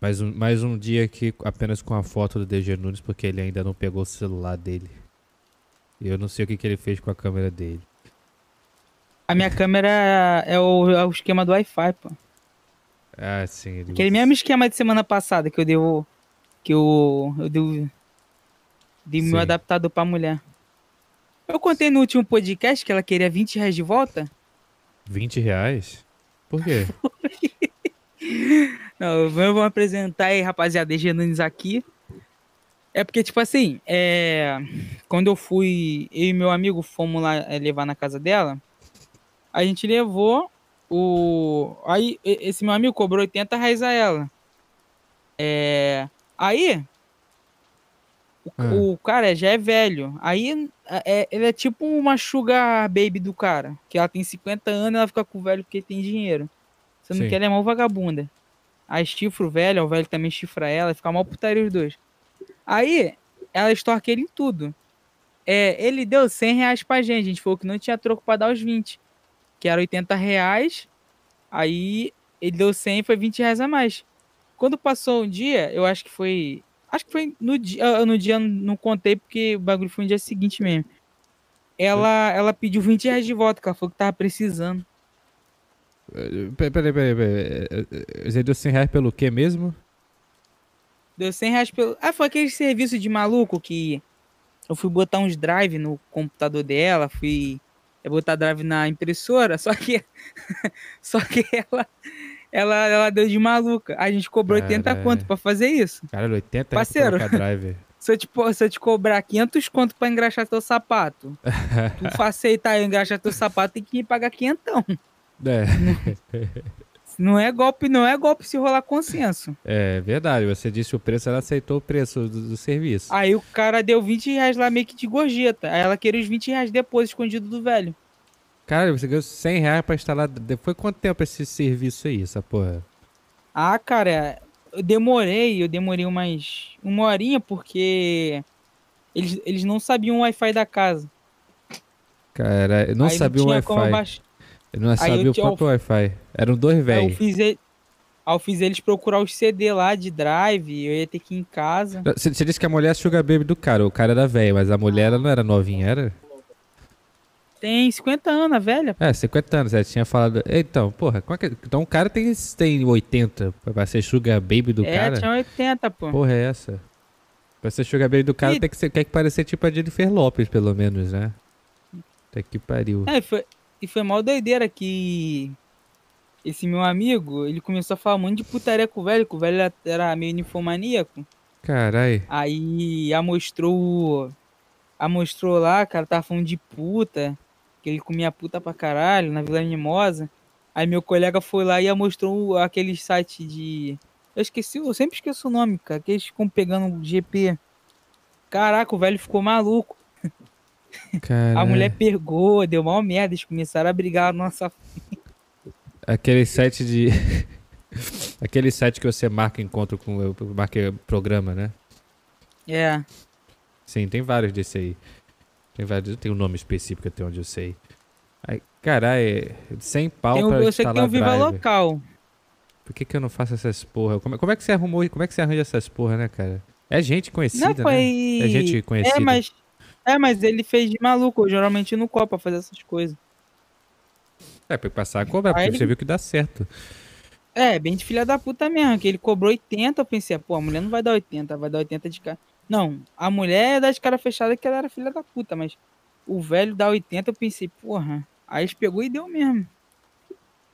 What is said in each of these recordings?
Mais um, mais um dia aqui apenas com a foto do DG Nunes, porque ele ainda não pegou o celular dele. E eu não sei o que, que ele fez com a câmera dele. A minha câmera é o, é o esquema do Wi-Fi, pô. Ah, sim. Ele Aquele mesmo esquema de semana passada que eu devo. Que eu. Eu devo. De meu adaptador pra mulher. Eu contei no último podcast que ela queria 20 reais de volta. 20 reais? Por quê? Não, vamos apresentar aí, rapaziada, DG Nunes aqui. É porque, tipo assim, é... quando eu fui, eu e meu amigo fomos lá é, levar na casa dela, a gente levou o. Aí, esse meu amigo cobrou 80 reais a ela. É. Aí. O, Ah. o cara já é velho. Aí é, ele é tipo uma sugar baby do cara. Que ela tem 50 anos e ela fica com o velho porque tem dinheiro. Sendo Sim. que ela é mó vagabunda. Aí chifra o velho, o velho também chifra ela, fica mal putaria os dois. Aí, ela estorca ele em tudo. É, ele deu 100 reais pra gente, a gente falou que não tinha troco pra dar os 20. Que era 80 reais, aí ele deu 100 e foi 20 reais a mais. Quando passou um dia, eu acho que foi... Acho que foi no dia, ah, no dia não contei porque o bagulho foi no dia seguinte mesmo. Ela, ela pediu 20 reais de volta, que ela falou que tava precisando. Eh, Peraí, peraí, peraí. peraí. Eh, eh, Você deu 100 reais pelo quê mesmo? Deu 100 reais pelo. Ah, foi aquele serviço de maluco que eu fui botar uns drive no computador dela, fui eh, botar drive na impressora, só que. só que ela, ela, ela deu de maluca. A gente cobrou 80 Caralho. quanto pra fazer isso? Caralho, 80 reais pra Parceiro. colocar driver. Se eu, te, se eu te cobrar 500 quanto pra engraxar teu sapato, tu aceitar eu engraxar teu sapato, tem que me pagar quinhentão. É, Não é golpe, não é golpe se rolar consenso. é verdade. Você disse o preço, ela aceitou o preço do, do serviço. Aí o cara deu 20 reais lá meio que de gorjeta. Aí ela queria os 20 reais depois, escondido do velho. Cara, você ganhou 100 reais pra instalar. Depois quanto tempo esse serviço aí, essa porra? Ah, cara, eu demorei, eu demorei umas uma horinha porque eles, eles não sabiam o Wi-Fi da casa. Cara, não Aí sabia o tinha como Wi-Fi. baix- Eu não sabia eu o próprio Wi-Fi. Eram dois eu velhos. ele- eu fiz eles procurar os CD lá de drive, eu ia ter que ir em casa. Você, você disse que a mulher é sugar baby do cara. O cara era velho, mas a mulher ela não era novinha, era? Tem 50 anos, a velha. É, 50 anos. Ela tinha falado. Então, porra, como é que... então o cara tem, tem 80 pra ser sugar baby do é, cara? tinha 80, pô. Porra, é essa? Pra ser sugar baby do cara E- tem que, ser, tem que parecer tipo a Jennifer Lopes, pelo menos, né? Até que pariu. É, foi, e foi mal doideira que esse meu amigo, ele começou a falar um monte de putaria com o velho, que o velho era- era meio ninfomaníaco. Carai. Aí amostrou. Amostrou lá, cara, tava falando de puta. Que ele comia puta pra caralho na Vila Mimosa. Aí meu colega foi lá e amostrou aquele site de. Eu esqueci, eu sempre esqueço o nome, cara. Que eles ficam pegando GP. Caraca, o velho ficou maluco. Carai. A mulher pegou, deu mal merda. Eles começaram a brigar na nossa. Aquele site de. Aquele site que você marca encontro com. Marca programa, né? É. Sim, tem vários desse aí. Tem vários. Tem um nome específico até onde eu sei. Aí, caralho, 100 pau Tem um, pra que tem instalar um Viva driver. Local. Por que, que eu não faço essas porra? Como, é- como é que você arrumou? Como é que você arranja essas porra, né, cara? É gente conhecida, Não foi. né? É gente conhecida. É, mas. É, mas ele fez de maluco. Geralmente não copo pra fazer essas coisas. É, pra passar a cobrar, porque Aí você ele- viu que dá certo. É, bem de filha da puta mesmo, que ele cobrou 80, eu pensei, pô, a mulher não vai dar 80, vai dar 80 de cara. Não, a mulher é das cara fechada que ela era filha da puta, mas o velho dá 80, eu pensei, porra. Aí eles pegou e deu mesmo.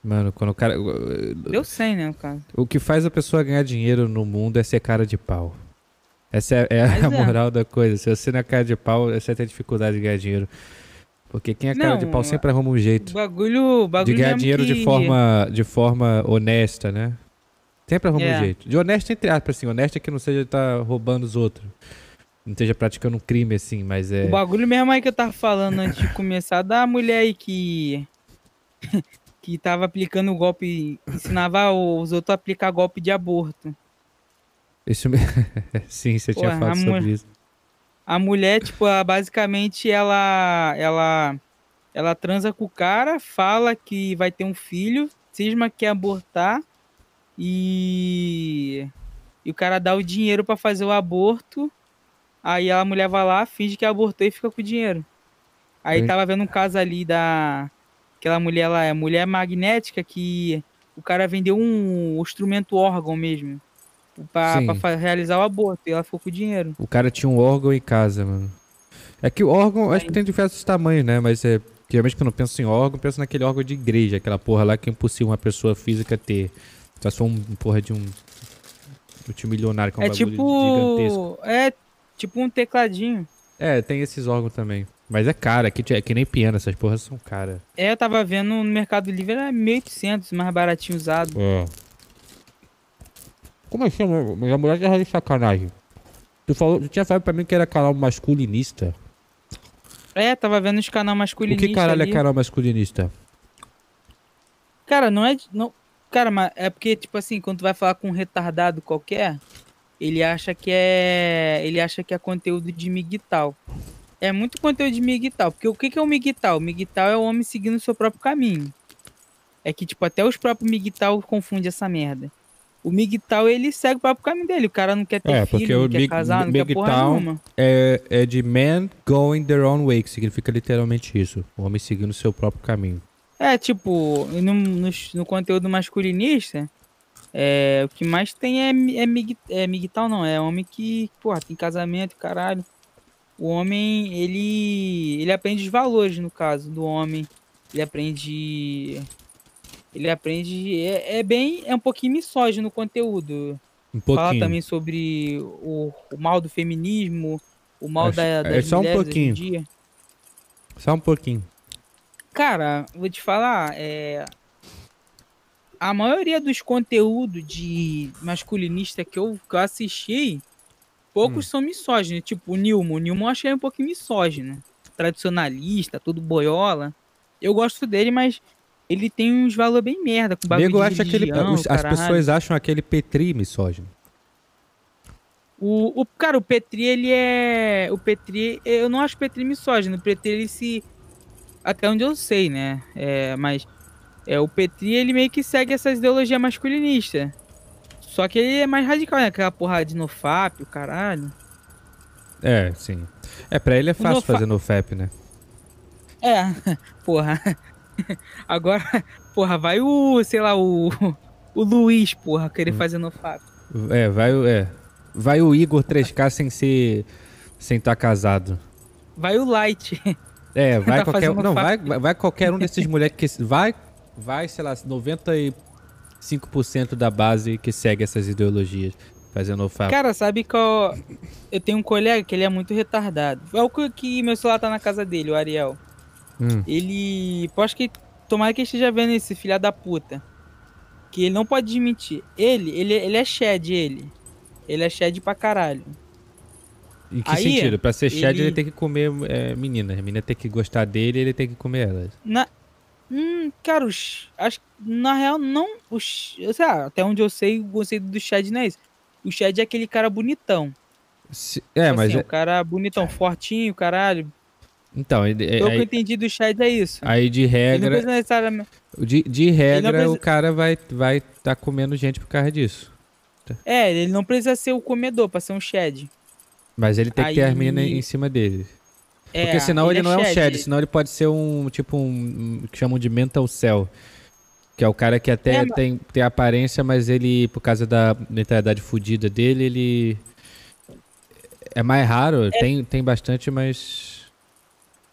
Mano, quando o cara. Deu 100, né, no caso. O que faz a pessoa ganhar dinheiro no mundo é ser cara de pau. Essa é, é a é. moral da coisa. Se você não é cara de pau, você tem dificuldade de ganhar dinheiro. Porque quem é cara Não, de pau sempre arruma um jeito bagulho, o de bagulho ganhar dinheiro de que- forma, de forma honesta, né? Sempre arruma um É. jeito. De honesto, entre aspas, assim. Honesto é que não seja estar roubando os outros. Não esteja praticando um crime, assim, mas é. O bagulho mesmo aí que eu tava falando antes de começar, da mulher aí que. que tava aplicando o golpe. ensinava os outros a aplicar golpe de aborto. Isso me... Sim, você tinha Porra, falado sobre mulher- isso. A mulher, tipo, ela, basicamente ela ela ela transa com o cara, fala que vai ter um filho, cisma que quer abortar e e o cara dá o dinheiro pra fazer o aborto. Aí a mulher vai lá, finge que abortou e fica com o dinheiro. Aí Sim. tava vendo um caso ali da. Aquela mulher lá, é mulher magnética, que o cara vendeu um instrumento órgão mesmo. Fa- realizar o aborto. E ela ficou com o dinheiro. O cara tinha um órgão em casa, mano. É que o órgão, acho que tem diversos tamanhos, né? Mas é. Geralmente quando eu penso em órgão, eu penso naquele órgão de igreja, aquela porra lá que é impossível uma pessoa física ter. Só se for um porra de um. Multimilionário, que é um É bagulho gigantesco. tipo. É tipo um tecladinho. É, tem esses órgãos também. Mas é cara, que, é que nem piano, essas porras são caras. É, eu tava vendo no Mercado Livre, era 1.800, mais baratinho usado. É. Como assim? Mas a mulher já de sacanagem. Tu, falou, tu tinha falado pra mim que era canal masculinista. É, tava vendo os canal O masculinistas que caralho ali. é canal masculinista? Cara, não é. Não, cara, mas é porque, tipo assim, quando tu vai falar com um retardado qualquer, ele acha que é. Ele acha que é conteúdo de miguital. É muito conteúdo de miguital. Porque o que, que é o miguital? O miguital é o homem seguindo o seu próprio caminho. É que, tipo, até os próprios miguital confundem essa merda. O miguital, ele segue o próprio caminho dele. O cara não quer ter É, filho, porque não o quer casar, não quer porra nenhuma. É, é de man going their own way, que significa literalmente isso. O homem seguindo o seu próprio caminho. É, tipo, no, no, no conteúdo masculinista, é, o que mais tem é, é, mig, é migtal, não. É homem que, porra, tem casamento, caralho. O homem, ele, ele aprende os valores, no caso, do homem. Ele aprende... Ele aprende... É, é bem... É um pouquinho misógino o conteúdo. Um Fala pouquinho. também sobre o, o mal do feminismo, o mal Acho- da, é das só um pouquinho. Só um pouquinho. Cara, vou te falar, é... a maioria dos conteúdos de masculinista que eu, que eu assisti, poucos são misóginos. Tipo, o Nilmo. O Nilmo eu achei um pouquinho misógino. Tradicionalista, tudo boiola. Eu gosto dele, mas ele tem uns valores bem merda, com bagulho Nego de acha aquele. religião, os- as pessoas acham aquele Petri misógino. O, o, cara, o Petri, ele é. O Petri. Eu não acho o Petri misógino. O Petri, ele se. Até onde eu sei, né? É, mas. É, o Petri, ele meio que segue essas ideologias masculinistas. Só que ele é mais radical, né? Aquela porra de nofap, o caralho. É, sim. É, pra ele é fácil nofa- fazer no FAP, né? É, porra. Agora, porra, vai o. Sei lá, o. O Luiz, porra, querer Hum. fazer nofap. É, vai. É. Vai o Igor 3K sem ser. sem estar casado. Vai o Light. É, vai Tá qualquer. Não, vai, vai qualquer um desses moleques que. Vai, vai, sei lá, 95% da base que segue essas ideologias. Fazendo o FAP. Cara, sabe qual. Eu tenho um colega que ele é muito retardado. É o que meu celular tá na casa dele, o Ariel. Hum. Ele. Acho que. Tomara que esteja vendo esse filha da puta. Que ele não pode admitir. Ele, ele, ele é shed, ele. Ele é shed pra caralho. Em que Aí, sentido? Pra ser Chad, ele... ele- tem que comer é, menina. A menina tem que gostar dele ele tem que comer ela. Na. Hum, cara, os, acho na real não. Os, sei lá, até onde eu sei, o conceito do Shed não é isso. O Shed é aquele cara bonitão. Se- É, mas. assim, é- o cara bonitão, fortinho, caralho. Então, ele- é- Pelo que eu aí, entendi do Shed é isso. aí de Ele não regra. necessariamente. De, de regra, precisa- o cara vai vai tá comendo gente por causa disso. É, ele não precisa ser o comedor pra ser um Shed. Mas ele tem que ter Aí- meninas em cima dele. É, Porque senão ele, não é um shed. senão ele pode ser um, tipo um, que chamam de mental cell. Que é o cara que até É, tem, tem aparência, mas ele, por causa da mentalidade fodida dele, ele... É mais raro, tem, tem bastante, mas...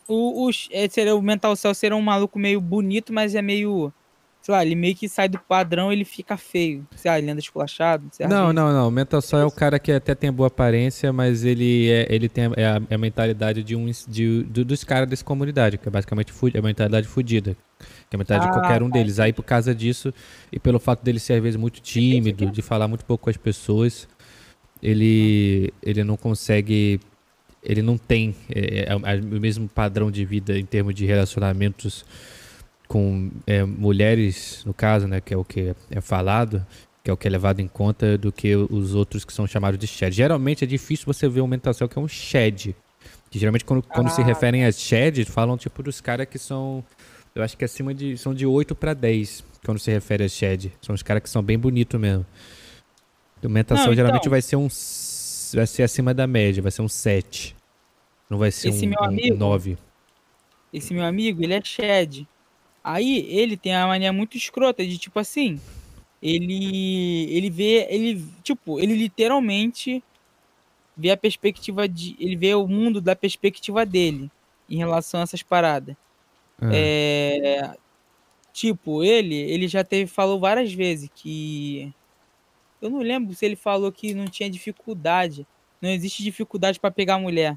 O, o, é, seria, o Mental Cell seria um maluco meio bonito, mas é meio. Sei lá, ele meio que sai do padrão ele fica feio. Sei lá, ele anda esculachado. Não, não, não. O mental cell é o cara que até tem boa aparência, mas ele, é, ele tem a, é a, é a mentalidade de um, de, do- dos caras dessa comunidade, que é basicamente é a mentalidade fodida. Que é a mentalidade de Ah, qualquer um tá. deles. Aí por causa disso, e pelo fato dele ser às vezes muito tímido, de falar muito pouco com as pessoas, ele, ele não consegue. Ele não tem é, é, é o mesmo padrão de vida em termos de relacionamentos com é, mulheres, no caso, né, que é o que é falado, que é o que é levado em conta do que os outros que são chamados de shed. Geralmente é difícil você ver um mental cell que é um shed. Que geralmente quando, quando se Ah, referem a shed, falam tipo dos caras que são, eu acho que acima de, são de 8 para 10, quando se refere a shed. São os caras que são bem bonitos mesmo. Alimentação Não, geralmente então. vai ser um. Vai ser acima da média, vai ser um 7. Não vai ser Esse um, meu um amigo- 9. Esse meu amigo, ele é Shed. Aí ele tem a mania muito escrota de tipo assim, ele ele vê, ele tipo, ele literalmente vê a perspectiva de, ele vê o mundo da perspectiva dele em relação a essas paradas. Ah, É, tipo, ele, ele já teve falou várias vezes que eu não lembro se ele falou que não tinha dificuldade, não existe dificuldade pra pegar mulher.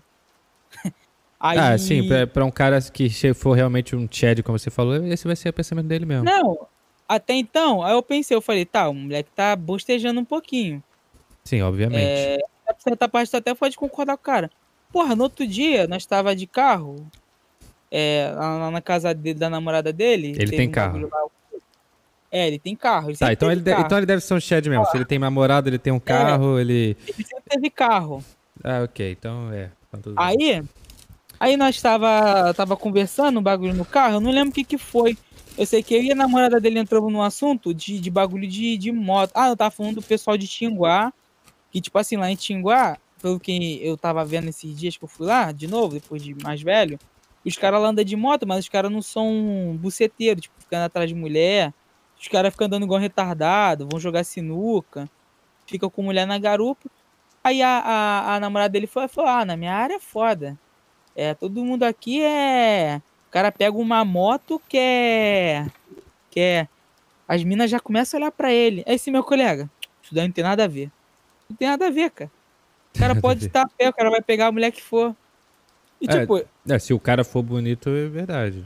Aí, Ah, sim, pra, pra um cara que for realmente um Chad, como você falou, esse vai ser o pensamento dele mesmo. Não, até então, aí eu pensei, eu falei, tá, o moleque tá bostejando um pouquinho. Sim, obviamente. É, a certa parte tu até pode concordar com o cara. Porra, no outro dia, nós tava de carro, é, lá na casa da namorada dele. Ele tem um carro. lá. É, ele tem carro. Ele Tá, então ele, de- então ele deve ser um Chad mesmo. Se ele tem namorado, ele tem um carro, ele. Ele sempre teve carro. Ah, ok, então é. tá tudo bem. Aí, aí nós tava, tava conversando, um bagulho no carro, eu não lembro o que que foi. Eu sei que eu e a namorada dele entramos num assunto de, de bagulho de, de moto. Ah, eu tava falando do pessoal de Tinguá, que tipo assim, lá em Tinguá, pelo que eu tava vendo esses dias que eu fui lá, de novo, depois de mais velho, os caras lá andam de moto, mas os caras não são buceteiros, tipo, ficando atrás de mulher. Os caras ficam andando igual retardado, vão jogar sinuca, ficam com mulher na garupa. Aí a, a, a namorada dele foi, falou, ah, na minha área é foda. É, todo mundo aqui é. O cara pega uma moto que é. Que é. As minas já começam a olhar pra ele. Aí esse meu colega, isso daí não tem nada a ver. Não tem nada a ver, cara. O cara pode estar a pé, o cara vai pegar a mulher que for. E É. tipo, É, se o cara for bonito, é verdade.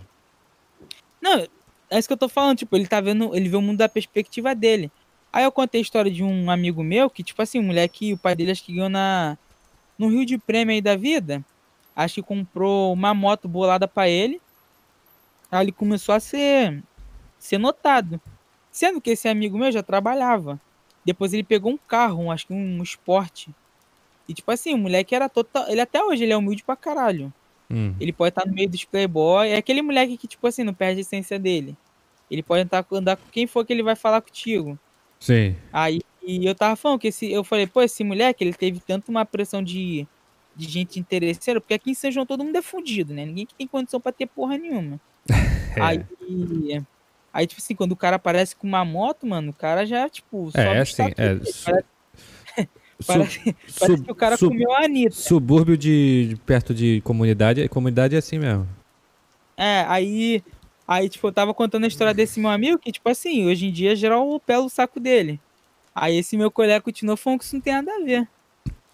Não, é isso que eu tô falando, tipo, ele tá vendo, ele vê o mundo da perspectiva dele. Aí eu contei a história de um amigo meu que, tipo assim, um moleque, o pai dele acho que ganhou na, no Rio de Prêmio aí da vida, acho que comprou uma moto bolada pra ele. Aí ele começou a ser, ser notado. Sendo que esse amigo meu já trabalhava. Depois ele pegou um carro, um- acho que um esporte. E tipo assim, o moleque era total. Ele até hoje ele é humilde pra caralho. Hum. Ele pode estar no meio dos playboy. É aquele moleque que, tipo assim, não perde a essência dele. Ele pode estar, andar com quem for que ele vai falar contigo. Sim. Aí e eu tava falando que esse. Eu falei, pô, esse moleque, ele teve tanto uma pressão de, de gente interesseira, porque aqui em São João todo mundo é fudido, né? Ninguém que tem condição pra ter porra nenhuma. É. Aí. Aí, tipo assim, quando o cara aparece com uma moto, mano, o cara já, tipo, É, assim, é. Parece, su- parece- sub- que o cara sub- comeu a Anitta. Subúrbio de, de perto de comunidade, comunidade é assim mesmo. É, aí, aí, tipo, eu tava contando a história desse meu amigo, que, tipo assim, hoje em dia geral o pé no saco dele. Aí esse meu colega continuou falando que isso não tem nada a ver.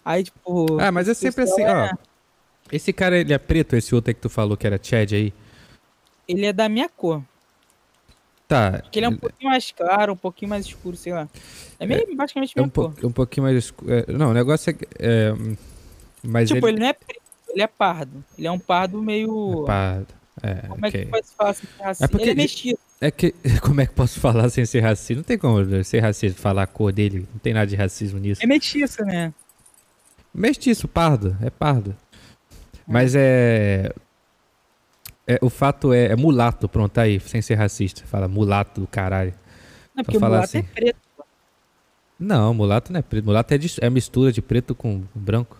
Aí, tipo. Ah, mas é sempre assim, pessoal ó. Esse cara, ele é preto, esse outro aí que tu falou que era Chad aí? Ele é da minha cor. Tá. Porque ele é um pouquinho mais claro, um pouquinho mais escuro, sei lá. É meio basicamente É minha um, cor. po- um pouquinho mais escuro. é, não, o negócio é. é, mas Tipo, ele. ele não é preto, ele é pardo. Ele é um pardo meio. Pardo. É, Como é ok. que pode falar assim? raci- É porque Ele é mexido. É que. Como é que posso falar sem ser racista? Não tem como ser racista falar a cor dele. Não tem nada de racismo nisso. É mestiço, né? Mestiço, pardo. É pardo. Mas é. É o fato é, é mulato, pronto, tá aí, sem ser racista. Fala mulato do caralho. Não, porque mulato é assim. preto. Não, mulato não é preto. Mulato é, de- é mistura de preto com branco.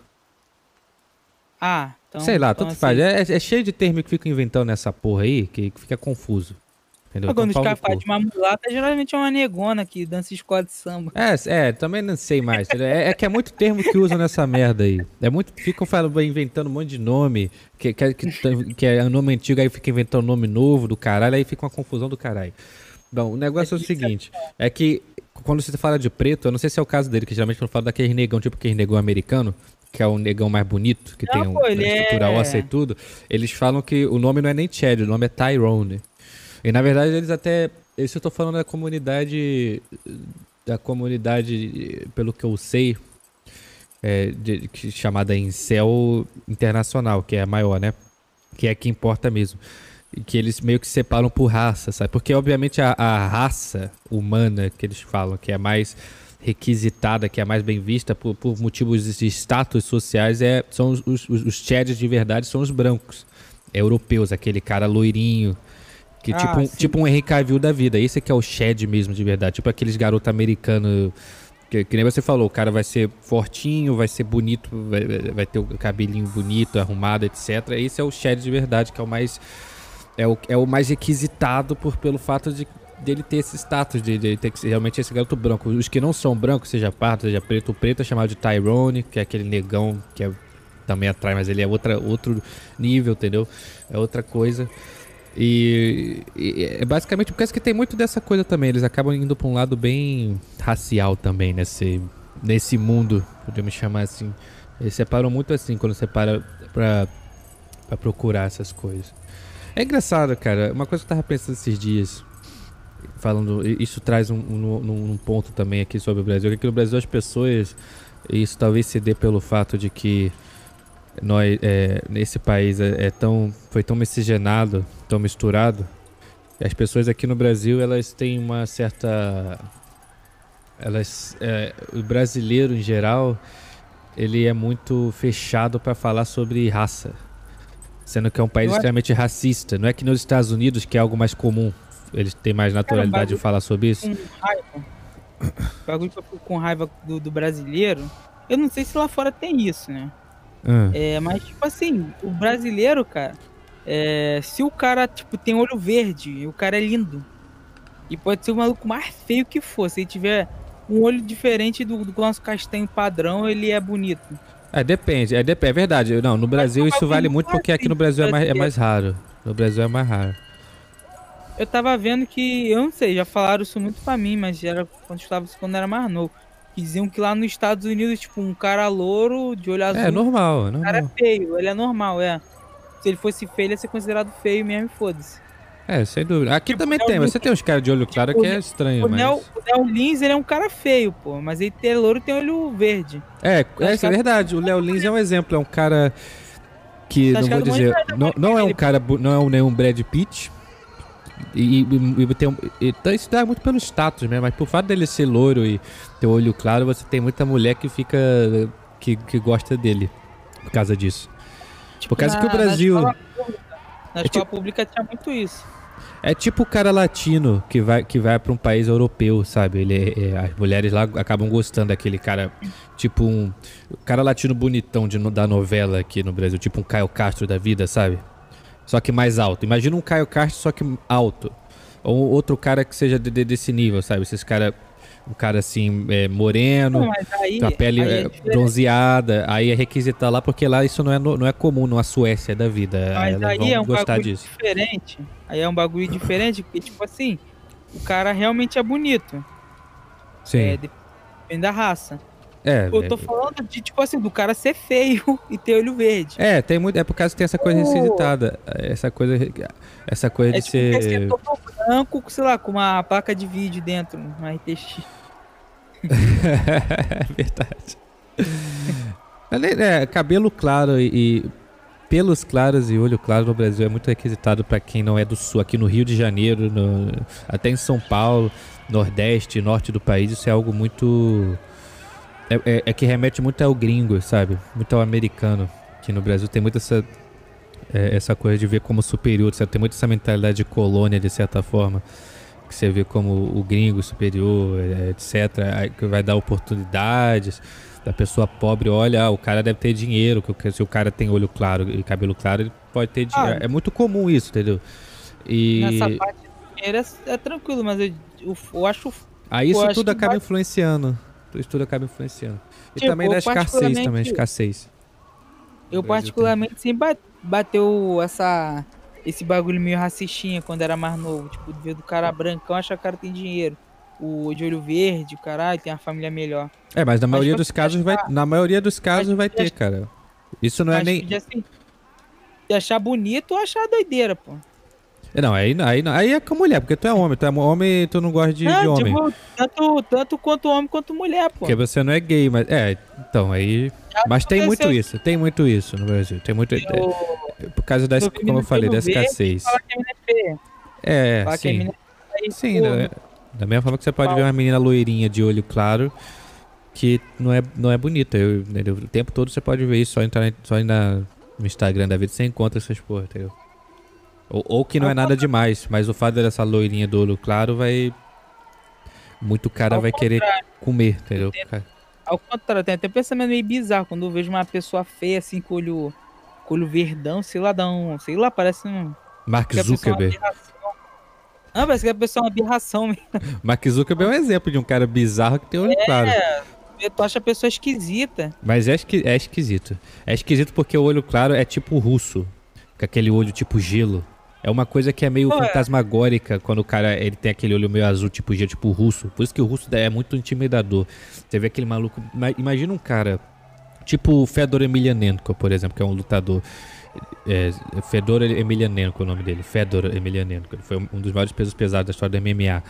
Ah, então. Sei lá, então, tanto assim, faz. É, é cheio de termo que ficam inventando nessa porra aí, que fica confuso. Entendeu? Quando os Então, pau caras falam de uma mulata, geralmente é uma negona que dança escola de samba. É, é, também não sei mais. É, é que é muito termo que usam nessa merda aí. É muito. Ficam falando, inventando um monte de nome, que, que, que, que é nome antigo, aí fica inventando nome novo do caralho, aí fica uma confusão do caralho. Bom, o negócio é o seguinte: é que quando você fala de preto, eu não sei se é o caso dele, que geralmente quando fala daquele negão, tipo aquele negão americano, que é o negão mais bonito, que Não, tem um, pô, ele a estrutura é- óssea e tudo, eles falam que o nome não é nem Chad, o nome é Tyrone. E na verdade eles até. Isso eu tô falando da comunidade. Da comunidade, pelo que eu sei, é, de- que- chamada Incel Internacional, que é a maior, né? Que é a que importa mesmo. E que eles meio que separam por raça, sabe? Porque, obviamente, a, a raça humana que eles falam, que é mais requisitada, que é mais bem vista por, por motivos de status sociais, é, são os, os, os de verdade, são os brancos. Europeus, aquele cara loirinho. Que Ah, tipo, um, tipo um Henry Cavill da vida. Esse que é o Chad mesmo, de verdade. Tipo aqueles garotos americanos Que, que nem você falou, o cara vai ser fortinho, vai ser bonito, vai, vai ter o cabelinho bonito, arrumado, etc. Esse é o Shed de verdade, que é o mais. É o, é o mais requisitado por, pelo fato de dele ter esse status, de, de ter que ser realmente esse garoto branco. Os que não são brancos, seja pardo, seja preto, o preto é chamado de Tyrone, que é aquele negão que é, também atrai, mas ele é outra, outro nível, entendeu? É outra coisa. E, e é basicamente por causa que tem muito dessa coisa também. Eles acabam indo para um lado bem racial também nesse, nesse mundo, podemos chamar assim. Eles separam muito assim quando você para pra procurar essas coisas. É engraçado, cara. Uma coisa que eu tava pensando esses dias, falando, isso traz um, um, um ponto também aqui sobre o Brasil. Que aqui no Brasil as pessoas, isso talvez se dê pelo fato de que nós é, nesse país é, é, tão foi tão miscigenado, tão misturado. As pessoas aqui no Brasil elas têm uma certa elas é, o brasileiro em geral ele é muito fechado para falar sobre raça, sendo que é um país extremamente racista. Não é que nos Estados Unidos que é algo mais comum, eles têm mais naturalidade de falar sobre isso. Com raiva, bagulho com raiva do, do brasileiro. Eu não sei se lá fora tem isso, né? Ah. É, mas, tipo assim, o brasileiro, cara, é, se o cara, tipo, tem olho verde, o cara é lindo. E pode ser o maluco mais feio que for. Se ele tiver um olho diferente do, do nosso castanho padrão, ele é bonito. É, depende, é, é verdade. Não, no Brasil isso vale muito porque aqui no Brasil é mais, é mais raro. No Brasil é mais raro. Eu tava vendo que, eu não sei, já falaram isso muito pra mim, mas era quando eu estava quando era mais novo diziam que lá nos Estados Unidos, tipo, um cara louro, de olho azul. É normal, é normal. Um cara é feio, ele é normal, é. Se ele fosse feio, ele ia ser considerado feio mesmo e foda-se. É, sem dúvida. Aqui tipo, também tem, você tem uns caras de olho claro tipo, que é estranho, o mas... Neo, o Léo Lins, ele é um cara feio, pô, mas ele tem louro e tem olho verde. É, é, é verdade. O Léo Lins é um exemplo, é um cara que, não vou dizer, não, não é um cara, não é nenhum Brad Pitt, e, e, e, tem, e, então isso dá muito pelo status mesmo, mas por fato dele ser loiro e ter olho claro, você tem muita mulher que fica. que, que gosta dele por causa disso. Tipo, por causa na, que o Brasil. Na escola, na é escola tipo, pública tinha muito isso. É tipo o cara latino que vai, que vai para um país europeu, sabe? Ele, é, é, as mulheres lá acabam gostando daquele cara, tipo um cara latino bonitão de, da novela aqui no Brasil, tipo um Caio Castro da vida, sabe? só que mais alto. Imagina um Caio Castro, só que alto. Ou outro cara que seja de, de, desse nível, sabe? Esses cara um cara assim, é, moreno, não, aí, com a pele aí é é, bronzeada, aí é requisitar lá, porque lá isso não é, não é comum na Suécia da vida. Mas aí é um bagulho disso. diferente. Aí é um bagulho diferente, porque, tipo assim, o cara realmente é bonito. Sim. É, depende da raça. É, eu tô é... falando de, tipo assim, do cara ser feio e ter olho verde. É, tem muito. É por causa que tem essa coisa requisitada. Essa coisa. Essa coisa é de tipo ser. branco, sei lá, com uma placa de vídeo dentro, uma RTX. É verdade. é, cabelo claro e, e, pelos claros e olho claro no Brasil é muito requisitado para quem não é do sul. Aqui no Rio de Janeiro, no, até em São Paulo, Nordeste, Norte do país, isso é algo muito é, é, é, que remete muito ao gringo, sabe? Muito ao americano. Que no Brasil tem muito essa, é, essa coisa de ver como superior, sabe? Tem muito essa mentalidade de colônia, de certa forma. Que você vê como o gringo superior, é, etc. Que vai dar oportunidades. Da pessoa pobre, olha, ah, o cara deve ter dinheiro. Que se o cara tem olho claro e cabelo claro, ele pode ter dinheiro. Ah, é muito comum isso, entendeu? E... Nessa parte dinheiro é, é tranquilo, mas eu, eu, eu acho. Aí isso tudo acaba vai... influenciando isso tudo acaba influenciando. E tipo, também da escassez também, escassez. Eu particularmente sempre bateu essa esse bagulho meio racistinha quando era mais novo, tipo, ver do cara brancão, acha que o cara tem dinheiro. O de olho verde, o caralho, tem uma família melhor. É, mas na mas maioria dos casos achar... vai, na maioria dos casos vai ter, cara. Isso não é nem assim, achar bonito ou achar doideira, pô. Não, aí, aí, aí é com mulher, porque tu é homem, tu é homem e tu não gosta de, não, de homem. Tipo, tanto, tanto quanto homem quanto mulher, pô. Porque você não é gay, mas. É, então, aí. Mas tem muito isso, tem muito isso no Brasil. Tem muito. Eu, é, por causa da, como eu falei, da escassez. É, é sim. É sim, da, da, mesma forma que você pode ver uma menina loirinha de olho claro que não é, não é bonita. Eu, o tempo todo você pode ver isso, só entrar só na, no Instagram da vida você encontra essas porra, entendeu? Ou, ou que não é nada demais, mas o fato dessa loirinha do olho claro vai. muito cara Ao vai querer comer, entendeu? Cara, Ao contrário, tem até pensamento meio bizarro quando eu vejo uma pessoa feia assim com olho, com olho verdão, sei lá, dá um, sei lá, parece um. Mark é Zuckerberg. Ah, parece que a pessoa é uma aberração mesmo. Mark Zuckerberg é um exemplo de um cara bizarro que tem olho claro. Tu acha a pessoa esquisita. Mas é, esqui- é esquisito. É esquisito porque o olho claro é tipo russo. Com aquele olho tipo gelo. É uma coisa que é meio Pô, é. fantasmagórica quando o cara ele tem aquele olho meio azul, tipo gelo, tipo russo. Por isso que o russo é muito intimidador. Você vê aquele maluco. ma- Imagina um cara. Tipo o Fedor Emelianenko, por exemplo, que é um lutador. É, Fedor Emelianenko é o nome dele. Fedor Emelianenko. Ele foi um dos maiores pesos pesados da história do MMA.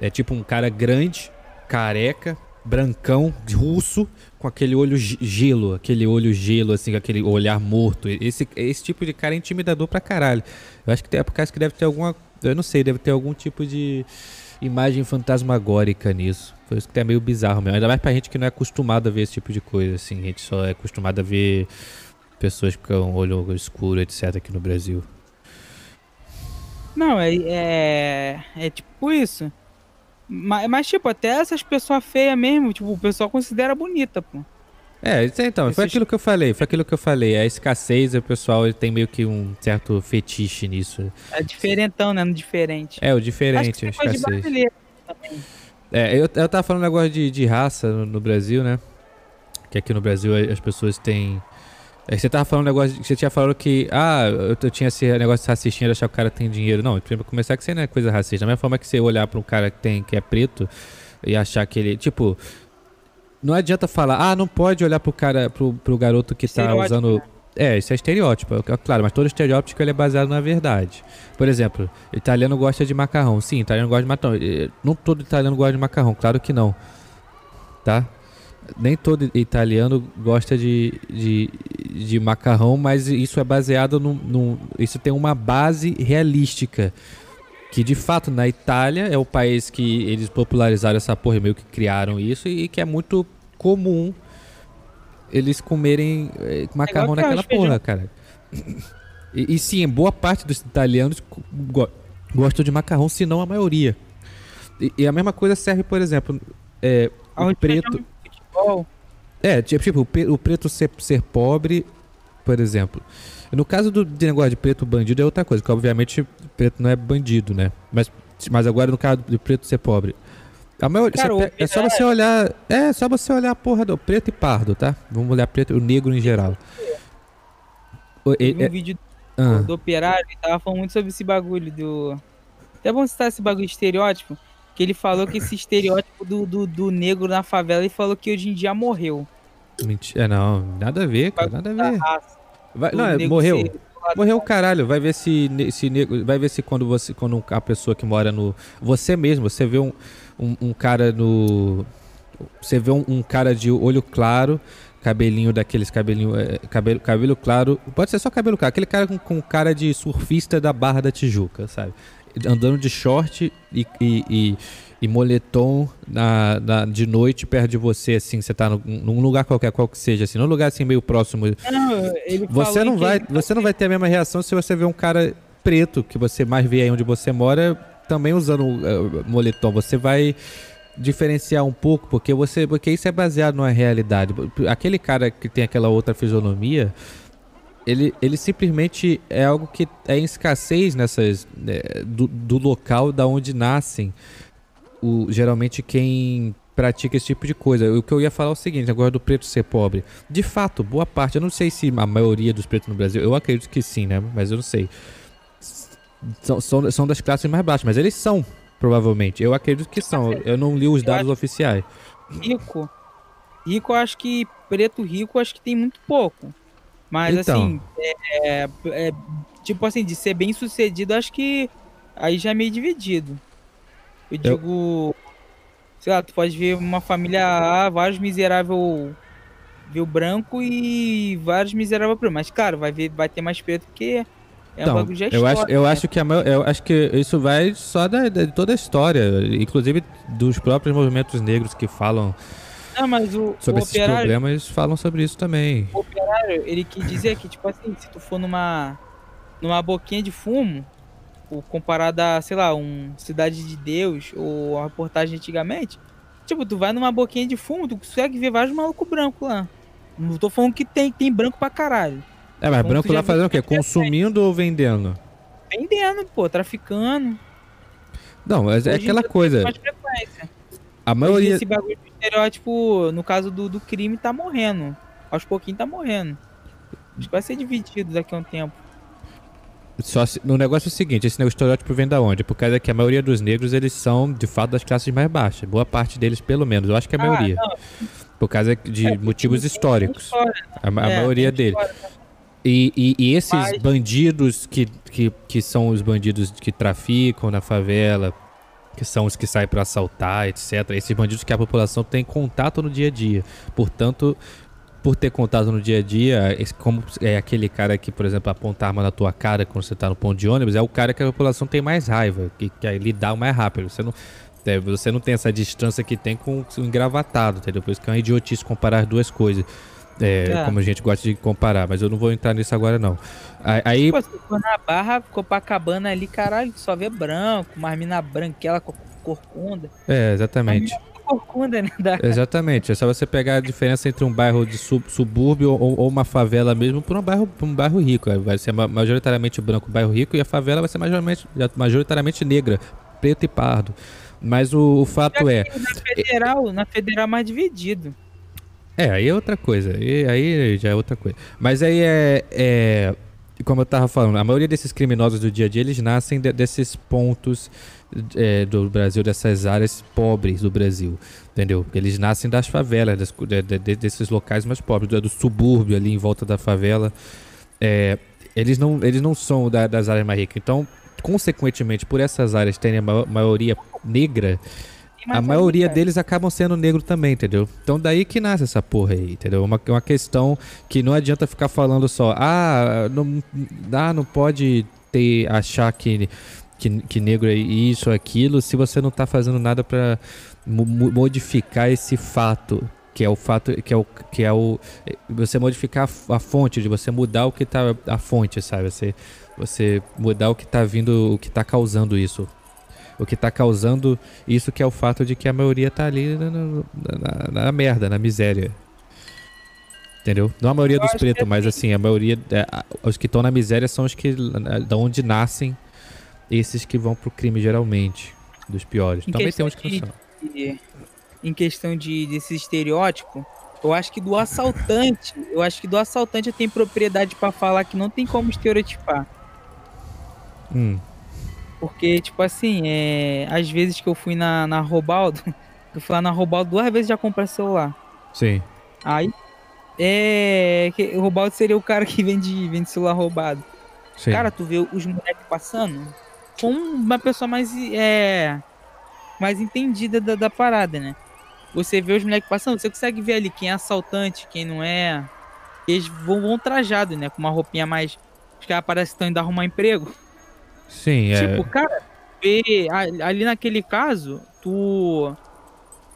É tipo um cara grande, careca, brancão, russo, com aquele olho ge- gelo, aquele olho gelo, assim, aquele olhar morto. Esse, esse tipo de cara é intimidador pra caralho. Eu acho que tem- é por causa que deve ter alguma. Eu não sei, deve ter algum tipo de imagem fantasmagórica nisso. Por isso que é meio bizarro mesmo. Ainda mais pra gente que não é acostumado a ver esse tipo de coisa, assim. A gente só é acostumado a ver pessoas com olho escuro, etc., aqui no Brasil. Não, é, é, é tipo isso. Mas, mas, tipo, até essas pessoas feias mesmo, tipo, o pessoal considera bonita, pô. É, então, foi aquilo que eu falei, foi aquilo que eu falei. A escassez, o pessoal ele tem meio que um certo fetiche nisso. É diferentão, né? No diferente. É, o Acho que diferente, a é escassez. É, eu, eu tava falando negócio de, de raça no, no Brasil, né? Que aqui no Brasil as pessoas têm. É, você tava falando um negócio. Você tinha falado que. Ah, eu, eu tinha esse negócio de racistinha de achar que o cara tem dinheiro. Não, primeiro começar que você não é coisa racista. Da mesma forma que você olhar pra um cara que, tem, que é preto e achar que ele. Tipo. Não adianta falar, ah, não pode olhar pro cara, pro, pro garoto que tá usando. né? É, isso é estereótipo, é claro, mas todo estereótipo ele é baseado na verdade. Por exemplo, italiano gosta de macarrão. Sim, italiano gosta de macarrão. Não todo italiano gosta de macarrão, claro que não. Tá? Nem todo italiano gosta de, de, de macarrão, mas isso é baseado num, num- Isso tem uma base realística. Que de fato na Itália é o país que eles popularizaram essa porra, meio que criaram isso e que é muito comum eles comerem eh, macarrão que naquela porra, cara. E, e sim, boa parte dos italianos go- gostam de macarrão, se não a maioria. E, e a mesma coisa serve, por exemplo, é, o preto. Futebol. É, tipo, tipo, o, preto ser, ser pobre, por exemplo. No caso do de negócio de preto bandido é outra coisa, que obviamente preto não é bandido, né? Mas, mas agora no caso do preto ser pobre. A maioria, Cara, você é só você olhar. É só você olhar a porra do preto e pardo, tá? Vamos olhar preto, o negro em geral. O- e- um é- vídeo ah, do operário e tava falando muito sobre esse bagulho do. Até bom citar esse bagulho de estereótipo. Que ele falou que esse estereótipo do, do, do negro na favela, ele falou que hoje em dia morreu. mentira, é, não, nada a ver, cara, nada a ver. Vai- não, é, morreu. ser- Morreu o caralho, vai ver se, se vai ver se quando você quando a pessoa que mora no você mesmo, você vê um, um, um cara no você vê um, um cara de olho claro, cabelinho daqueles cabelinho é, cabelo, cabelo claro, pode ser só cabelo claro, aquele cara com, com cara de surfista da Barra da Tijuca, sabe? Andando de short e, e, e, e moletom na, na- de noite perto de você, assim, você tá no- num lugar qualquer, qual que seja, assim, num lugar assim meio próximo Não, você não vai, ele- você não vai ter a mesma reação se você ver um cara preto que você mais vê aí onde você mora também usando uh, moletom. Você vai diferenciar um pouco porque você, porque isso é baseado numa realidade. Aquele cara que tem aquela outra fisionomia, ele, ele simplesmente é algo que é em escassez nessas né, do, do local da onde nascem o, geralmente quem pratica esse tipo de coisa. O que eu ia falar é o seguinte, agora do preto ser pobre. De fato, boa parte, eu não sei se a maioria dos pretos no Brasil, eu acredito que sim, né? Mas eu não sei. São, são, são das classes mais baixas, mas eles são, provavelmente. Eu acredito que são. Eu não li os dados oficiais. rico. Rico, acho que preto rico, acho que tem muito pouco. Mas Então. assim, é, é- tipo assim, de ser bem sucedido, acho que aí já é meio dividido. Eu Eu- digo, sei lá, tu pode ver uma família A, vários miserável viu branco e vários miserável preto. Mas, cara, vai, ver, vai ter mais preto porque é um Então, bagulho já eu acho, eu né? acho que a maior- eu acho que isso vai só da, da- de toda a história, inclusive dos próprios movimentos negros que falam Não, mas o, sobre o esses operário, problemas, falam sobre isso também. o operário, ele quis dizer que, tipo assim, se tu for numa, numa boquinha de fumo, tipo, comparado a, sei lá, um Cidade de Deus ou a reportagem antigamente, tipo, tu vai numa boquinha de fumo, tu consegue ver vários malucos brancos lá. Não tô falando que tem, tem branco pra caralho. É, mas branco lá fazendo o quê? Consumindo ou vendendo? Vendendo, pô, traficando. Não, é, é aquela coisa. A maioria. Esse bagulho de estereótipo, no caso do, do crime, tá morrendo. Aos pouquinhos tá morrendo. Acho que vai ser dividido daqui a um tempo. Só se, no negócio é o seguinte, esse estereótipo vem da onde? Por causa que a maioria dos negros, eles são, de fato, das classes mais baixas. Boa parte deles, pelo menos. Eu acho que a ah, maioria. Por causa de é, motivos históricos. Tem a, a é, maioria deles. E, e, e, esses Mas... bandidos que, que, que são os bandidos que traficam na favela, que são os que saem para assaltar, etc. Esses bandidos que a população tem contato no dia a dia. Portanto, por ter contato no dia a dia, como é aquele cara que, por exemplo, aponta arma na tua cara quando você tá no ponto de ônibus, é o cara que a população tem mais raiva, que quer lidar mais rápido. Você não, é, você não tem essa distância que tem com o engravatado, entendeu? Por isso que é uma idiotice comparar as duas coisas. É, é. Como a gente gosta de comparar, mas eu não vou entrar nisso agora, não. Aí. Pô, se for na barra, Copacabana ali, caralho, só vê branco, uma mina branquela, corcunda. É, exatamente. Corcunda, né? Da... Exatamente. É só você pegar a diferença entre um bairro de sub, subúrbio ou, ou, uma favela mesmo por um bairro, por um bairro rico. Vai ser majoritariamente branco, bairro rico, e a favela vai ser majoritariamente, majoritariamente negra, preto e pardo. Mas o, o fato é. Na federal, na federal é mais dividido. É, aí é outra coisa. E aí já é outra coisa. Mas aí é, é. Como eu tava falando, a maioria desses criminosos do dia a dia, eles nascem de, desses pontos é, do Brasil, dessas áreas pobres do Brasil. Entendeu? Eles nascem das favelas, das, de, de, desses locais mais pobres, do, do, subúrbio ali em volta da favela. É, eles, não, eles não são da, das áreas mais ricas. Então, consequentemente, por essas áreas terem a maioria negra, a maioria deles acabam sendo negro também, entendeu? Então daí que nasce essa porra aí, entendeu? Uma, uma questão que não adianta ficar falando só, ah, não, ah, não pode ter, achar que, que, que negro é isso, aquilo, se você não tá fazendo nada para modificar esse fato, que é o fato que é o que é o você modificar a, a fonte de você mudar o que tá a fonte sabe você você mudar o que tá vindo o que tá causando isso o que está causando isso que é o fato de que a maioria está ali na, na, na, merda, na miséria. Entendeu? Não a maioria dos pretos, é mas assim, a maioria. É, os que estão na miséria são os que. Da onde nascem esses que vão pro crime geralmente. Dos piores. Em Também tem uns que não são. De, em questão de, desse estereótipo, eu acho que do assaltante, eu acho que do assaltante eu tenho propriedade para falar que não tem como estereotipar. Hum. Porque, tipo assim, é... às vezes que eu fui na, na Robaldo, eu fui lá na Robaldo duas vezes já comprei celular. Sim. Aí, é. O Robaldo seria o cara que vende, vende celular roubado. Sim. Cara, tu vê os moleques passando com uma pessoa mais. É. Mais entendida da, da parada, né? Você vê os moleques passando, você consegue ver ali quem é assaltante, quem não é. Eles vão, vão trajados, né? Com uma roupinha mais. Os caras parecem que estão indo arrumar emprego. Sim, é. Tipo, cara, vê, ali naquele caso, tu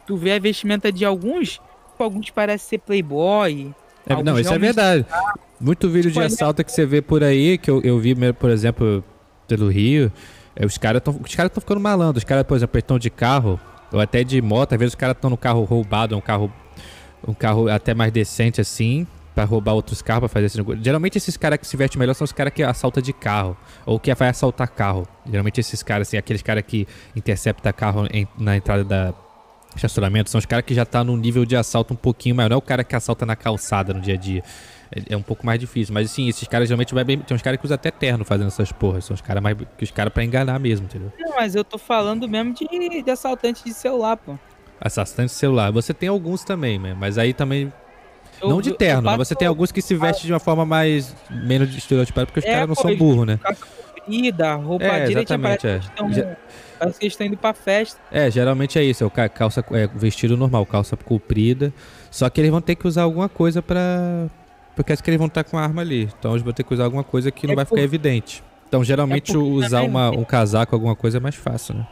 tu vê a vestimenta de alguns, alguns parece ser playboy. É, não, isso é verdade. Muito vídeo tipo, de assalto que você vê por aí, que eu, eu vi, por exemplo, pelo Rio, é, os caras estão os caras ficando malandros. Os caras, por exemplo, estão de carro, ou até de moto, às vezes os caras estão no carro roubado, um carro um carro até mais decente assim, para roubar outros carros, pra fazer esse negócio. Geralmente esses caras que se vestem melhor são os caras que assaltam de carro, ou que vai assaltar carro. Geralmente esses caras, assim, aqueles caras que interceptam carro em, na entrada da estacionamento, são os caras que já tá num nível de assalto um pouquinho maior. Não é o cara que assalta na calçada no dia a dia. É, é um pouco mais difícil. Mas assim, esses caras geralmente vai bem. Tem uns caras que usam até terno fazendo essas porras. São os caras mais. Que os caras pra enganar mesmo, entendeu? Não, mas eu tô falando mesmo de, de assaltante de celular, pô. Assaltante de celular. Você tem alguns também, mas aí também eu, não de terno, mas você tem alguns que se vestem de uma forma mais menos estereotipada, porque os é, caras não pô, são burros, né? Comprida, roupa é, exatamente, é. Estão, parece que eles estão indo pra festa. É, geralmente é isso, é o calça, é, vestido normal, calça comprida. Só que eles vão ter que usar alguma coisa pra. Porque acho que eles vão estar com a arma ali. Então eles vão ter que usar alguma coisa que não é vai por... ficar evidente. Então geralmente é usar uma, um casaco, alguma coisa é mais fácil, né?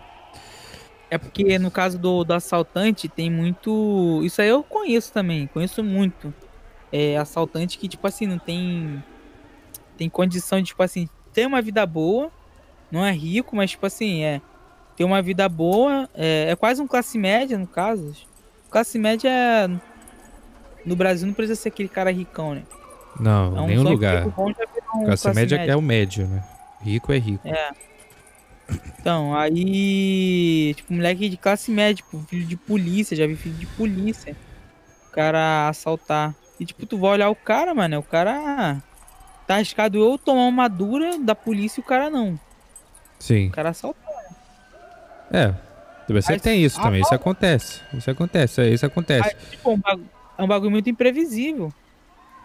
É porque no caso do, do assaltante tem muito. Isso aí eu conheço também, conheço muito. É assaltante que, tipo assim, não tem. Tem condição de, tipo assim, ter uma vida boa, não é rico, mas tipo assim, é tem uma vida boa, é, é quase um classe média no caso. Classe média é, no Brasil não precisa ser aquele cara ricão, né? Não, É um nenhum lugar. que bom já virou um Classe, média, é o médio, né? Rico é rico. É. Então, aí, tipo, moleque de classe média, tipo, filho de polícia, já vi filho de polícia. O cara assaltar. E tipo, tu vai olhar o cara, mano, o cara tá arriscado eu tomar uma dura da polícia e o cara não. Sim. O cara assaltou. É. Você Aí- tem isso também. Isso acontece. Isso acontece. é, Isso acontece. Aí, tipo, é um é um bagulho muito imprevisível.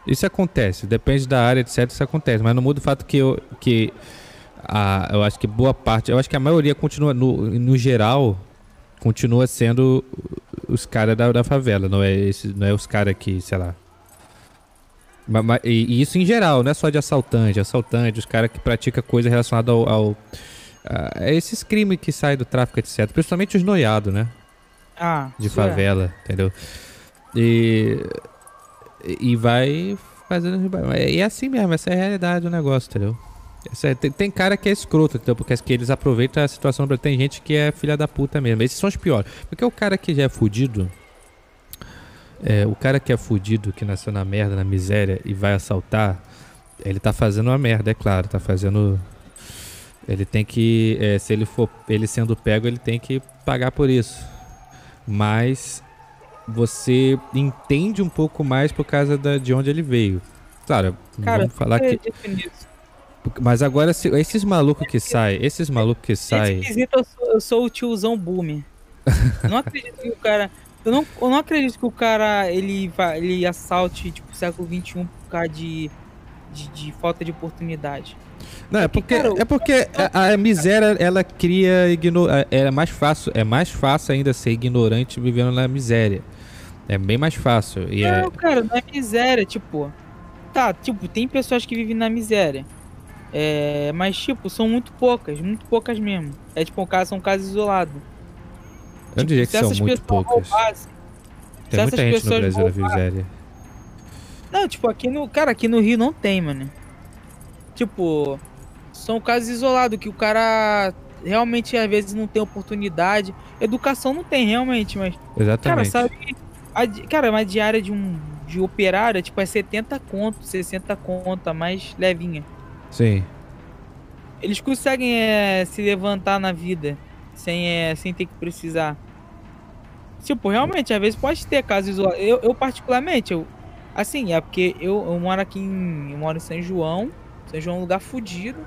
Isso acontece, depende da área, etc. Isso acontece, mas não muda o fato que eu, que a, eu acho que boa parte, eu acho que a maioria continua, no, no geral, continua sendo os caras da, da favela, não é, esse, não é os caras que, sei lá. Ma- ma- e, isso em geral, não é só de assaltante, assaltante, os caras que praticam coisa relacionada ao, ao a, a esses crimes que saem do tráfico, etc. Principalmente os noiados, né? Ah, de é. favela, entendeu? E, e vai fazendo. E é assim mesmo, essa é a realidade do negócio, entendeu? É- tem, tem cara que é escroto, entendeu? Porque que eles aproveitam a situação. Tem gente que é filha da puta mesmo. Esses são os piores. Porque o cara que já é fudido. É, o cara que é fudido, que nasceu na merda, na miséria e vai assaltar, ele tá fazendo uma merda, é claro, tá fazendo. Ele tem que. é, se ele for. Ele sendo pego, ele tem que pagar por isso. Mas você entende um pouco mais por causa da, de onde ele veio. Claro, Cara, vamos falar que. acredito nisso. Mas agora, se- esses malucos que saem, esses malucos que Nesse saem. quesito, eu sou, eu sou o tiozão boomer. Eu não acredito que o cara. Eu não, eu não acredito que o cara ele, vai, ele assalte tipo, século XXI por causa de, de, de falta de oportunidade. Não, é Porque, porque, cara, é porque a, a miséria ela cria igno... é é mais fácil, é mais fácil ainda ser ignorante vivendo na miséria. É bem mais fácil. E é, Não, cara, não é miséria, tipo. Tá, tipo, tem pessoas que vivem na miséria. É, mas, tipo, são muito poucas, muito poucas mesmo. É tipo, um caso, são casos isolados. eu não diria que são muito poucas. roubassem- Tem se muita essas gente no pessoas Brasil na. Não, tipo, aqui no. Cara, aqui no Rio não tem, mano. Tipo, são casos isolados que o cara realmente às vezes não tem oportunidade. Educação não tem realmente, mas. Cara, Exatamente. sabe. A, cara, uma diária de um. De operária, tipo, é 70 conto, 60 conto, a mais levinha. Sim. Eles conseguem é, se levantar na vida sem, é, sem ter que precisar. Tipo, realmente, às vezes pode ter casos isolados. Eu, eu particularmente, eu, assim, é porque eu, eu moro aqui em. Eu moro em São João. São João é um lugar fudido.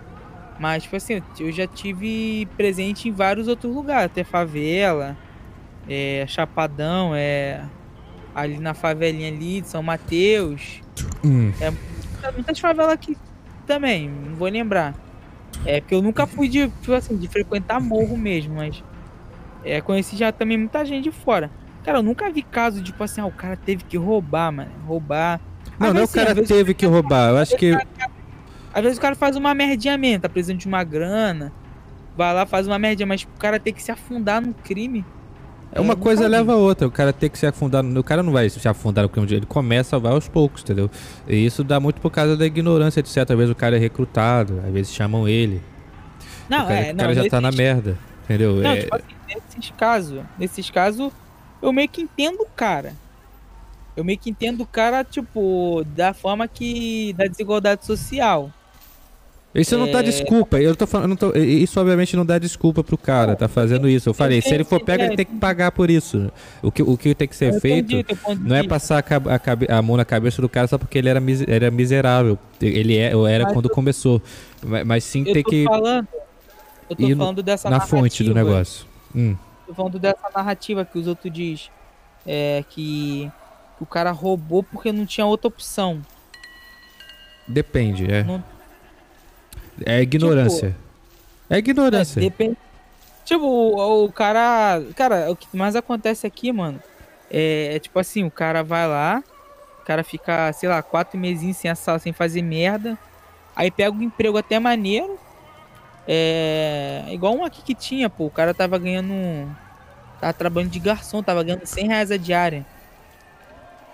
Mas, tipo assim, eu já tive presente em vários outros lugares. Até favela, é, Chapadão, é. Ali na favelinha ali de São Mateus. Hum. Tem muitas favelas aqui também, não vou lembrar. É, porque eu nunca fui de, tipo assim, de frequentar morro mesmo, mas. É, conheci já também muita gente de fora. Cara, eu nunca vi caso, tipo assim, ah, o cara teve que roubar, mano. Roubar. Não, Às não é o sim, cara teve que roubar. Eu acho que. Às vezes o cara faz uma merdinha mesmo, tá precisando de uma grana. Vai lá, faz uma merdinha, mas o cara tem que se afundar num crime. É uma eu coisa leva a outra. O cara tem que se afundar. O cara não vai se afundar no crime. Ele começa, vai aos poucos, entendeu? E isso dá muito por causa da ignorância, etc. Às vezes o cara é recrutado, às vezes chamam ele. Não, o cara, é, o não, cara já tá na merda, entendeu? Não, É- tipo assim, nesses casos, nesses casos, eu meio que entendo o cara. Eu meio que entendo o cara, tipo, da forma que. da desigualdade social. Isso não dá É. desculpa. Eu tô falando, eu tô- isso obviamente não dá desculpa pro cara, tá fazendo isso. Eu falei, se ele for pego, ele tem que pagar por isso. O que, o que tem que ser Eu feito entendi não é passar a, cab- a cabe- a mão na cabeça do cara só porque ele era, era miserável. Ele é, era Mas quando começou. Mas, mas sim Eu ter que falando. Eu tô falando dessa na narrativa. fonte do negócio. Hum. Tô falando dessa narrativa que os outros diz é, que, que o cara roubou porque não tinha outra opção. Depende, é. Não- É ignorância. é ignorância. É, depende. Tipo, o, o cara. Cara, o que mais acontece aqui, mano, é, é tipo assim, o cara vai lá, o cara fica, sei lá, quatro mesinhos sem assar, sem fazer merda. Aí pega um emprego até maneiro. É. Igual um aqui que tinha, pô. O cara tava ganhando. Tava trabalhando de garçom, tava ganhando 100 reais a diária.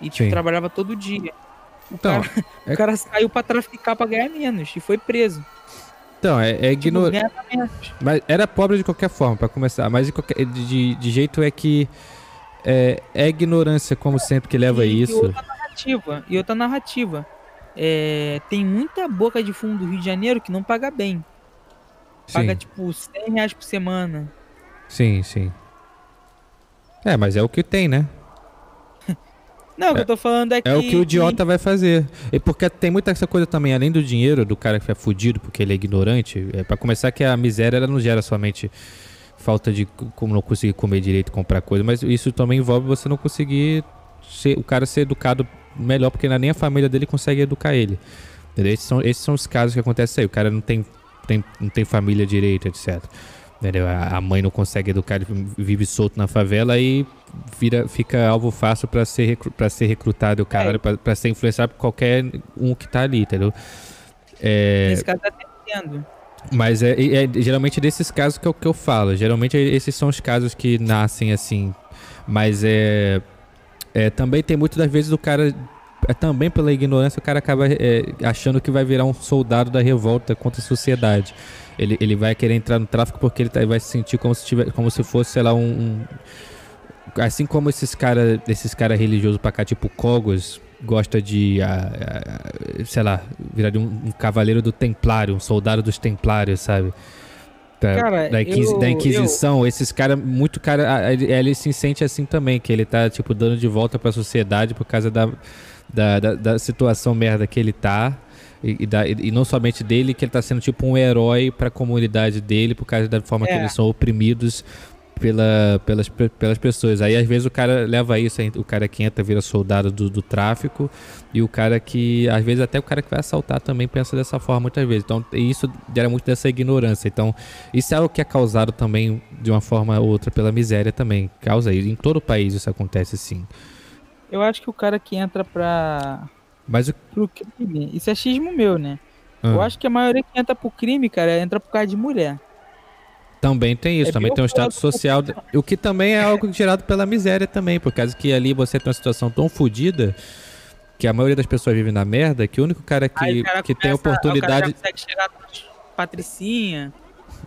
E tipo, Sim. trabalhava todo dia. O Então, cara, é- o cara saiu pra traficar pra ganhar menos e foi preso. Então, é, é Tipo, ignorante. Mas era pobre de qualquer forma, pra começar. Mas de, qualquer, de, de jeito é que é, é ignorância, como sempre, que leva a E- isso. E outra narrativa. E outra narrativa. É, tem muita boca de fundo do Rio de Janeiro que não paga bem. Paga Sim, tipo 100 reais por semana. sim, sim. É, mas é o que tem, né? Não, o que eu tô falando é que. É o que o idiota vai fazer. E porque tem muita essa coisa também, além do dinheiro, do cara que é fudido porque ele é ignorante. É, para começar, que a miséria ela não gera somente falta de como não conseguir comer direito, comprar coisa, mas isso também envolve você não conseguir ser, o cara ser educado melhor, porque é nem a família dele consegue educar ele. Entendeu? Esses são, esses são os casos que acontecem aí. O cara não tem, tem, não tem família direito, etc. Entendeu? A mãe não consegue educar, ele vive solto na favela e vira, fica alvo fácil pra ser, recru, ser recrutado, o cara, É. pra, pra ser influenciado por qualquer um que tá ali, entendeu? É, Nesse caso tá tendo. mas é, é- geralmente desses casos que eu, que eu falo. Geralmente esses são os casos que nascem assim. Mas é, é também tem muitas das vezes o cara é, também pela ignorância o cara acaba é, achando que vai virar um soldado da revolta contra a sociedade. Ele, ele vai querer entrar no tráfico porque ele tá- vai se sentir como se tiver, como se fosse, sei lá, um, um- assim como esses cara, esses cara religiosos pra cá, tipo Cogos, gosta de, ah, ah, sei lá, virar de um, um cavaleiro do Templário, um soldado dos Templários, sabe? Da, Cara, da, eu- da Inquisição, esses caras, muito cara, ele, ele se sente assim também, que ele tá, tipo, dando de volta pra sociedade por causa da, da, da, da situação merda que ele tá. E, e da- e- não somente dele, que ele tá sendo tipo um herói pra comunidade dele por causa da forma que É. eles são oprimidos pela, pelas, pe- pelas pessoas. Aí às vezes o cara leva isso, o cara que entra vira soldado do, do tráfico e o cara que, às vezes até o cara que vai assaltar também pensa dessa forma muitas vezes. Então isso gera muito dessa ignorância. Então isso é algo que é causado também de uma forma ou outra pela miséria também. Causa isso. Em todo o país isso acontece sim. Eu acho que o cara que entra pra. Mas o... pro crime. Isso é xismo meu, né? Ah, Eu acho que a maioria que entra pro crime, cara, entra por causa de mulher. Também tem isso, É também tem um o status próprio- social, o que também é algo gerado pela miséria também, por causa que ali você tem uma situação tão fodida que a maioria das pessoas vive na merda, que o único cara que, Aí o cara que tem começa- O oportunidade cara já consegue chegar nas patricinha,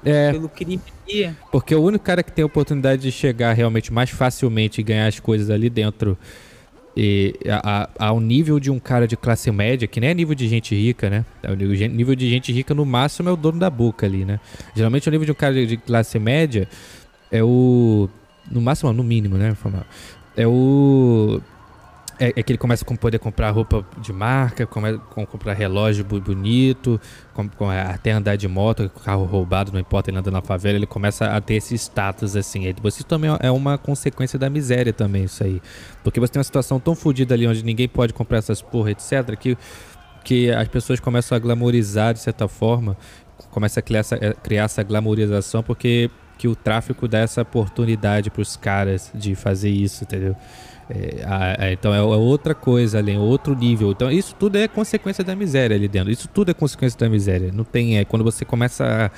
é, pelo crime aqui. porque o único cara que tem oportunidade de chegar realmente mais facilmente e ganhar as coisas ali dentro e a- a- ao nível de um cara de classe média, que nem é nível de gente rica, né? O nível de gente rica no máximo é o dono da boca ali, né? Geralmente o nível de um cara de- classe média é o. No máximo, no mínimo, né? É o. É, é que ele começa a poder comprar roupa de marca, começa a comprar relógio bonito, com, com- até andar de moto, carro roubado, não importa, ele anda na favela, ele começa a ter esse status assim. Isso também é uma consequência da miséria também, isso aí. Porque você tem uma situação tão fodida ali onde ninguém pode comprar essas porra, etc., que, que as pessoas começam a glamorizar de certa forma, começa a criar essa, eh, criar essa glamorização porque que o tráfico dá essa oportunidade pros caras de fazer isso, entendeu? É, a- a- então é, é outra coisa ali, é outro nível. Então isso tudo é consequência da miséria ali dentro. Isso tudo é consequência da miséria. Não tem, é quando você começa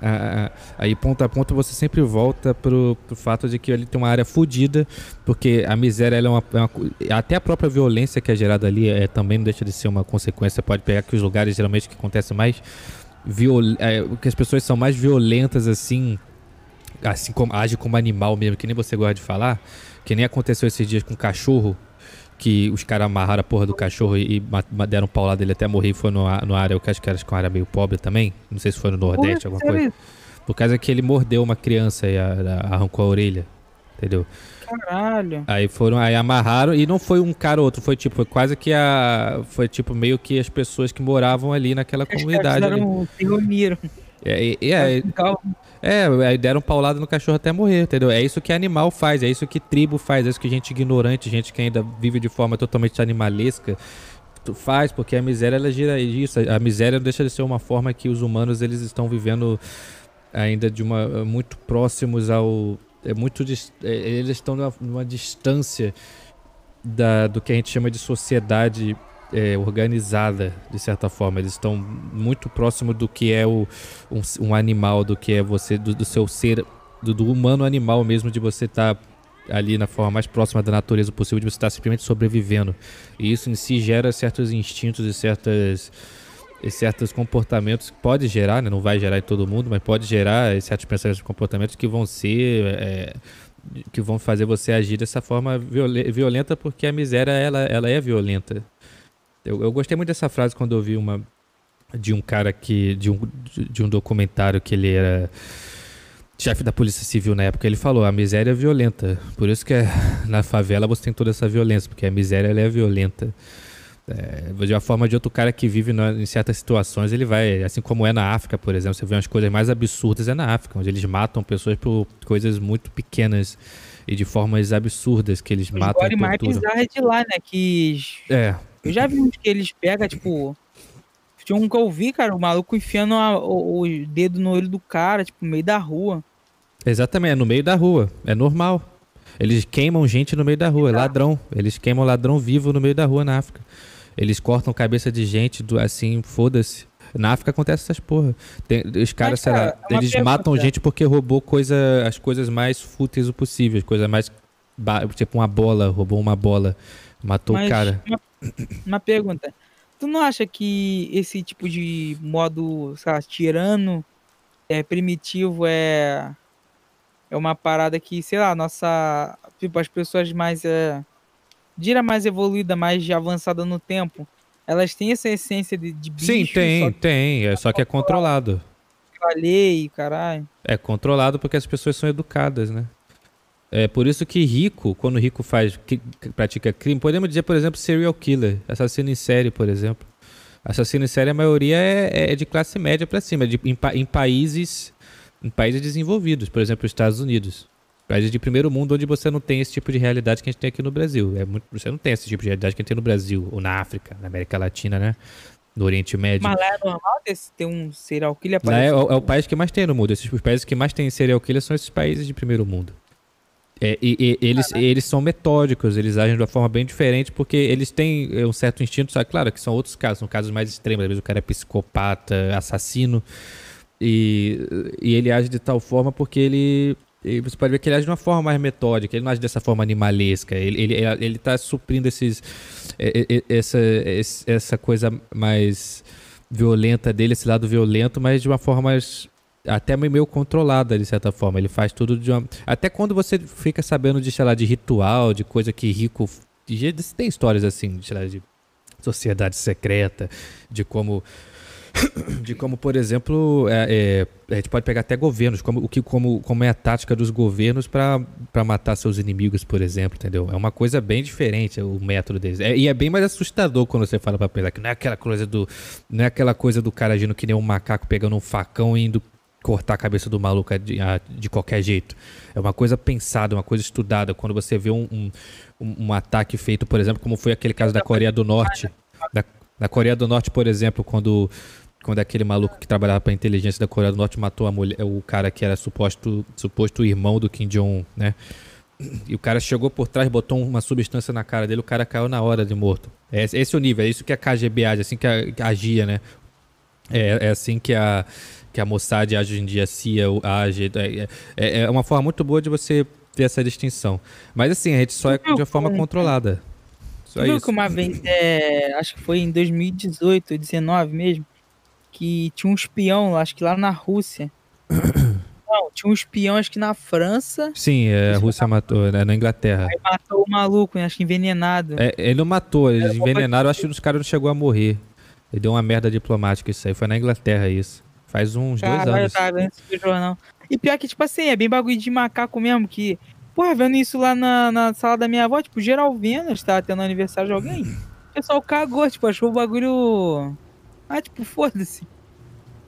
a, aí ponto a ponto você sempre volta pro, pro fato de que ali tem uma área fodida, porque a miséria é uma, é uma até a própria violência que é gerada ali é, também não deixa de ser uma consequência. Pode pegar que os lugares geralmente que acontece mais viol, é, que as pessoas são mais violentas assim, assim como como animal mesmo, que nem você gosta de falar, que nem aconteceu esses dias com o cachorro, que os caras amarraram a porra do cachorro e, e deram um pau lá dele até morrer e foi no, no área, eu acho que era com área meio pobre também, não sei se foi no Nordeste, alguma coisa. Por causa que ele mordeu uma criança e a- a- arrancou a orelha, entendeu? Caralho. Aí foram, aí amarraram e não foi um cara ou outro, foi tipo, foi quase que a, foi tipo meio que as pessoas que moravam ali naquela comunidade ali. fizeram- se reuniram. É, é, é, aí deram paulada no cachorro até morrer, entendeu? É isso que animal faz, é isso que tribo faz, é isso que gente ignorante, gente que ainda vive de forma totalmente animalesca faz, porque a miséria ela gira isso. A miséria não deixa de ser uma forma que os humanos eles estão vivendo ainda de uma muito próximos ao é muito é, eles estão numa, numa distância da, do que a gente chama de sociedade é, organizada de certa forma eles estão muito próximo do que é o um, um animal do que é você do, do seu ser do, do humano animal mesmo de você estar ali na forma mais próxima da natureza possível de você estar simplesmente sobrevivendo e isso em si gera certos instintos e certas e certos comportamentos que pode gerar, né? não vai gerar em todo mundo, mas pode gerar certos pensamentos e comportamentos que vão ser é, que vão fazer você agir dessa forma violenta, porque a miséria ela, ela é violenta. Eu, eu gostei muito dessa frase quando eu vi uma de um cara que de um, de um documentário que ele era chefe da polícia civil na época ele falou a miséria é violenta por isso que é, na favela você tem toda essa violência porque a miséria ela é violenta é, de uma forma de outro cara que vive na, em certas situações, ele vai, assim como é na África, por exemplo, você vê umas coisas mais absurdas é na África, onde eles matam pessoas por coisas muito pequenas e de formas absurdas que eles matam. O mais bizarro é de lá, né? Que. É. Eu já vi uns que eles pegam, tipo. Tinha um que eu vi, cara, o maluco enfiando a, o, o, dedo no olho do cara, tipo, no meio da rua. Exatamente, é no meio da rua. É normal. Eles queimam gente no meio da rua, é ladrão. Eles queimam ladrão vivo no meio da rua na África. Eles cortam cabeça de gente do, assim, foda-se. Na África acontece essas porra. Tem, os caras, sei lá, é eles pergunta. matam gente porque roubou coisa, as coisas mais fúteis possíveis, coisa mais. Tipo uma bola, roubou uma bola, matou Mas o cara. Uma, uma, pergunta. Tu não acha que esse tipo de modo, sei lá, tirano, é, primitivo é. É uma parada que, sei lá, nossa. Tipo, as pessoas mais. É, Dira mais evoluída, mais avançada no tempo, elas têm essa essência de, de bicho. Sim, tem, tem. É só que é controlado. Lei, caralho. É controlado porque as pessoas são educadas, né? É por isso que rico, quando rico faz, que, pratica crime, podemos dizer, por exemplo, serial killer, assassino em série, por exemplo. Assassino em série, a maioria é, é de classe média para cima, de, em, em, países, em países desenvolvidos, por exemplo, os Estados Unidos. Países de primeiro mundo onde você não tem esse tipo de realidade que a gente tem aqui no Brasil. É muito, você não tem esse tipo de realidade que a gente tem no Brasil, ou na África, na América Latina, né? No Oriente Médio. Mas lá é normal ter um serial killer Lá é, é, o país que mais tem no mundo. Esses, os países que mais tem serial killer são esses países de primeiro mundo. É, e, e eles, eles são metódicos, eles agem de uma forma bem diferente, porque eles têm é, um certo instinto, sabe? Claro que são outros casos, são casos mais extremos, às vezes o cara é psicopata, assassino, e, e ele age de tal forma porque ele você pode ver que ele age de uma forma mais metódica, ele não age dessa forma animalesca. Ele, ele, ele tá suprindo esses, essa, essa coisa mais violenta dele, esse lado violento, mas de uma forma mais até meio controlada, de certa forma. Ele faz tudo de uma. Até quando você fica sabendo de, sei lá, de ritual, de coisa que rico. Tem histórias assim, de, sei lá, de sociedade secreta, de como de como, por exemplo, é, é, a gente pode pegar até governos, como, o que, como, como é a tática dos governos para matar seus inimigos, por exemplo, entendeu? É uma coisa bem diferente o método deles. É, e é bem mais assustador quando você fala para pensar que não é aquela coisa do não é aquela coisa do cara agindo que nem um macaco pegando um facão e indo cortar a cabeça do maluco de, de qualquer jeito. É uma coisa pensada, uma coisa estudada. Quando você vê um, um, um ataque feito, por exemplo, como foi aquele caso da Coreia do Norte, da, da Coreia do Norte, por exemplo, quando quando aquele maluco que trabalhava para a inteligência da Coreia do Norte matou a mulher, o cara que era suposto, suposto irmão do Kim Jong-un, né? E o cara chegou por trás, botou uma substância na cara dele, o cara caiu na hora de morto. É esse é o nível, é isso que a KGB age, é assim que, a, que agia, né? É, é, assim que a, que a Mossad age hoje em dia, a CIA age. É, é, é uma forma muito boa de você ter essa distinção. Mas assim, a gente só é de uma forma controlada. Só isso. que uma vez, é, acho que foi em 2018, 2019 mesmo, que tinha um espião, acho que lá na Rússia. Não, tinha um espião, acho que na França. Sim, é, a Rússia matou, né, na Inglaterra. Aí matou o maluco, acho que envenenado. É, ele não matou, eles envenenaram, acho que os caras não chegou a morrer. Ele deu uma merda diplomática isso aí, foi na Inglaterra isso. Faz uns dois anos. Tá vendo esse jornal. E pior que, tipo assim, é bem bagulho de macaco mesmo, que... Porra, vendo isso lá na, na sala da minha avó, tipo, geral vendo, estava tendo aniversário de alguém. O pessoal cagou, tipo, achou o bagulho ah, tipo, foda-se.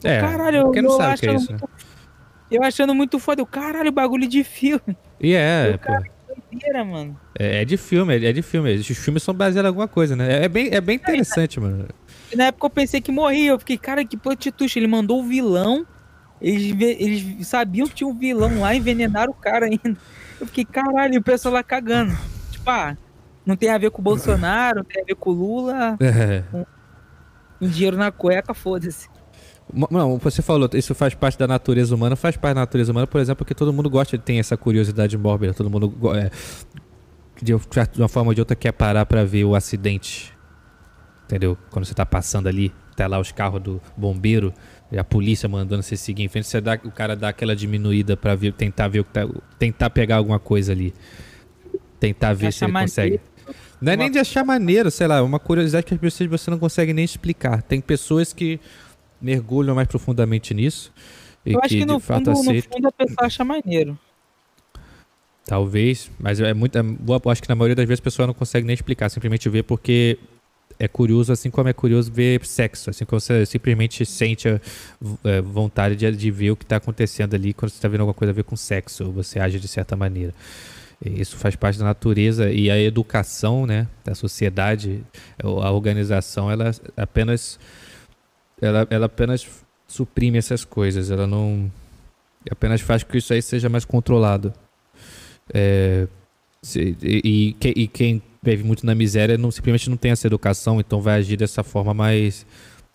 É, caralho, porque não sabe o que é. Muito, eu achando muito foda. O caralho, bagulho de filme. E é, pô. Doideira, mano. É, é, de filme, é, de filme. Os filmes são baseados em alguma coisa, né? É bem, é bem interessante, é, mano. Na época eu pensei que morria. Eu fiquei, cara, que plot Ele mandou o vilão. Eles, eles sabiam que tinha um vilão lá, envenenaram o cara ainda. Eu fiquei, caralho, o pessoal lá cagando. Tipo, ah, não tem a ver com o Bolsonaro, não tem a ver com o Lula. É. Com um dinheiro na cueca, foda-se. Não, você falou, isso faz parte da natureza humana, faz parte da natureza humana, por exemplo, porque todo mundo gosta de ter essa curiosidade mórbida, todo mundo é, de uma forma ou de outra quer parar para ver o acidente. Entendeu? Quando você tá passando ali, tá lá os carros do bombeiro e a polícia mandando você seguir em frente, você dá, o cara dá aquela diminuída para ver, tentar ver o que tá, tentar pegar alguma coisa ali. Tentar ver se ele consegue. Não é nem de achar maneiro, sei lá, uma curiosidade que às vezes você não consegue nem explicar. Tem pessoas que mergulham mais profundamente nisso. Eu acho que, que no, fundo, no fundo a pessoa acha maneiro. Talvez, mas é muito. É, acho que na maioria das vezes a pessoa não consegue nem explicar, simplesmente vê porque é curioso, assim como é curioso ver sexo, assim como você simplesmente sente a, é, vontade de, de, ver o que está acontecendo ali quando você está vendo alguma coisa a ver com sexo, você age de certa maneira. Isso faz parte da natureza e a educação, né, da sociedade, a organização, ela apenas, ela, ela apenas suprime essas coisas, ela não apenas faz com que isso aí seja mais controlado. É, se, e, e, e, quem vive muito na miséria não simplesmente não tem essa educação, então vai agir dessa forma mais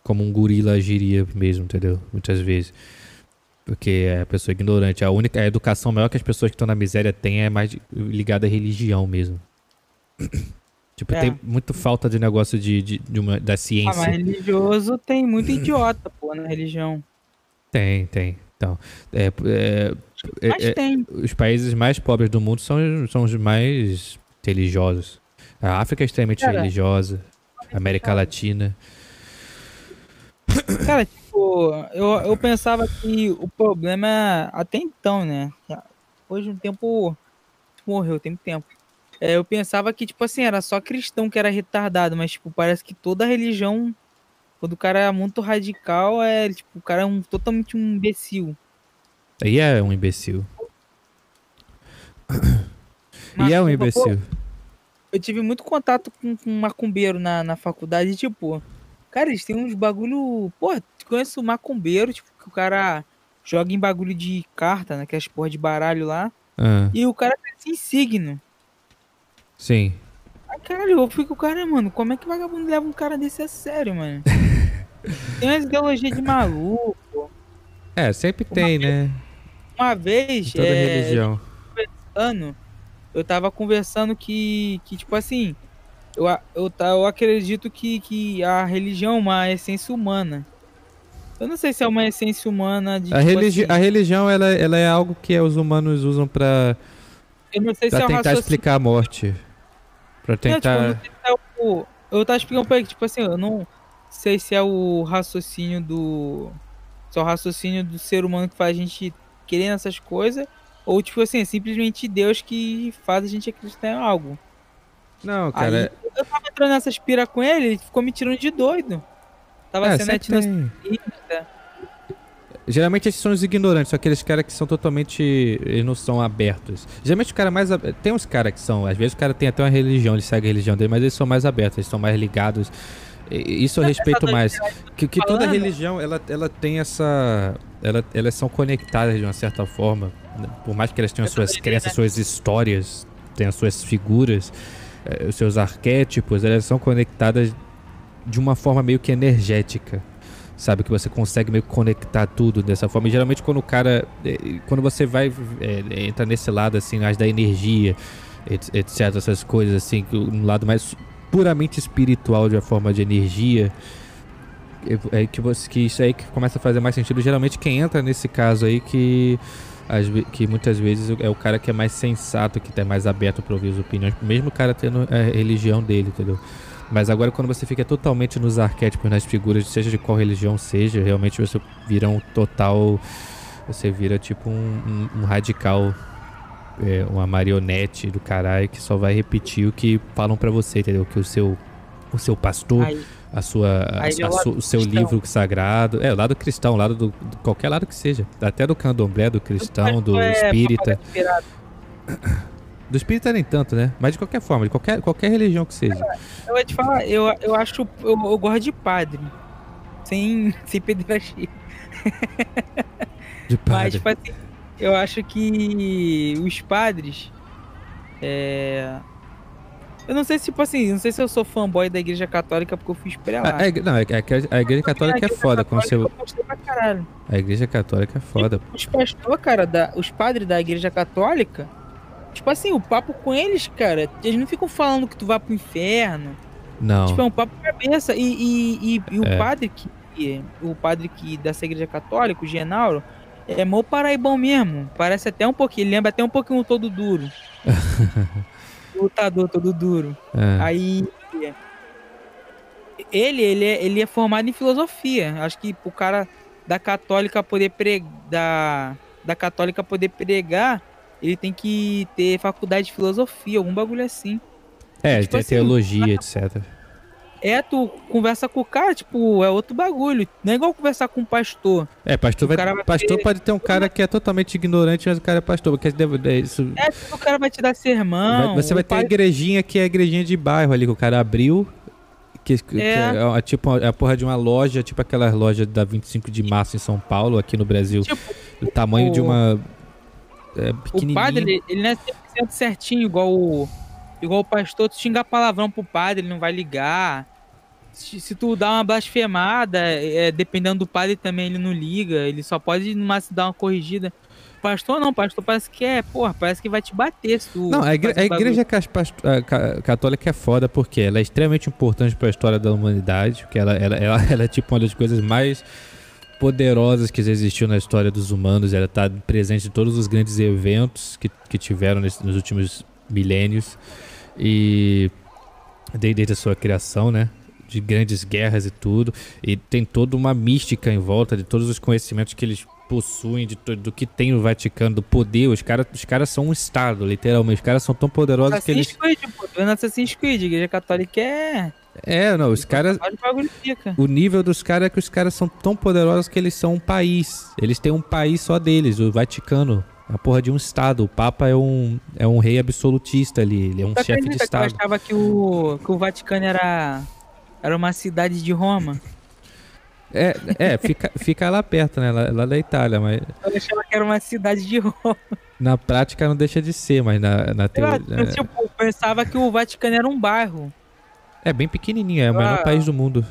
como um gorila agiria mesmo, entendeu? Muitas vezes. Porque é a pessoa ignorante. A única a educação maior que as pessoas que estão na miséria têm é mais ligada à religião mesmo. tipo, é. tem muito falta de negócio de, de, de uma, da ciência. Ah, mas religioso tem muito idiota, pô, na religião. Tem, tem. Então, é, é, é, é os países mais pobres do mundo são, são os mais religiosos. A África é extremamente Cara, religiosa. América Latina. Cara, tipo, eu, eu pensava que o problema até então, né? Hoje um tempo morreu, tem tempo. É, eu pensava que, tipo assim, era só cristão que era retardado, mas, tipo, parece que toda religião, quando o cara é muito radical, é, tipo, o cara é um, totalmente um imbecil. E é um imbecil. Mas, e é um imbecil. Pô, eu tive muito contato com, com macumbeiro na, na faculdade, tipo, cara, eles têm uns bagulho. Pô, tu conhece o macumbeiro, tipo, que o cara joga em bagulho de carta, né, porra de baralho lá. Ah. E o cara tem esse signo. Sim. Caralho, eu fico, cara, mano, como é que vagabundo leva um cara desse a sério, mano? tem umas ideologias de maluco. É, sempre tem, uma né? Vez, uma vez. Em toda é, religião. Conversando eu tava conversando que, que tipo assim, eu, eu, eu acredito que, que a religião é uma essência humana. Eu não sei se é uma essência humana de. A, tipo religi assim, a religião ela, ela é algo que os humanos usam pra, eu não sei pra se é tentar raciocínio... explicar a morte. Pra tentar. Não, tipo, eu, é o... eu tava explicando pra ele, tipo assim, eu não sei se é o raciocínio do. Se é o raciocínio do ser humano que faz a gente querer essas coisas ou, tipo assim, é simplesmente Deus que faz a gente acreditar em algo. Não, cara. Aí, é- eu tava entrando nessa espira com ele, ele ficou me tirando de doido. Tava é, sendo tem... Geralmente esses são os ignorantes, são aqueles caras que são totalmente. Eles não são abertos. Geralmente o cara mais. Tem uns caras que são. Às vezes o cara tem até uma religião, ele segue a religião dele, mas eles são mais abertos, eles são mais ligados. Isso eu respeito mais. Que, que toda religião ela, ela tem essa. Ela, elas são conectadas de uma certa forma. Né? Por mais que elas tenham suas crenças, suas histórias, tenham suas figuras, eh, os seus arquétipos, elas são conectadas de uma forma meio que energética. Sabe? Que você consegue meio que conectar tudo dessa forma. E geralmente quando o cara. Eh, quando você vai. É, entra nesse lado assim, mais da energia, etc. Essas coisas assim, um lado mais puramente espiritual de uma forma de energia é que, você, que isso aí que começa a fazer mais sentido. Geralmente quem entra nesse caso aí que as, que muitas vezes é o cara que é mais sensato, que está mais aberto para ouvir as opiniões, mesmo o cara tendo a religião dele, entendeu? Mas agora quando você fica totalmente nos arquétipos, nas figuras, seja de qual religião seja, realmente você vira um total. Você vira tipo um, um, um radical, é, uma marionete do caralho que só vai repetir o que falam para você, entendeu? Que o seu, o seu pastor a sua, a, a su, o seu cristão. livro sagrado. É, o lado cristão, o lado do, do, qualquer lado que seja. Até do candomblé, do cristão, do é espírita. Do espírita nem tanto, né? Mas de qualquer forma, de qualquer, qualquer religião que seja. Eu vou te falar, eu, eu acho. Eu, eu gosto de padre. Sem, sem pederastia. De padre. Mas, tipo assim, eu acho que os padres. É, eu não sei se, tipo assim, não sei se eu sou fanboy da igreja católica porque eu fui pra lá. A, a, não, é, é a, a igreja católica é foda. Quando você... A igreja católica é foda. Os pastores, cara, da, os padres da igreja católica, tipo assim, o papo com eles, cara, eles não ficam falando que tu vai pro inferno. Não. Tipo, é um papo cabeça. E, e, e, e o É. padre que. O padre que dessa igreja católica, o Genaro, é mó paraibão mesmo. Parece até um pouquinho. Ele lembra até um pouquinho o todo duro. lutador todo duro. É. Aí. Ele, ele, é, ele é formado em filosofia. Acho que o cara da católica poder pregar. Da, da católica poder pregar, ele tem que ter faculdade de filosofia, algum bagulho assim. É, tipo tem assim, teologia, etc. É, tu conversa com o cara, tipo, é outro bagulho. Não é igual conversar com um pastor. É, pastor, vai, vai pastor ter- pode ter um cara que é totalmente ignorante, mas o cara é pastor. Porque é isso, É, tipo, o cara vai te dar sermão. vai- você vai ter a pai- igrejinha que é a igrejinha de bairro ali, que o cara abriu. Que, que É. é, a- tipo a porra de uma loja, tipo aquelas lojas da 25 de março em São Paulo, aqui no Brasil. Tipo, o tamanho de o- uma. É, o padre, ele, ele não é 100% certinho, igual o, igual o pastor. Tu xingar palavrão pro padre, ele não vai ligar. Se, se tu dá uma blasfemada, é, dependendo do padre também, ele não liga. Ele só pode, no máximo, dar uma corrigida. Pastor não, pastor parece que é, porra, parece que vai te bater se tu. Não, a, igre- a igreja católica é foda porque ela é extremamente importante para a história da humanidade, porque ela, ela, ela, ela é tipo uma das coisas mais poderosas que existiu na história dos humanos. Ela está presente em todos os grandes eventos que, que tiveram nesse- nos últimos milênios e desde, desde a sua criação, né? De grandes guerras e tudo. E tem toda uma mística em volta de todos os conhecimentos que eles possuem, de, to- do que tem no Vaticano, do poder. Os caras os caras são um Estado, literalmente. Os caras são tão poderosos que Assassin's eles. Creed, pô. Assassin's Creed, a igreja católica é. É, não, os caras. O nível dos caras é que os caras são tão poderosos que eles são um país. Eles têm um país só deles, o Vaticano. A porra de um Estado. O Papa é um, é um rei absolutista ali. Ele é um chefe de acredita que eu Estado. achava que o, que o Vaticano era, era uma cidade de Roma? É, é fica, fica lá perto, né? Lá, lá da Itália, mas Eu achava que era uma cidade de Roma. na prática não deixa de ser, mas na, na teoria. tipo, eu pensava que o Vaticano era um bairro. É bem pequenininho, é o menor Ah. país do mundo.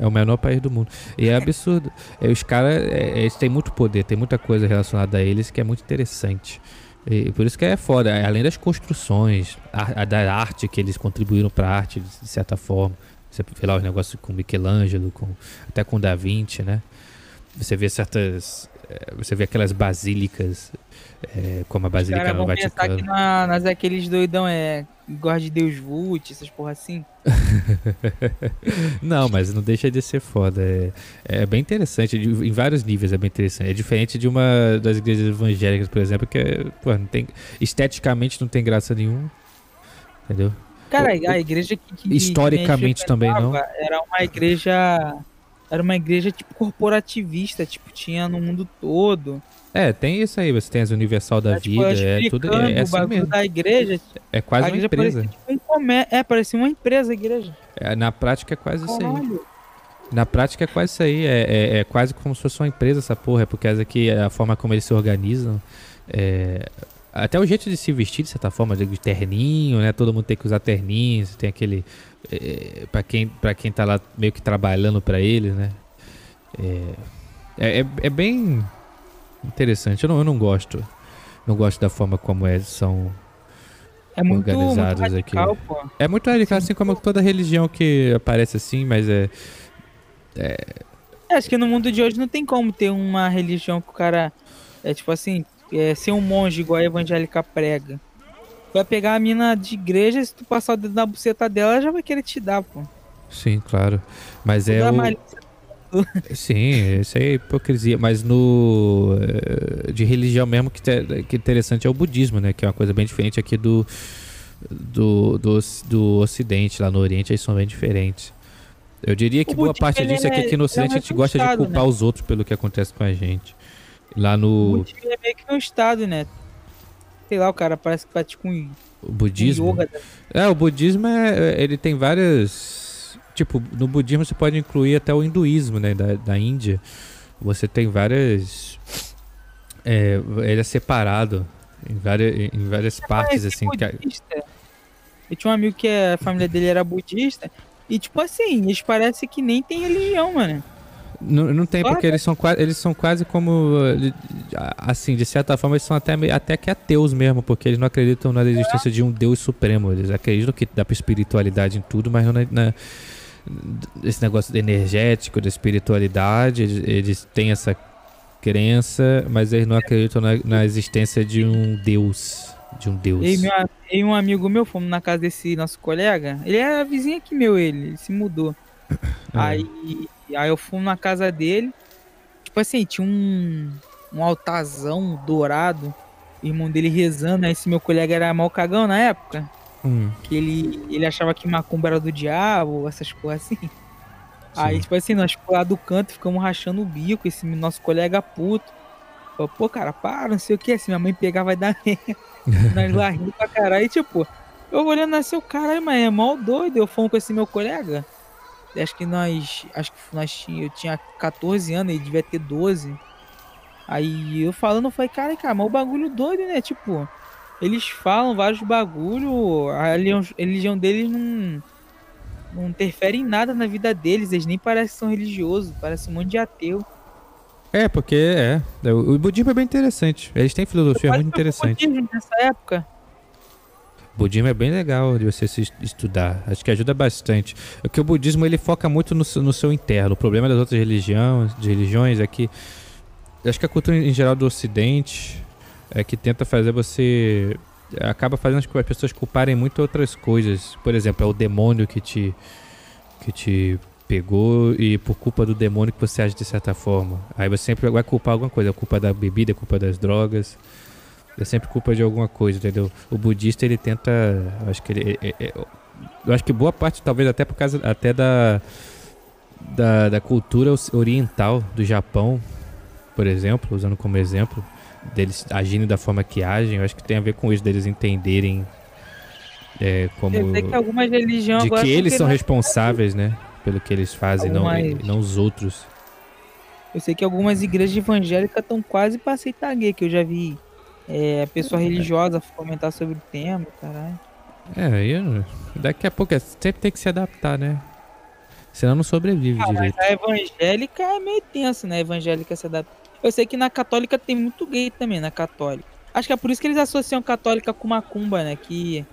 É o menor país do mundo. E é absurdo. É, os caras, é, eles têm muito poder, tem muita coisa relacionada a eles que é muito interessante. E por isso que é foda, é, além das construções, a, a da arte que eles contribuíram pra arte, de, certa forma. Você vê lá os negócios com Michelangelo, com, até com Da Vinci, né? Você vê certas. é, Você vê aquelas basílicas, é, como a Basílica no pensar Vaticano. que na, nas aqueles doidão é gosta de Deus Vult, essas porra assim. Não, mas não deixa de ser foda. É, é bem interessante, de- em vários níveis é bem interessante. É diferente de uma das igrejas evangélicas, por exemplo, que é, pô, não tem, esteticamente não tem graça nenhuma. Entendeu? Cara, O- a igreja que, que Historicamente que também não. Era uma igreja. Era uma igreja tipo corporativista, tipo, tinha no mundo todo. É, tem isso aí. Você tem as Universal da Era, tipo, Vida, é tudo é, é assim mesmo. da igreja. É quase a uma empresa. parecia tipo um comé- É, parecia uma empresa a igreja. É, na prática é quase isso aí. Caralho. Na prática é quase isso aí. É, é, é quase como se fosse uma empresa essa porra. É por causa que a forma como eles se organizam. é, até o jeito de se vestir, de certa forma, de terninho, né? Todo mundo tem que usar terninho. Tem aquele. É, para quem, pra quem tá lá meio que trabalhando pra eles, né? É, é, é- é bem interessante. Eu não, eu não gosto. Não gosto da forma como eles são. É muito, muito Organizados radical, aqui. pô. É muito radical, assim como toda religião que aparece assim, mas é. É, acho que no mundo de hoje não tem como ter uma religião que o cara é tipo assim, é, ser um monge igual a evangélica prega. Vai pegar a mina de igreja, se tu passar o dedo na buceta dela, ela já vai querer te dar, pô. Sim, claro. Mas é Toda o. Sim, isso é hipocrisia. Mas no. eh, De religião mesmo, que, te- que interessante é o budismo, né? Que é uma coisa bem diferente aqui do. Do, do, do Ocidente, lá no Oriente, eles são bem diferentes. Eu diria que O boa parte disso é que é- aqui no ele é Ocidente a mais gente gosta de culpar né? os outros pelo que acontece com a gente. Lá O no budismo é meio que um estado, né? Sei lá, o cara parece que pratica um, o um budismo. yoga. né? É, o budismo é, ele tem várias. Tipo, no budismo você pode incluir até o hinduísmo, né? Da, da Índia. Você tem várias. É, ele é separado em várias, em várias partes, Parece assim. que budista. Eu tinha um amigo que a família dele era budista. E tipo assim, eles parecem que nem tem religião, mano. Não, não tem, Claro porque que- eles são, quase, eles são quase como. Assim, de certa forma, eles são até, até que ateus mesmo, porque eles não acreditam na existência de um Deus supremo. Eles acreditam que dá pra espiritualidade em tudo, mas não na. na- esse negócio energético, da espiritualidade, eles, eles têm essa crença, mas eles não acreditam na, na existência de um Deus. De um Deus. Eu e, meu, eu e um amigo meu fomos na casa desse nosso colega. Ele era vizinho aqui meu, ele, ele se mudou. Aí, aí eu fui na casa dele. Tipo assim, tinha um, um altarzão dourado. O irmão dele rezando. Aí esse meu colega era mal cagão na época. Hum, Que ele, ele achava que macumba era do diabo, essas coisas assim. Aí, sim. tipo assim, nós lá do canto, ficamos rachando o bico, esse nosso colega puto. Falou, pô, cara, para, não sei o que, assim, minha mãe pegar vai dar merda. nós lá rindo pra caralho, e tipo, eu olhando assim, o caralho, mas é mal doido, eu fomos com esse meu colega. Acho que nós, acho que nós tinha, eu tinha 14 anos, ele devia ter 12. Aí eu falando, eu falei, cara, cara, mas o bagulho doido, né? Tipo, eles falam vários bagulho, a religião, deles não, não interfere em nada na vida deles, eles nem parecem que são religiosos, parece um monte de ateu. É, porque é. é, O budismo é bem interessante. Eles têm filosofia muito interessante. budismo Nessa época. O budismo é bem legal de você se estudar. Acho que ajuda bastante. É que o budismo ele foca muito no, seu- no seu interno. O problema das outras religiões, de religiões é que acho que a cultura em geral do Ocidente é que tenta fazer você acaba fazendo as as pessoas culparem muito outras coisas. Por exemplo, é o demônio que te que te pegou e por culpa do demônio que você age de certa forma. Aí você sempre vai culpar alguma coisa, é culpa da bebida, é culpa das drogas. É sempre culpa de alguma coisa, entendeu? O budista ele tenta, acho que ele, é- é- é- eu acho que boa parte talvez até por causa até da da, da cultura oriental do Japão, por exemplo, usando como exemplo deles agindo da forma que agem, eu acho que tem a ver com isso deles entenderem é, como Eu sei que algumas religiões de que eles são querendo- responsáveis, né, pelo que eles fazem, não, Algumas- e não os outros. Eu sei que algumas igrejas evangélicas estão quase pra aceitar gay, que eu já vi é, pessoa religiosa comentar sobre o tema, caralho. É, eu- daqui a pouco é- sempre tem que se adaptar, né? Senão não sobrevive Ah, direito. a evangélica é meio tenso, né? A evangélica se adapta. Eu sei que na católica tem muito gay também, na católica. Acho que é por isso que eles associam católica com macumba, né? Que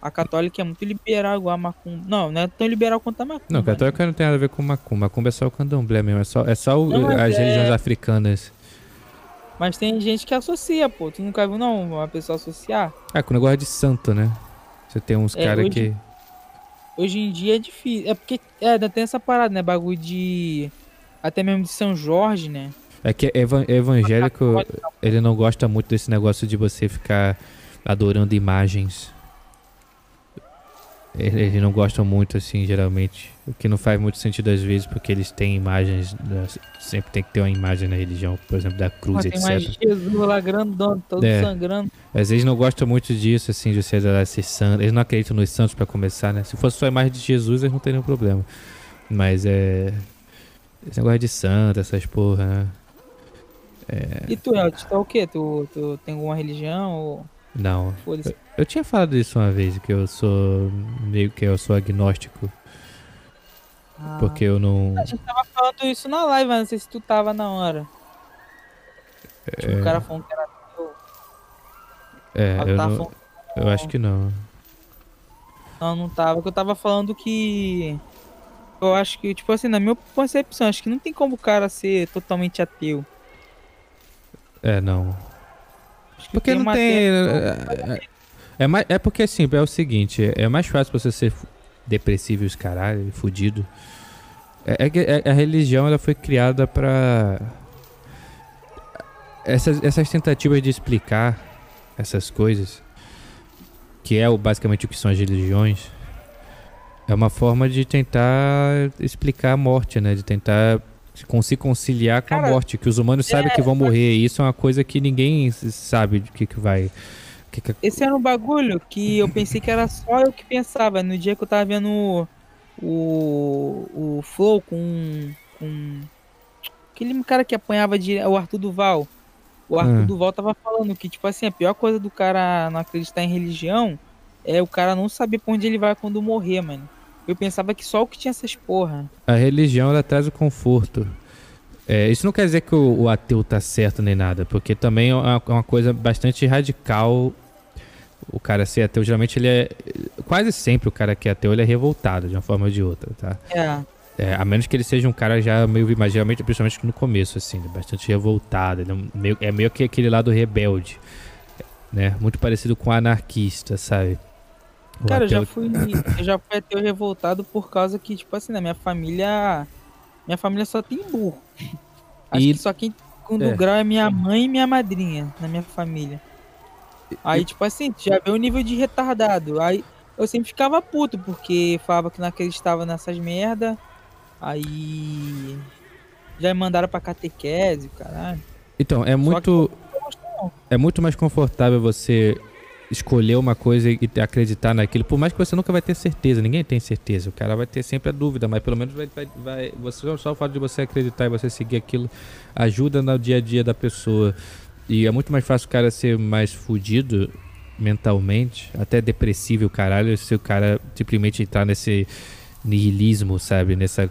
a católica é muito liberal igual a macumba. Não, não é tão liberal quanto a macumba. Não, né? católica não tem nada a ver com macumba. Macumba é só o candomblé mesmo. É só, é só o- Não, as é- religiões africanas. Mas tem gente que associa, pô. Tu nunca viu, não, uma pessoa associar? Ah, com o negócio de santo, né? Você tem uns É, caras hoje- que. Hoje em dia é difícil. É porque é, tem essa parada, né? Bagulho de. Até mesmo de São Jorge, né? É que evan- evangélico, ele não gosta muito desse negócio de você ficar adorando imagens. Ele- Eles não gostam muito, assim, geralmente. O que não faz muito sentido às vezes, porque eles têm imagens. da- Sempre tem que ter uma imagem na religião, por exemplo, da cruz, tem mais etc. Jesus lá grandão, todo É. sangrando. Às vezes não gostam muito disso, assim, de você adorar esses santos. Eles não acreditam nos santos pra começar, né? Se fosse só a imagem de Jesus, eles não teriam problema. Mas é. Esse negócio de santo, essas porra, né? E tu, Elton, tu é o quê? Tu, tu tem alguma religião? Ou... Não. Foda-se. Eu tinha falado isso uma vez, que eu sou. meio que eu sou agnóstico. Ah. Porque eu não. A gente tava falando isso na live, mas não sei se tu tava na hora. Tipo, É. o cara falando que era teu. É, eu, tá não, falando- eu acho que não. Não, não tava. Porque eu tava falando que. Eu acho que, tipo assim, na minha concepção, acho que não tem como o cara ser totalmente ateu. É, não. Porque não uma tem. É, é, é mais, é porque assim, é o seguinte, é mais fácil você ser depressivo e os caralho, fudido. É, é que a- a religião ela foi criada pra. Essas, essas tentativas de explicar essas coisas, que é o, basicamente o que são as religiões, é uma forma de tentar explicar a morte, né? De tentar se con- se conciliar com a Cara, morte, que os humanos sabem que vão morrer, e isso é uma coisa que ninguém sabe do que, que vai. que que- Esse era um bagulho que eu pensei que era só eu que pensava. No dia que eu tava vendo o, o, o Flow com, com aquele cara que apanhava de, o Arthur Duval. O Arthur Hum. Duval tava falando que, tipo assim, a pior coisa do cara não acreditar em religião é o cara não saber pra onde ele vai quando morrer, mano. Eu pensava que só o que tinha essas porra. A religião ela traz o conforto. É, isso não quer dizer que o, o, ateu tá certo nem nada, porque também é uma, é uma, coisa bastante radical o cara ser ateu. Geralmente ele é. Quase sempre o cara que é ateu ele é revoltado de uma forma ou de outra, tá? É. É, a menos que ele seja um cara já meio, mas geralmente, principalmente no começo, assim, bastante revoltado. É meio, é meio que aquele lado rebelde, né? Muito parecido com anarquista, sabe? Cara, eu já fui. Eu já fui ateu revoltado por causa que, tipo assim, na minha família. Minha família só tem burro. Acho e... que só quem segundo é. grau é minha mãe e minha madrinha na minha família. Aí, tipo assim, já vê o nível de retardado. Aí eu sempre ficava puto, porque falava que não acreditava nessas merda. Aí já me mandaram pra catequese, caralho. Então, é muito. É muito mais confortável você escolher uma coisa e acreditar naquilo, por mais que você nunca vai ter certeza, ninguém tem certeza, o cara vai ter sempre a dúvida, mas pelo menos vai, vai, vai você, só o fato de você acreditar e você seguir aquilo ajuda no dia a dia da pessoa. E é muito mais fácil o cara ser mais fudido mentalmente, até depressivo caralho, se o cara simplesmente entrar nesse nihilismo, sabe? Nessa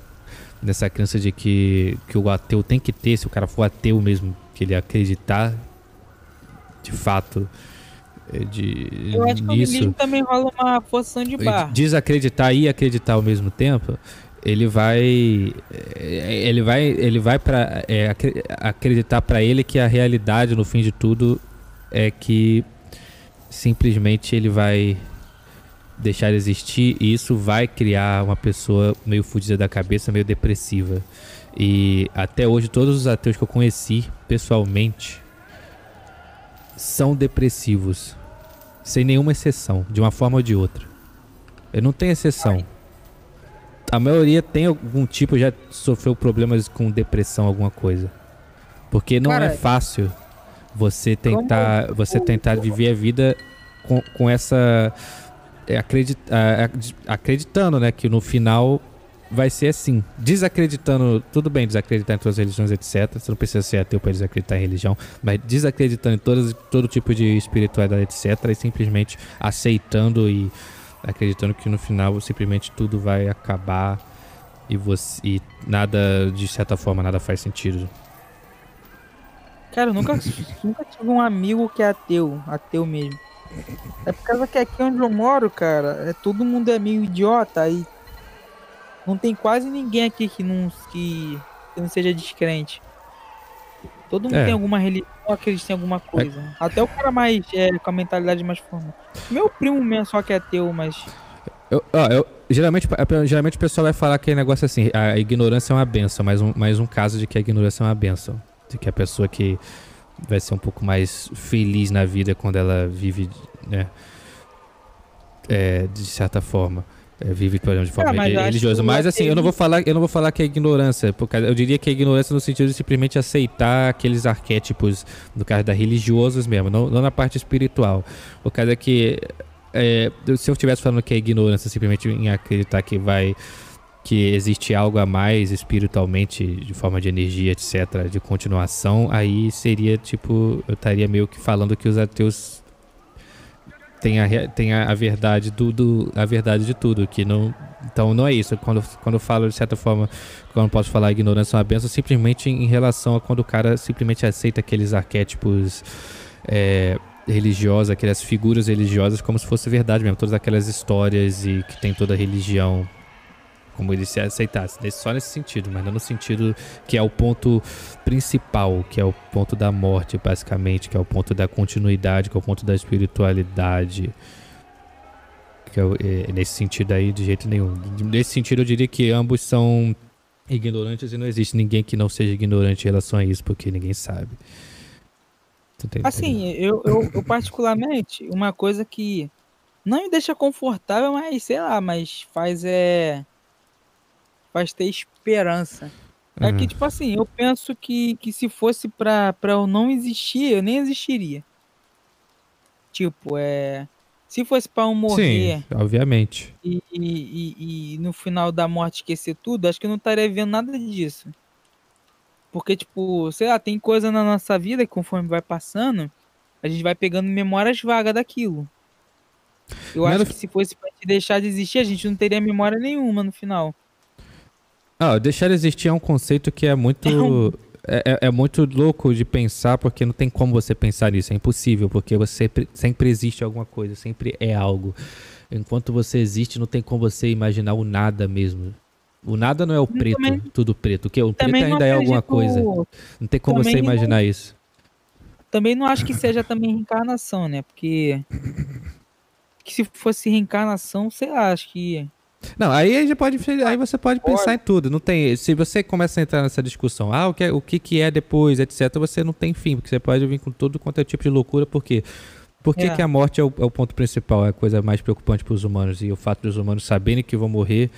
nessa crença de que, que o ateu tem que ter, se o cara for ateu mesmo, que ele acreditar de fato de, Eu acho nisso, que o também rola uma forção de barra. Desacreditar e acreditar ao mesmo tempo, ele vai é, ele vai ele vai para é, acreditar para ele que a realidade no fim de tudo é que simplesmente ele vai deixar de existir e isso vai criar uma pessoa meio fodida da cabeça, meio depressiva. E até hoje todos os ateus que eu conheci pessoalmente são depressivos, sem nenhuma exceção, de uma forma ou de outra. Eu não tenho exceção. A maioria tem algum tipo, já sofreu problemas com depressão, alguma coisa. Porque não Cara, é fácil você tentar, você tentar viver a vida com, com essa é, acreditando, né, que no final vai ser assim. Desacreditando, tudo bem desacreditar em todas as religiões, etc. Você não precisa ser ateu para desacreditar em religião, mas desacreditando em todas, todo tipo de espiritualidade, etc. E simplesmente aceitando e acreditando que no final simplesmente tudo vai acabar e você e nada, de certa forma, nada faz sentido. Cara, eu nunca, nunca tive um amigo que é ateu, ateu mesmo. É por causa que aqui onde eu moro, cara, é, todo mundo é meio idiota aí. Não tem quase ninguém aqui que não, que, que não seja descrente. Todo mundo é. tem alguma religião, acredita em alguma coisa. É. Até o cara mais é, com a mentalidade mais formal. Meu primo mesmo só que é ateu, mas. Eu, ó, eu, geralmente, geralmente o pessoal vai falar que é negócio assim, a ignorância é uma benção, mais um, mais um caso de que a ignorância é uma benção. De que a pessoa que vai ser um pouco mais feliz na vida quando ela vive, né? É, de certa forma. É, vive, por exemplo, de forma ah, religiosa. Mas assim, eu não vou falar, eu não vou falar que é ignorância, porque eu diria que é ignorância no sentido de simplesmente aceitar aqueles arquétipos, no caso da religiosos mesmo, não, não na parte espiritual. O caso é que é, se eu estivesse falando que é ignorância simplesmente em acreditar que vai que existe algo a mais espiritualmente, de forma de energia, etc., de continuação, aí seria tipo, eu estaria meio que falando que os ateus têm a, têm a, verdade do, do, a verdade de tudo, que não, então não é isso. Quando, quando eu falo de certa forma, quando posso falar ignorância é uma benção, simplesmente em relação a quando o cara simplesmente aceita aqueles arquétipos é, religiosos, aquelas figuras religiosas como se fosse verdade mesmo, todas aquelas histórias e que tem toda a religião como ele se aceitasse, só nesse sentido, mas não no sentido que é o ponto principal, que é o ponto da morte, basicamente, que é o ponto da continuidade, que é o ponto da espiritualidade. Que é, é, nesse sentido aí, de jeito nenhum. Nesse sentido, eu diria que ambos são ignorantes e não existe ninguém que não seja ignorante em relação a isso, porque ninguém sabe. Assim, eu, eu, eu particularmente, uma coisa que não me deixa confortável, mas sei lá, mas faz é faz ter esperança. É que, uhum. tipo assim, eu penso que, que se fosse pra, pra eu não existir, eu nem existiria. Tipo, é. Se fosse pra eu morrer. Sim, obviamente. E, e, e, e no final da morte esquecer tudo, acho que eu não estaria vendo nada disso. Porque, tipo, sei lá, tem coisa na nossa vida que conforme vai passando, a gente vai pegando memórias vagas daquilo. Eu acho que se fosse pra gente deixar de existir, a gente não teria memória nenhuma no final. Ah, deixar existir é um conceito que é muito. é, é, é muito louco de pensar, porque não tem como você pensar nisso, é impossível, porque você sempre, sempre existe alguma coisa, sempre é algo. Enquanto você existe, não tem como você imaginar o nada mesmo. O nada não é o preto, também, tudo preto. O que? O preto ainda é alguma coisa. Não tem como você imaginar não, isso. Também não acho que seja também reencarnação, né? Porque que se fosse reencarnação, sei lá, acho que não, aí, já pode, aí você pode pensar em tudo. Não tem, se você começa a entrar nessa discussão, ah, o que, é, o que, que é depois, etc., você não tem fim, porque você pode vir com todo quanto é tipo de loucura, por quê? Por que, é. que a morte é o, é o, ponto principal, é a coisa mais preocupante para os humanos? E o fato dos humanos saberem que vão morrer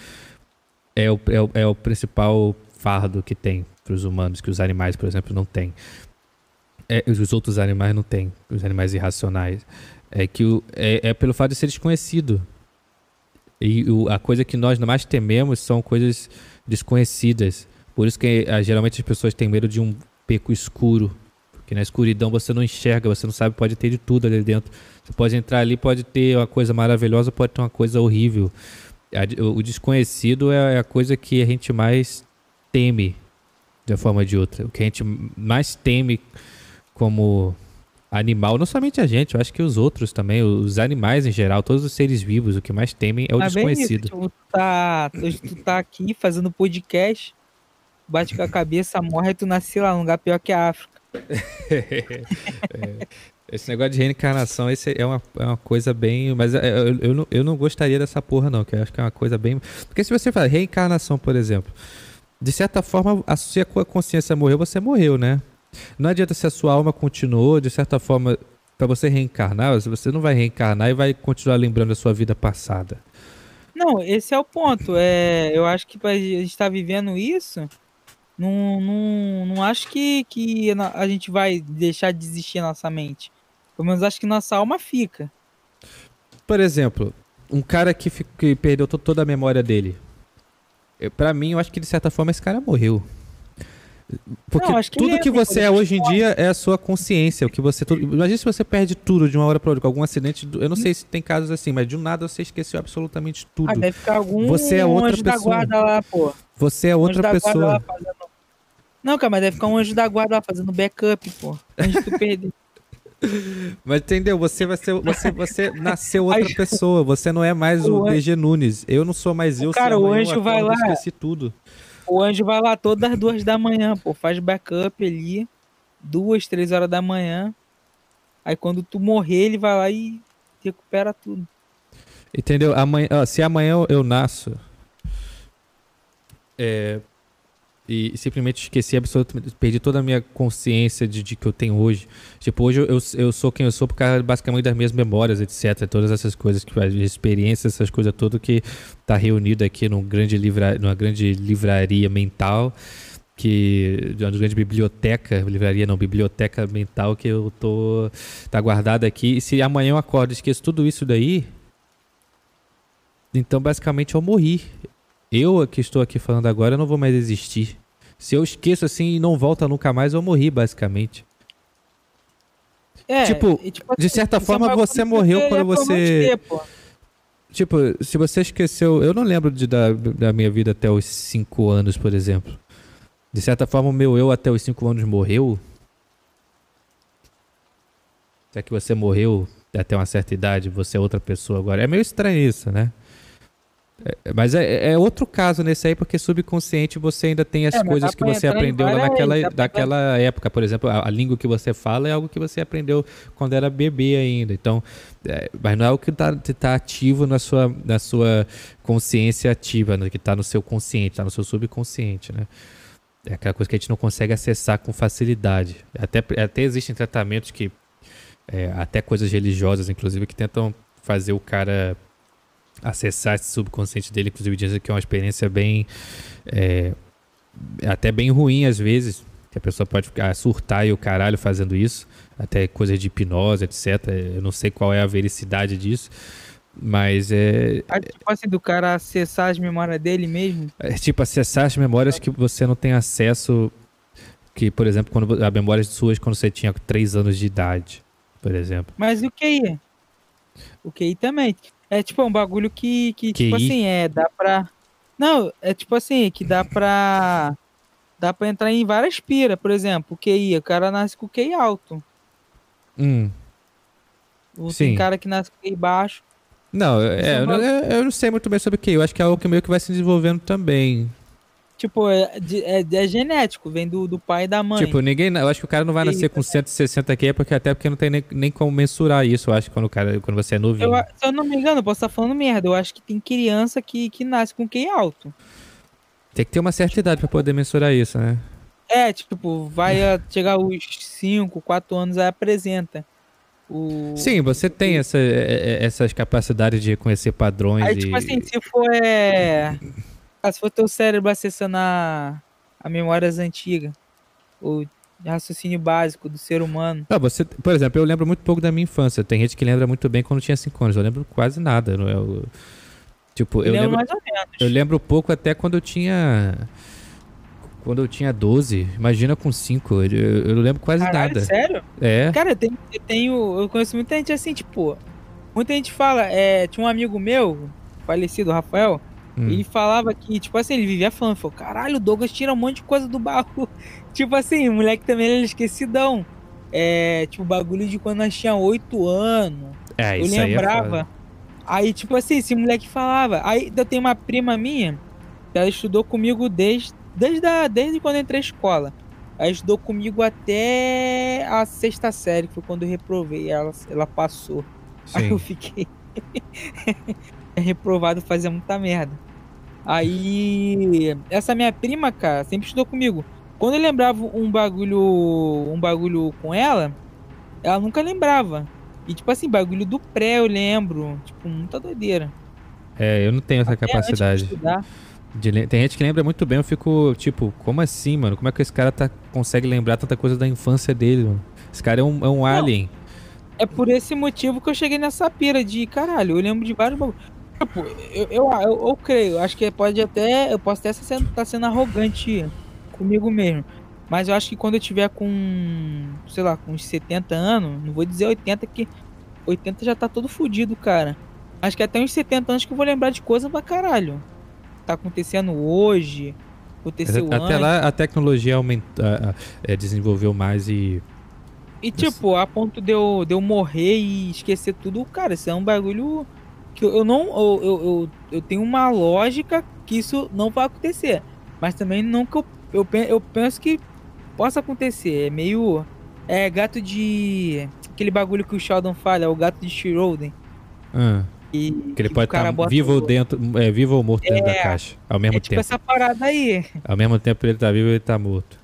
é o, é o, é o principal fardo que tem para os humanos, que os animais, por exemplo, não têm. É, os outros animais não têm, os animais irracionais. É que o, é, é pelo fato de ser desconhecido. E o, a coisa que nós mais tememos são coisas desconhecidas. Por isso que a, ah, geralmente as pessoas têm medo de um beco escuro. Porque na escuridão você não enxerga, você não sabe, pode ter de tudo ali dentro. Você pode entrar ali, pode ter uma coisa maravilhosa, pode ter uma coisa horrível. A, o desconhecido é a coisa que a gente mais teme de uma forma ou de outra. O que a gente mais teme como animal, não somente a gente, eu acho que os outros também, os animais em geral, todos os seres vivos, o que mais temem é o ah, desconhecido. Isso, tu, tá, tu, tá aqui fazendo podcast, bate com a cabeça, morre e tu nasce lá num lugar pior que a África. é, esse negócio de reencarnação esse é, uma, é uma coisa bem. Mas é, eu, eu, não, eu não gostaria dessa porra, não, que eu acho que é uma coisa bem. Porque se você fala reencarnação, por exemplo, de certa forma, a sua consciência morreu, você morreu, né? Não adianta se a sua alma continuou, de certa forma, para você reencarnar, você não vai reencarnar e vai continuar lembrando a sua vida passada. Não, esse é o ponto. É, eu acho que a gente estar tá vivendo isso, não, não, não acho que, que a gente vai deixar de existir nossa mente. Pelo menos acho que nossa alma fica. Por exemplo, um cara que, que perdeu toda a memória dele. Para mim, eu acho que de certa forma esse cara morreu. Porque não, que tudo que você é hoje em dia é a sua consciência, o que você Imagina se você perde tudo de uma hora para outra, com algum acidente, eu não sei se tem casos assim, mas de um nada você esqueceu absolutamente tudo. Ah, deve ficar algum você é outra anjo pessoa. da guarda lá, pô. Você é outra pessoa. Fazendo... Não, cara, mas deve ficar um anjo da guarda lá fazendo backup, pô. Antes de tu perder. Mas entendeu? Você vai ser. Você, você nasceu outra pessoa. Você não é mais o, o DG Nunes. Eu não sou mais eu. Cara, o anjo vai lá. Esqueci tudo. O anjo vai lá todas as duas da manhã, pô. Faz backup ali. Duas, três horas da manhã. Aí quando tu morrer, ele vai lá e recupera tudo. Entendeu? Amanhã, ó, se amanhã eu nasço. É, e simplesmente esqueci absolutamente, perdi toda a minha consciência de, de que eu tenho hoje. Tipo, hoje eu, eu sou quem eu sou por causa basicamente das minhas memórias, etc. Todas essas coisas, que as experiências, essas coisas tudo que tá reunido aqui num grande livra, numa grande livraria mental, que uma grande biblioteca, livraria não, biblioteca mental que eu tô tá guardada aqui. E se amanhã eu acordo e esqueço tudo isso daí, então basicamente eu morri eu que estou aqui falando agora, não vou mais existir. Se eu esqueço assim e não volta nunca mais, eu morri, basicamente. É, tipo, e, tipo assim, de certa forma você morreu quando você. Ter, tipo, se você esqueceu. Eu não lembro de, da, da minha vida até os 5 anos, por exemplo. De certa forma, o meu eu até os 5 anos morreu. Será que você morreu até uma certa idade, você é outra pessoa agora? É meio estranho isso, né? É, mas é, é, outro caso nesse aí, porque subconsciente você ainda tem as é, coisas que você aprendeu lá naquela aí, daquela época. Por exemplo, a, a, língua que você fala é algo que você aprendeu quando era bebê ainda. Então, é, mas não é algo que está tá ativo na sua, na sua consciência ativa, né? que está no seu consciente, está no seu subconsciente, né? É aquela coisa que a gente não consegue acessar com facilidade. Até, até existem tratamentos que, é, até coisas religiosas, inclusive, que tentam fazer o cara acessar esse subconsciente dele, inclusive dizem que é uma experiência bem é, até bem ruim às vezes, que a pessoa pode ficar surtar e o caralho fazendo isso, até coisas de hipnose, etc. Eu não sei qual é a vericidade disso. Mas é. Ah, tipo assim, do cara acessar as memórias dele mesmo? É tipo, acessar as memórias que você não tem acesso. Que, por exemplo, quando a memórias suas quando você tinha 3 anos de idade, por exemplo. Mas o QI? O QI também. É tipo é um bagulho que, que, que tipo assim, é, dá pra. Não, é tipo assim, que dá pra. dá pra entrar em várias piras. Por exemplo, o QI, o cara nasce com o QI alto. Hum. Tem Sim. cara que nasce com o QI baixo. Não, é, eu, não- eu- eu não sei muito bem sobre o que. Eu acho que é algo que meio que vai se desenvolvendo também. Tipo, é, é- é genético, vem do, do pai e da mãe. Tipo, ninguém. Eu acho que o cara não vai nascer com 160 QI, porque até porque não tem nem, nem como mensurar isso, eu acho, quando, o cara, quando você é novinho. Eu se eu não me engano, eu posso estar falando merda. Eu acho que tem criança que, que nasce com QI alto. Tem que ter uma certa idade pra poder mensurar isso, né? É, tipo, vai chegar os 5, 4 anos, aí apresenta. O... Sim, você tem essa, é, é, essas capacidades de reconhecer padrões Aí, e. tipo assim, se for é. Ah, se for teu cérebro acessando a, a memórias antigas, o raciocínio básico do ser humano. Ah, você, por exemplo, eu lembro muito pouco da minha infância. Tem gente que lembra muito bem quando tinha 5 anos. Eu lembro quase nada. Não é? Eu, tipo, eu lembro lembro, mais ou menos. eu lembro pouco até quando eu tinha. Quando eu tinha 12. Imagina com 5. Eu, eu não lembro quase Caralho, nada. sério? É. Cara, eu tenho, eu tenho. Eu conheço muita gente assim, tipo. Muita gente fala. É, tinha um amigo meu, falecido, Rafael. Hum. Ele falava que, tipo assim, ele vivia falando, falou, caralho, o Douglas tira um monte de coisa do baú. tipo assim, o moleque também era esquecidão. É, tipo, bagulho de quando nós tinha 8 anos. É, eu isso aí é lembrava. Aí, tipo assim, esse moleque falava. Aí eu tenho uma prima minha, que ela estudou comigo desde, desde, a, desde quando eu entrei na escola. Ela estudou comigo até a sexta série, que foi quando eu reprovei. Ela, ela passou. Aí Sim. eu fiquei reprovado, fazia muita merda. Aí, essa minha prima, cara, sempre estudou comigo. Quando eu lembrava um bagulho, um bagulho com ela, ela nunca lembrava. E tipo assim, bagulho do pré eu lembro, tipo, muita doideira. É, eu não tenho essa Até de capacidade. de le- Tem gente que lembra muito bem, eu fico tipo, como assim, mano? Como é que esse cara tá, consegue lembrar tanta coisa da infância dele, mano? Esse cara é um, é um alien. É por esse motivo que eu cheguei nessa pira de caralho, eu lembro de vários bagulhos. Tipo, eu, eu, eu, eu creio, acho que pode até. Eu posso até estar sendo, tá sendo arrogante comigo mesmo. Mas eu acho que quando eu tiver com, sei lá, com uns 70 anos, não vou dizer 80, que 80 já tá todo fudido, cara. Acho que até uns 70 anos que eu vou lembrar de coisa pra caralho. Tá acontecendo hoje, aconteceu Até antes. lá a tecnologia aumenta, é, desenvolveu mais e. E tipo, a ponto de eu, de eu morrer e esquecer tudo, cara, isso é um bagulho que eu não. Eu, eu, eu, eu tenho uma lógica que isso não vai acontecer. Mas também não que eu, eu, eu penso que possa acontecer. É meio. É gato de. Aquele bagulho que o Sheldon fala, é o gato de Schroeder. Ah, E, que ele pode estar bota vivo ou dentro, é, vivo ou morto dentro da É, caixa. Ao mesmo É tipo tempo. essa parada aí. Ao mesmo tempo ele tá vivo e ele tá morto.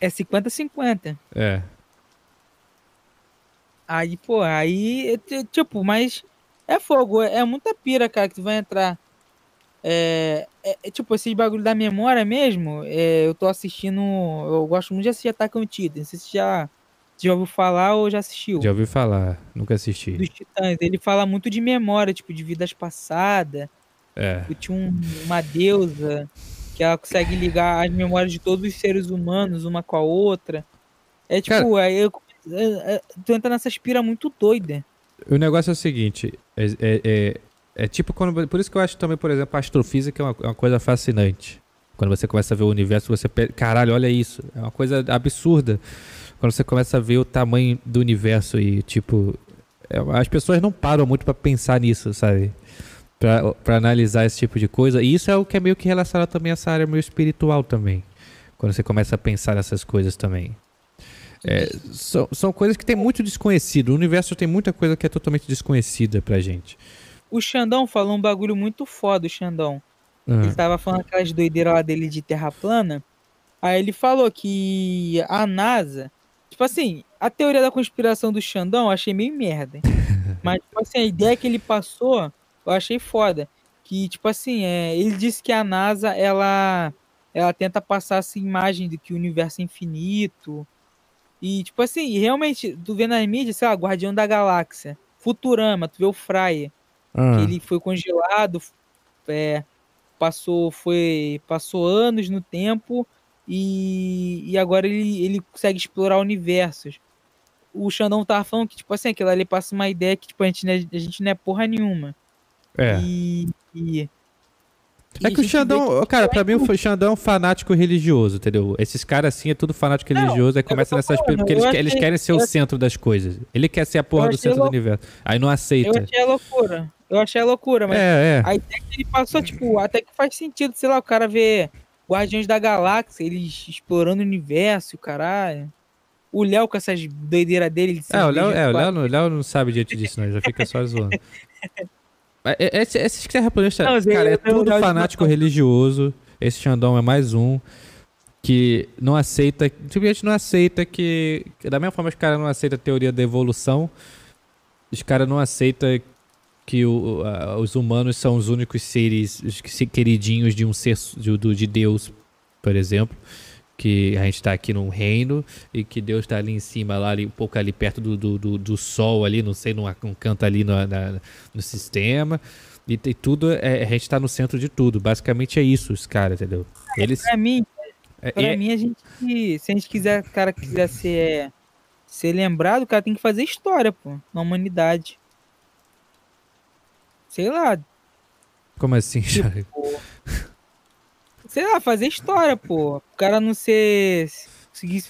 É 50-50. É. Aí, pô, aí, é ti- tipo, mas é fogo, é, é muita pira, cara, que tu vai entrar. É, é- é tipo, esses bagulho da memória mesmo, é, eu tô assistindo, eu gosto muito de assistir Attack on Titan, não sei se já, já ouviu falar ou já assistiu. Já ouvi falar, nunca assisti. Dos Titãs, ele fala muito de memória, tipo, de vidas passadas, É. eu tinha um- uma deusa que ela consegue ligar as memórias de todos os seres humanos uma com a outra. É tipo, aí eu, é, é, tu entra nessa pira muito doida. O negócio é o seguinte, é, é, é- é tipo quando. Por isso que eu acho também, por exemplo, a astrofísica é uma, é uma coisa fascinante. Quando você começa a ver o universo, você caralho, olha isso. É uma coisa absurda. Quando você começa a ver o tamanho do universo e, tipo. é, as pessoas não param muito pra pensar nisso, sabe? Pra analisar esse tipo de coisa. E isso é o que é meio que relacionado também a essa área meio espiritual também. Quando você começa a pensar nessas coisas também. É, são, são coisas que tem muito desconhecido. O universo tem muita coisa que é totalmente desconhecida pra gente. O Xandão falou um bagulho muito foda, o Xandão. Ah, Ele tava falando aquelas doideiras lá dele de terra plana. Aí ele falou que a NASA. Tipo assim, a teoria da conspiração do Xandão eu achei meio merda. Mas, tipo assim, a ideia que ele passou, eu achei foda. Que, tipo assim, é, ele disse que a NASA, ela, ela tenta passar essa imagem de que o universo é infinito. E, tipo assim, realmente, tu vê nas mídias, sei lá, Guardião da Galáxia, Futurama, tu vê o Fryer ah, que ele foi congelado, é, passou, foi, passou anos no tempo e, e agora ele, ele consegue explorar universos. O Xandão tava falando que, tipo assim, aquilo ali passa uma ideia que, tipo, a gente, não é- a gente não é porra nenhuma. é. E, e, É que o Xandão, cara, pra mim o Xandão é um fanático religioso, entendeu? Esses caras assim é tudo fanático não, religioso, aí começa nessas falando, porque eles, achei, eles, querem ser o centro das coisas. Ele quer ser a porra do centro do universo. Aí não aceita. Eu achei a loucura. Eu achei a loucura, mas é, é. aí até que ele passou, tipo, até que faz sentido, sei lá, o cara vê Guardiões da Galáxia, eles explorando o universo, caralho. O Léo com essas doideiras dele. é, o Léo, é, o Léo, não, o Léo não sabe diante disso, não. Ele já fica só zoando. É, esse, esses terraplanistas, cara, é tudo fanático religioso. Esse Xandão é mais um que não aceita, simplesmente não aceita que, da mesma forma que os caras não aceitam a teoria da evolução, os caras não aceitam que o, uh, os humanos são os únicos seres os queridinhos de um ser de, de Deus, por exemplo que a gente está aqui num reino e que Deus está ali em cima, lá ali, um pouco ali perto do, do, do, do sol ali, não sei, num, num canto ali no, na, no sistema. E, e tudo, é, a gente está no centro de tudo. Basicamente é isso, os caras, entendeu? Eles... Pra mim, é, pra é, mim, a gente, se a gente quiser, o cara quiser ser, ser lembrado, o cara tem que fazer história, pô, na humanidade. Sei lá. Como assim, tipo, sei lá, fazer história, pô. O cara não ser. Conseguir,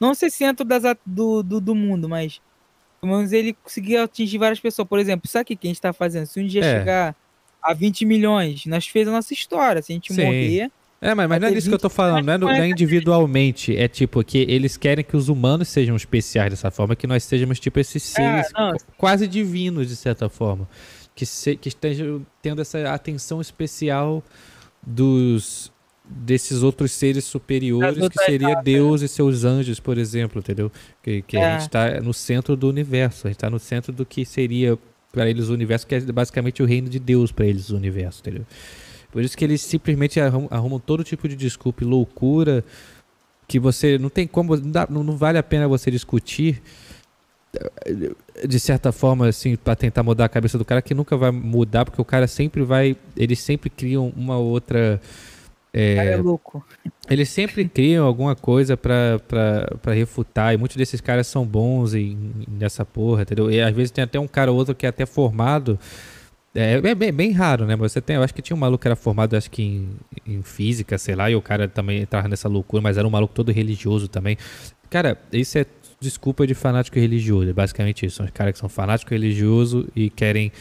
não ser centro das, do, do, do mundo, mas pelo menos ele conseguir atingir várias pessoas. Por exemplo, isso aqui que a gente tá fazendo. Se um dia é. chegar a 20 milhões, nós fez a nossa história. Se a gente Sim. morrer. É, mas, mas não é disso que eu tô falando, não é, não é, individualmente. É tipo que eles querem que os humanos sejam especiais dessa forma, que nós sejamos tipo esses é, seres quase divinos, de certa forma. Que, se, que estejam tendo essa atenção especial dos, desses outros seres superiores, que seria Deus e seus anjos, por exemplo, entendeu? Que, que é. a gente está no centro do universo, a gente está no centro do que seria para eles o universo, que é basicamente o reino de Deus para eles o universo, entendeu? Por isso que eles simplesmente arrumam, arrumam todo tipo de desculpa e loucura que você não tem como, não, dá, não, não vale a pena você discutir de certa forma, assim, para tentar mudar a cabeça do cara, que nunca vai mudar, porque o cara sempre vai. Eles sempre criam uma outra é, cara é louco. Eles sempre criam alguma coisa pra refutar, e muitos desses caras são bons em, nessa porra, entendeu? E às vezes tem até um cara ou outro que é até formado. É, é bem, bem, raro, né? Mas você tem, eu acho que tinha um maluco que era formado, acho que em, em física, sei lá, e o cara também entrava nessa loucura, mas era um maluco todo religioso também. Cara, isso é desculpa de fanático religioso, é basicamente isso. São os caras que são fanáticos religiosos e querem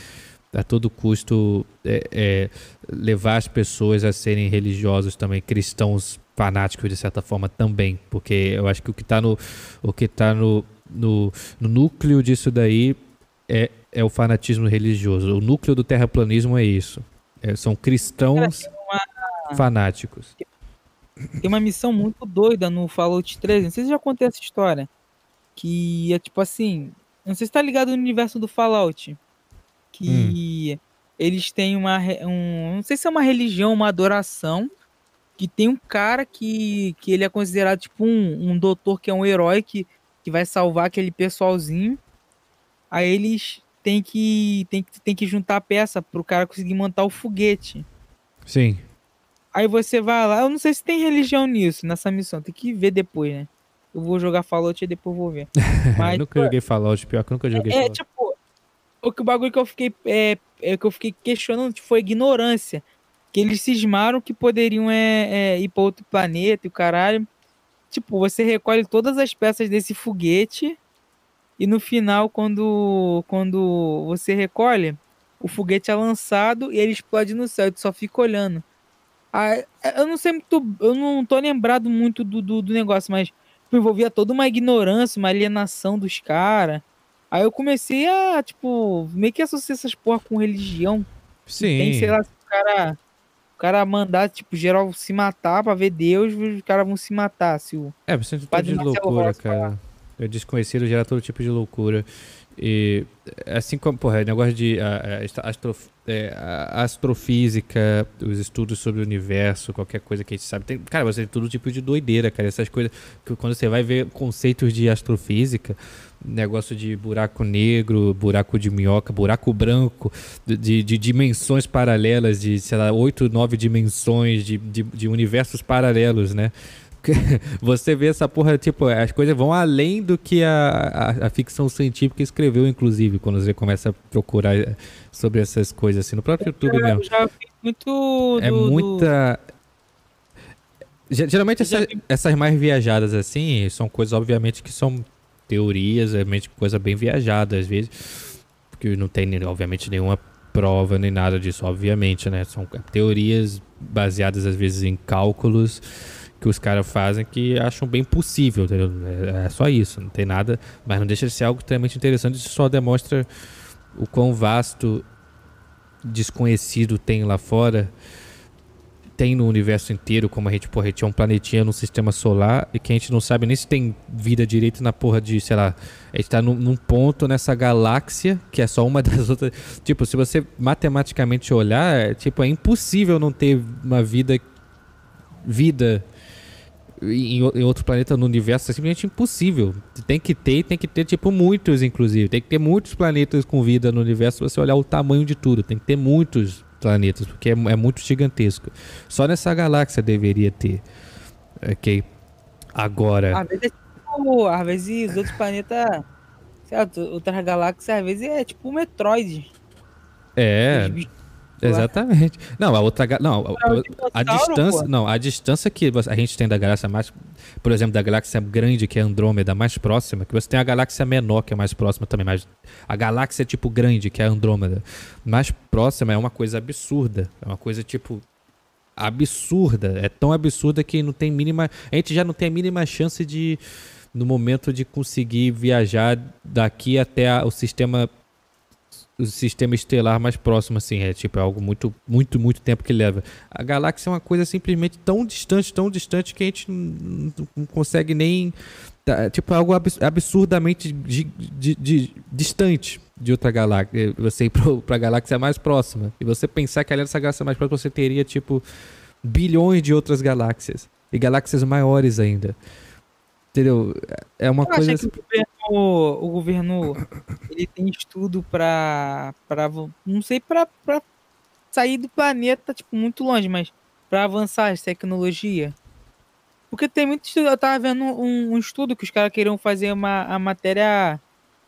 a todo custo é, é, levar as pessoas a serem religiosos também, cristãos fanáticos de certa forma também, porque eu acho que o que está no o que tá no, no, no, núcleo disso daí é, é o fanatismo religioso. O núcleo do terraplanismo é isso. É, são cristãos uma... fanáticos. Tem uma missão muito doida no Fallout 3. Não sei se já contei essa história. Que é tipo assim. Não sei se tá ligado no universo do Fallout que hum. eles têm uma. Um, não sei se é uma religião, uma adoração, que tem um cara que, que ele é considerado tipo um, um doutor que é um herói que, que vai salvar aquele pessoalzinho. Aí eles têm que, têm, têm que juntar a peça pro cara conseguir montar o foguete. Sim. Aí você vai lá, eu não sei se tem religião nisso, nessa missão, tem que ver depois, né? Eu vou jogar Fallout e depois vou ver. Mas, nunca joguei Fallout, pior que nunca joguei é, Fallout. É, tipo, o que o bagulho que eu fiquei é, é, que eu fiquei questionando foi ignorância. Que eles cismaram que poderiam é, é, ir para outro planeta e o caralho. Tipo, você recolhe todas as peças desse foguete e no final, quando, quando você recolhe, o foguete é lançado e ele explode no céu, tu só fica olhando. Ah, eu não sei muito, eu não tô lembrado muito do, do, do negócio, mas envolvia toda uma ignorância, uma alienação dos caras. Aí eu comecei a, tipo, meio que associar essas porra com religião. Sim. Tem, sei lá, se o cara, o cara mandar, tipo, geral se matar pra ver Deus, os caras vão se matar. Se o é, você todo tipo de loucura, cara. É desconhecido gera todo tipo de loucura. E assim como, porra, negócio de astro, é, astrofísica, os estudos sobre o universo, qualquer coisa que a gente sabe. Tem, cara, você tem todo tipo de doideira, cara. Essas coisas. Que quando você vai ver conceitos de astrofísica, negócio de buraco negro, buraco de minhoca, buraco branco, de, de dimensões paralelas, de, sei lá, oito, nove dimensões, de, de, de universos paralelos, né? Você vê essa porra, tipo, as coisas vão além do que a, a, a, ficção científica escreveu, inclusive, quando você começa a procurar sobre essas coisas, assim, no próprio YouTube eu mesmo. Já muito. É do- muita. Ge- Geralmente essa- vi- essas mais viajadas assim são coisas, obviamente, que são teorias, obviamente, coisa bem viajada às vezes. Porque não tem, obviamente, nenhuma prova nem nada disso, obviamente, né? São teorias baseadas às vezes em cálculos que os caras fazem que acham bem possível, entendeu? É, é só isso, não tem nada, mas não deixa de ser algo extremamente interessante, isso só demonstra o quão vasto desconhecido tem lá fora tem no universo inteiro, como a gente, porra, a gente é um planetinha no sistema solar e que a gente não sabe nem se tem vida direito na porra de, sei lá, a gente tá num, num ponto nessa galáxia, que é só uma das outras. Tipo, se você matematicamente olhar, é, tipo, é impossível não ter uma vida. Vida em, em outro planeta no universo é simplesmente impossível. Tem que ter, tem que ter, tipo, muitos, inclusive. Tem que ter muitos planetas com vida no universo se você olhar o tamanho de tudo. Tem que ter muitos planetas, porque é, é muito gigantesco. Só nessa galáxia deveria ter. Ok. Agora. Às vezes, é tipo, às vezes os outros planetas. Certo? Outras galáxias, às vezes é tipo o Metroid. é. Os bichos Exatamente. Não, a outra. Não, a, É o a dinossauro, distância. Não, a distância que a gente tem da galáxia mais. Por exemplo, da galáxia grande, que é Andrômeda, mais próxima, que você tem a galáxia menor, que é mais próxima também. Mas a galáxia tipo grande, que é a Andrômeda, mais próxima é uma coisa absurda. É uma coisa tipo. Absurda. É tão absurda que não tem mínima. A gente já não tem a mínima chance de. No momento de conseguir viajar daqui até a- o sistema o sistema estelar mais próximo, assim. É tipo, é algo muito, muito, muito tempo que leva. A galáxia é uma coisa simplesmente tão distante, tão distante que a gente não, consegue nem. tá, Tipo, é algo abs- absurdamente di- di- di- distante de outra galáxia. Você ir pro, pra galáxia mais próxima. E você pensar que ali nessa galáxia mais próxima você teria, tipo, bilhões de outras galáxias. E galáxias maiores ainda. Entendeu? É uma Eu coisa. que o governo, o governo ele tem estudo pra, pra vo- não sei, pra, pra sair do planeta, tipo, muito longe, mas pra avançar as tecnologias. Porque tem muito estudo, eu tava vendo um, um estudo que os caras queriam fazer uma a matéria,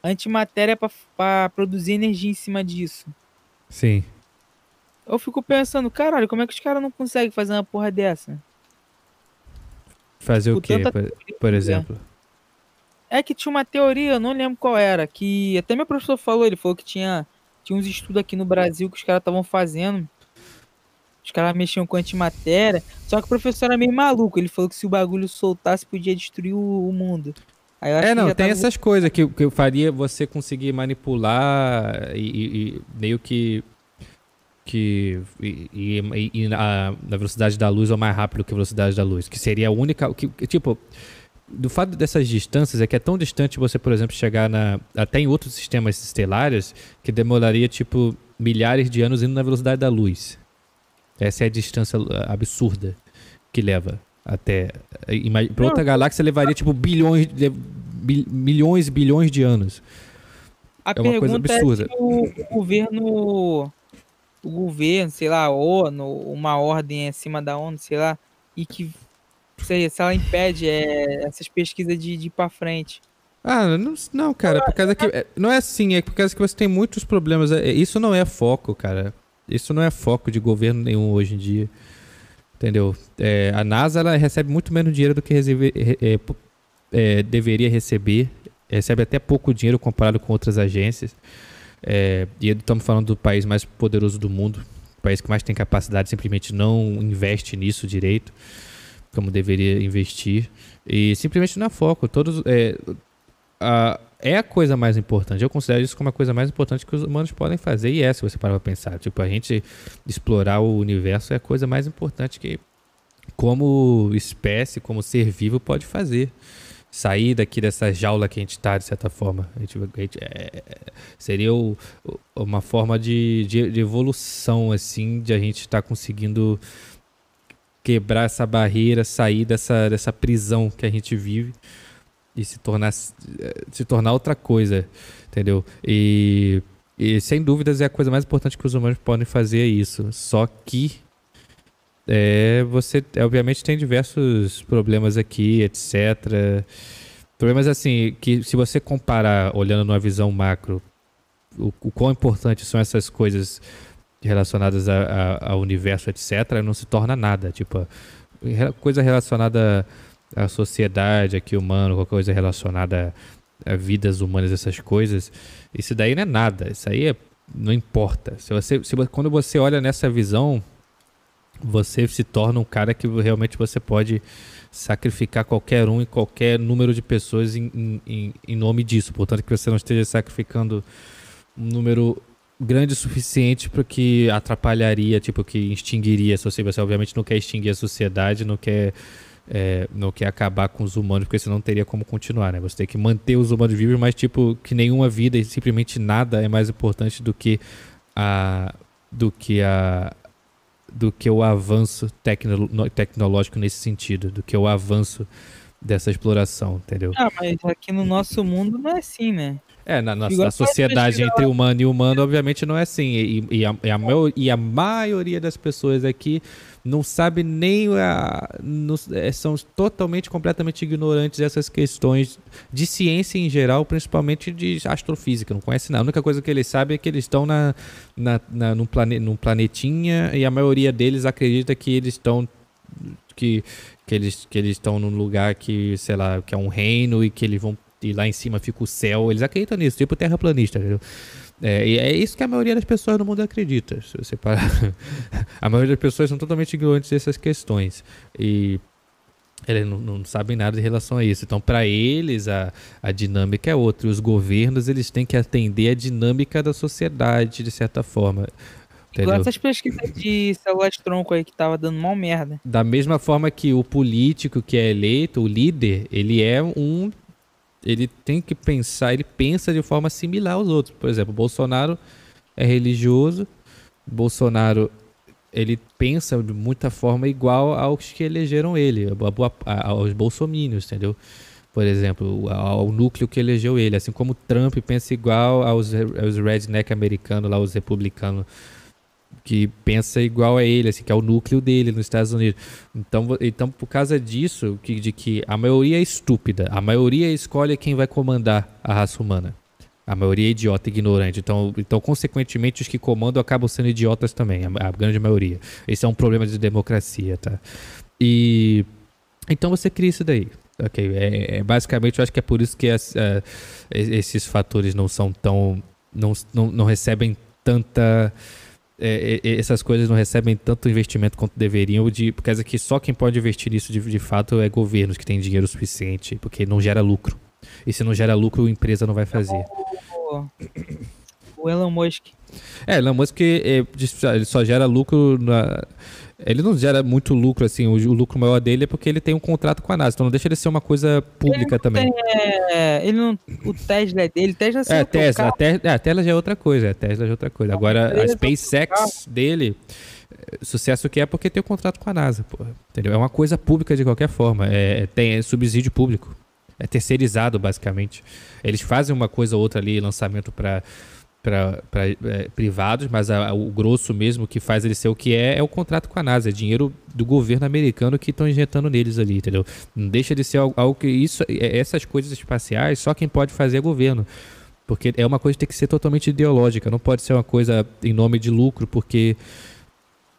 antimatéria pra produzir energia em cima disso. Sim. Eu fico pensando, caralho, como é que os caras não conseguem fazer uma porra dessa? Fazer o quê, por, por exemplo? É que tinha uma teoria, eu não lembro qual era, que até meu professor falou, ele falou que tinha, tinha uns estudos aqui no Brasil que os caras estavam fazendo. Os caras mexiam com antimatéria, só que o professor era meio maluco, ele falou que se o bagulho soltasse podia destruir o, o mundo. É, não, tem tava- essas coisas que, que faria você conseguir manipular e, e- e meio que. Que e, e- e na, na velocidade da luz ou mais rápido que a velocidade da luz. Que seria a única. Que, que, tipo, do fato dessas distâncias é que é tão distante você, por exemplo, chegar na, até em outros sistemas estelares que demoraria, tipo, milhares de anos indo na velocidade da luz. Essa é a distância uh, absurda que leva até. Para outra galáxia levaria, tipo, bilhões, milhões e bilhões de anos. A é uma coisa pergunta absurda. é o governo, o governo, sei lá, a ONU, uma ordem acima da ONU, sei lá, e que se, se ela impede é, essas pesquisas de, de ir pra frente. Ah, não, não cara, por causa que. é, Não é assim, é por causa que você tem muitos problemas. é, Isso não é foco, cara. Isso não é foco de governo nenhum hoje em dia. Entendeu? É, a NASA ela recebe muito menos dinheiro do que recebe- é, é, deveria receber. Recebe até pouco dinheiro comparado com outras agências. É, e estamos falando do país mais poderoso do mundo. O país que mais tem capacidade simplesmente não investe nisso direito, como deveria investir. E simplesmente não é foco. Todos, é, a- é a coisa mais importante. Eu considero isso como a coisa mais importante que os humanos podem fazer. E é, se você parar pra pensar. Tipo, a gente explorar o universo é a coisa mais importante que, como espécie, como ser vivo, pode fazer. Sair daqui dessa jaula que a gente tá, de certa forma. A gente, a gente- é- é- seria o- uma forma de, de, de evolução, assim, de a gente estar conseguindo quebrar essa barreira, sair dessa, dessa prisão que a gente vive e se tornar se tornar outra coisa, entendeu? E, e sem dúvidas é a coisa mais importante que os humanos podem fazer é isso. Só que é, você obviamente tem diversos problemas aqui, etc. Problemas assim, que se você comparar, olhando numa visão macro, o, o quão importantes são essas coisas relacionadas a, a, ao universo, etc., não se torna nada. Tipo, coisa relacionada à sociedade aqui humana, qualquer coisa relacionada a, a vidas humanas, essas coisas, isso daí não é nada. Isso aí é, não importa. Se você, se, quando você olha nessa visão, você se torna um cara que realmente você pode sacrificar qualquer um e qualquer número de pessoas em, em, em nome disso. Portanto, que você não esteja sacrificando um número grande o suficiente para que atrapalharia, tipo, que extinguiria a sociedade. Você obviamente não quer extinguir a sociedade, não quer, é, não quer acabar com os humanos, porque senão não teria como continuar, né? Você tem que manter os humanos vivos, mas tipo, que nenhuma vida e simplesmente nada é mais importante do que a do que a do que o avanço tecno, tecnológico nesse sentido, do que o avanço dessa exploração, entendeu? Ah, mas aqui no nosso mundo não é assim, né? É, na, na, na sociedade entre humano e humano, obviamente não é assim. E, e, a, e, a, e a maioria das pessoas aqui não sabe nem a. Não, é, são totalmente, completamente ignorantes dessas questões de ciência em geral, principalmente de astrofísica. Não conhece nada. A única coisa que eles sabem é que eles estão na, na, na, num, plane, num planetinha e a maioria deles acredita que eles estão. Que, que eles que eles estão num lugar que, sei lá, que é um reino e que eles vão e lá em cima fica o céu. Eles acreditam nisso, tipo terraplanista? É, e é isso que a maioria das pessoas no mundo acredita. Se você parar. a maioria das pessoas são totalmente ignorantes dessas questões. E eles não, não sabem nada em relação a isso. Então, para eles, a, a dinâmica é outra. E os governos, eles têm que atender a dinâmica da sociedade, de certa forma. Igual essas pesquisas de celular de tronco aí que tava dando mal merda. Da mesma forma que o político que é eleito, o líder, ele é um ele tem que pensar, ele pensa de forma similar aos outros. Por exemplo, Bolsonaro é religioso, Bolsonaro ele pensa de muita forma igual aos que elegeram ele, aos bolsomínios, entendeu? Por exemplo, ao núcleo que elegeu ele, assim como Trump pensa igual aos, aos redneck americanos, lá os republicanos que pensa igual a ele, assim, que é o núcleo dele nos Estados Unidos. Então, então por causa disso, que, de que a maioria é estúpida, a maioria escolhe quem vai comandar a raça humana. A maioria é idiota, ignorante. Então, então, consequentemente, os que comandam acabam sendo idiotas também, a, a grande maioria. Esse é um problema de democracia, tá? E então você cria isso daí. Ok, é, é basicamente, eu acho que é por isso que as, uh, esses fatores não são tão. não, não, não recebem tanta é, é, essas coisas não recebem tanto investimento quanto deveriam, de, por causa que só quem pode investir nisso de, de fato é governos que têm dinheiro suficiente, porque não gera lucro. E se não gera lucro, a empresa não vai fazer. O Elon Musk. É, Elon Musk é, ele só gera lucro na, ele não gera muito lucro, assim, o, o, lucro maior dele é porque ele tem um contrato com a NASA, então não deixa ele ser uma coisa pública também. É, ele não, o Tesla é dele, Tesla é, é Tesla, a, é, a Tesla já é outra coisa, a Tesla já é outra coisa. Agora, a SpaceX dele, sucesso que é porque tem o um contrato com a NASA, porra, entendeu? É uma coisa pública de qualquer forma, é, tem é subsídio público, é terceirizado, basicamente. Eles fazem uma coisa ou outra ali, lançamento para para é, privados, mas a, o grosso mesmo que faz ele ser o que é é o contrato com a NASA, é dinheiro do governo americano que estão injetando neles ali, entendeu? Não deixa de ser algo, algo, que isso, é, essas coisas espaciais só quem pode fazer é governo, porque é uma coisa que tem que ser totalmente ideológica, não pode ser uma coisa em nome de lucro, porque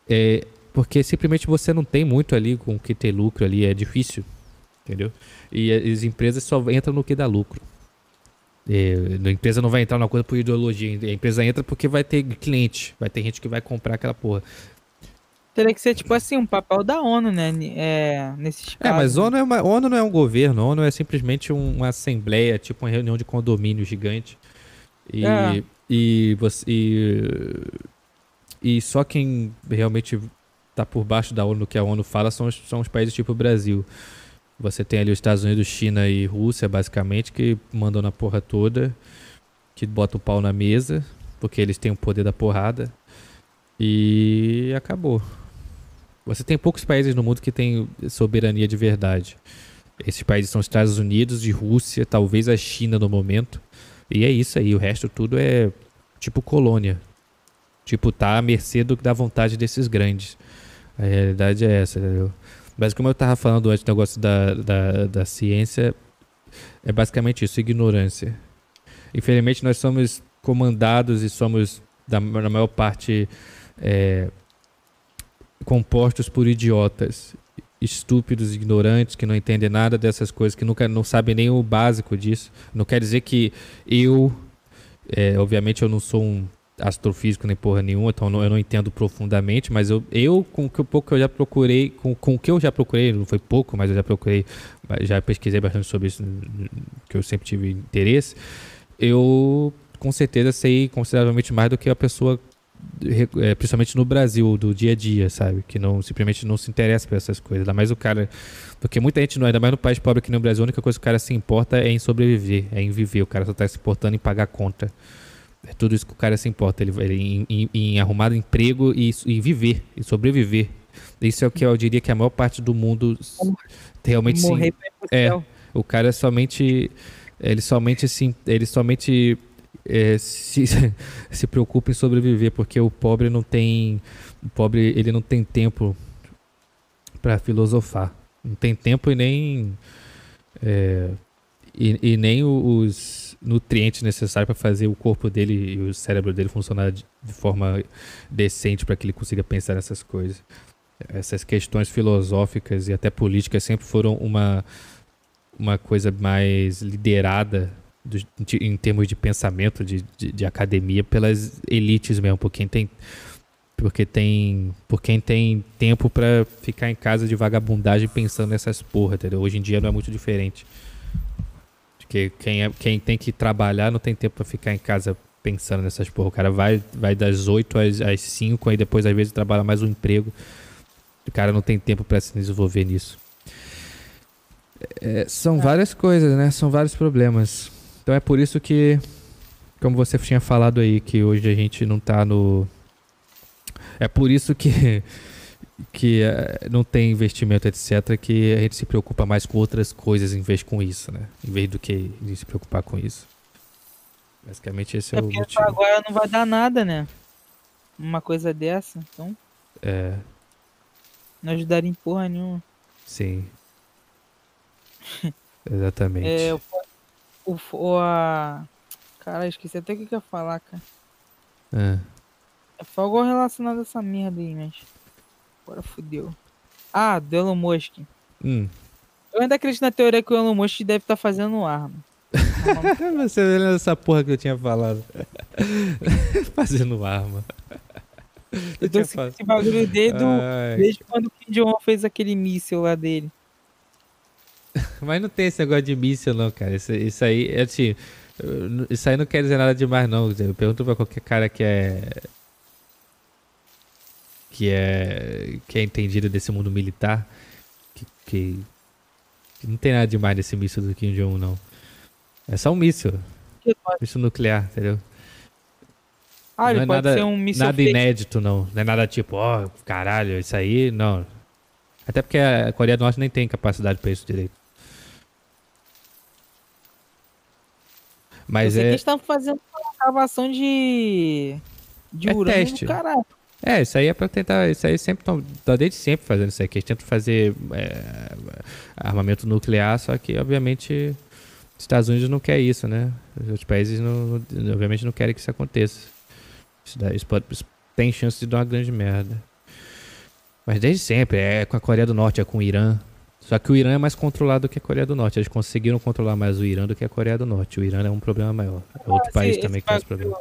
é, porque simplesmente você não tem muito ali com o que ter lucro ali, é difícil, entendeu? E as empresas só entram no que dá lucro. É, a empresa não vai entrar numa coisa por ideologia. A empresa entra porque vai ter cliente. Vai ter gente que vai comprar aquela porra. Teria que ser tipo assim, um papel da ONU, né? É, nesses casos. É, mas ONU, é uma, ONU não é um governo, ONU é simplesmente um, uma assembleia, tipo uma reunião de condomínio gigante. E, é. e, você, e, e só quem realmente tá por baixo da ONU, que a ONU fala, são os, são os países tipo o Brasil. Você tem ali os Estados Unidos, China e Rússia, basicamente, que mandam na porra toda, que botam o pau na mesa, porque eles têm o poder da porrada. E acabou. Você tem poucos países no mundo que têm soberania de verdade. Esses países são os Estados Unidos e Rússia, talvez a China no momento. E é isso aí, o resto tudo é tipo colônia. Tipo, tá à mercê do, da vontade desses grandes. A realidade é essa, entendeu? Mas como eu tava falando antes do negócio da, da, da ciência, é basicamente isso, ignorância. Infelizmente nós somos comandados e somos, da, na maior parte, é, compostos por idiotas, estúpidos, ignorantes, que não entendem nada dessas coisas, que nunca não sabem nem o básico disso. Não quer dizer que eu, é, obviamente eu não sou um astrofísico nem porra nenhuma, então não, eu não entendo profundamente, mas eu, eu com o pouco que eu já procurei, com, com o que eu já procurei, não foi pouco, mas eu já procurei, já pesquisei bastante sobre isso, que eu sempre tive interesse, eu com certeza sei consideravelmente mais do que a pessoa é, principalmente no Brasil, do dia a dia, sabe? Que não simplesmente não se interessa por essas coisas. Ainda mais o cara. Porque muita gente, não, ainda mais no país pobre aqui no Brasil, a única coisa que o cara se importa é em sobreviver, é em viver. O cara só tá se importando em pagar conta. É tudo isso que o cara se importa. Ele, ele em, em, em arrumar um emprego e, e viver, e sobreviver. Isso é o que eu diria que a maior parte do mundo realmente Morrer sim. É, céu. o cara somente. Ele somente sim. Ele somente é, se, se preocupa em sobreviver, porque o pobre não tem. O pobre ele não tem tempo para filosofar. Não tem tempo e nem. É, e, e, nem os nutrientes necessários para fazer o corpo dele e o cérebro dele funcionar de, forma decente para que ele consiga pensar nessas coisas. Essas questões filosóficas e até políticas sempre foram uma, uma coisa mais liderada do, de, em termos de pensamento, de, de, de, academia, pelas elites mesmo, por quem tem, porque tem, por quem tem tempo para ficar em casa de vagabundagem pensando nessas porra, entendeu? Hoje em dia não é muito diferente. Porque quem, é, quem tem que trabalhar não tem tempo para ficar em casa pensando nessas porra. O cara vai, vai das 8 às, às 5, aí depois às vezes trabalha mais um emprego. O cara não tem tempo para se desenvolver nisso. É, são é. várias coisas, né? São vários problemas. Então é por isso que, como você tinha falado aí, que hoje a gente não tá no. É por isso que, que uh, não tem investimento, etc., que a gente se preocupa mais com outras coisas em vez com isso, né? Em vez do que se preocupar com isso. Basicamente esse é, é o motivo. agora não vai dar nada, né? Uma coisa dessa, então. É. Não ajudaria em porra nenhuma. Sim. Exatamente. É, eu o, o a... Cara, esqueci até o que, que eu ia falar, cara. É. É algo relacionado a essa merda aí, mas. Agora fudeu. Ah, do Elon Musk. Hum. Eu ainda acredito na teoria que o Elon Musk deve estar tá fazendo arma. Você lembra dessa porra que eu tinha falado? fazendo arma. Eu tô sentindo esse bagulho desde, desde quando o Kim Jong fez aquele míssil lá dele. Mas não tem esse negócio de míssil, não, cara. Isso, isso aí, é assim, isso aí não quer dizer nada demais, não. Eu pergunto pra qualquer cara que é. Que é. que é entendido desse mundo militar, que, que, que não tem nada demais desse míssil do Kim Jong-un, não. É só um míssil. Míssil nuclear, entendeu? Ah, não é nada, um nada inédito, não. Não é nada tipo, ó, oh, caralho, isso aí, não. Até porque a Coreia do Norte nem tem capacidade para isso direito. Mas eu é. Que estão fazendo uma escavação de. de é urânio teste. caralho. É, isso aí é pra tentar. Isso aí sempre estão. Tá desde sempre fazendo isso aqui. Eles tentam fazer é, armamento nuclear, só que, obviamente, os Estados Unidos não quer isso, né? Os outros países, não, obviamente, não querem que isso aconteça. Isso, dá, isso, pode, isso tem chance de dar uma grande merda. Mas desde sempre, é com a Coreia do Norte, é com o Irã. Só que o Irã é mais controlado do que a Coreia do Norte. Eles conseguiram controlar mais o Irã do que a Coreia do Norte. O Irã é um problema maior. É outro ah, país também que tem esse problema.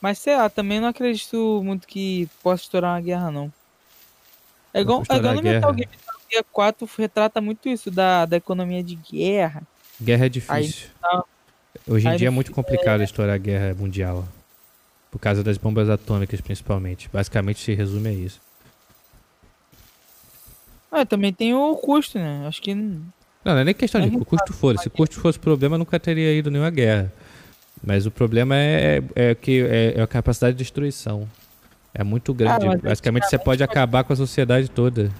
Mas sei lá, também não acredito muito que possa estourar uma guerra, não. É igual, é igual no Metal Gear. Metal Gear 4 retrata muito isso da, da economia de guerra. Guerra é difícil. Aí, tá, Hoje em dia é muito complicado é... estourar a guerra mundial. Por causa das bombas atômicas, principalmente. Basicamente se resume a isso. Ah, também tem o custo, né? Acho que. Não, não é nem questão de custo fosse. Se custo fosse problema, nunca teria ido nenhuma guerra. Mas o problema é, é, é que é, é, a capacidade de destruição. É muito grande. Ah, Basicamente, você pode acabar com a sociedade toda.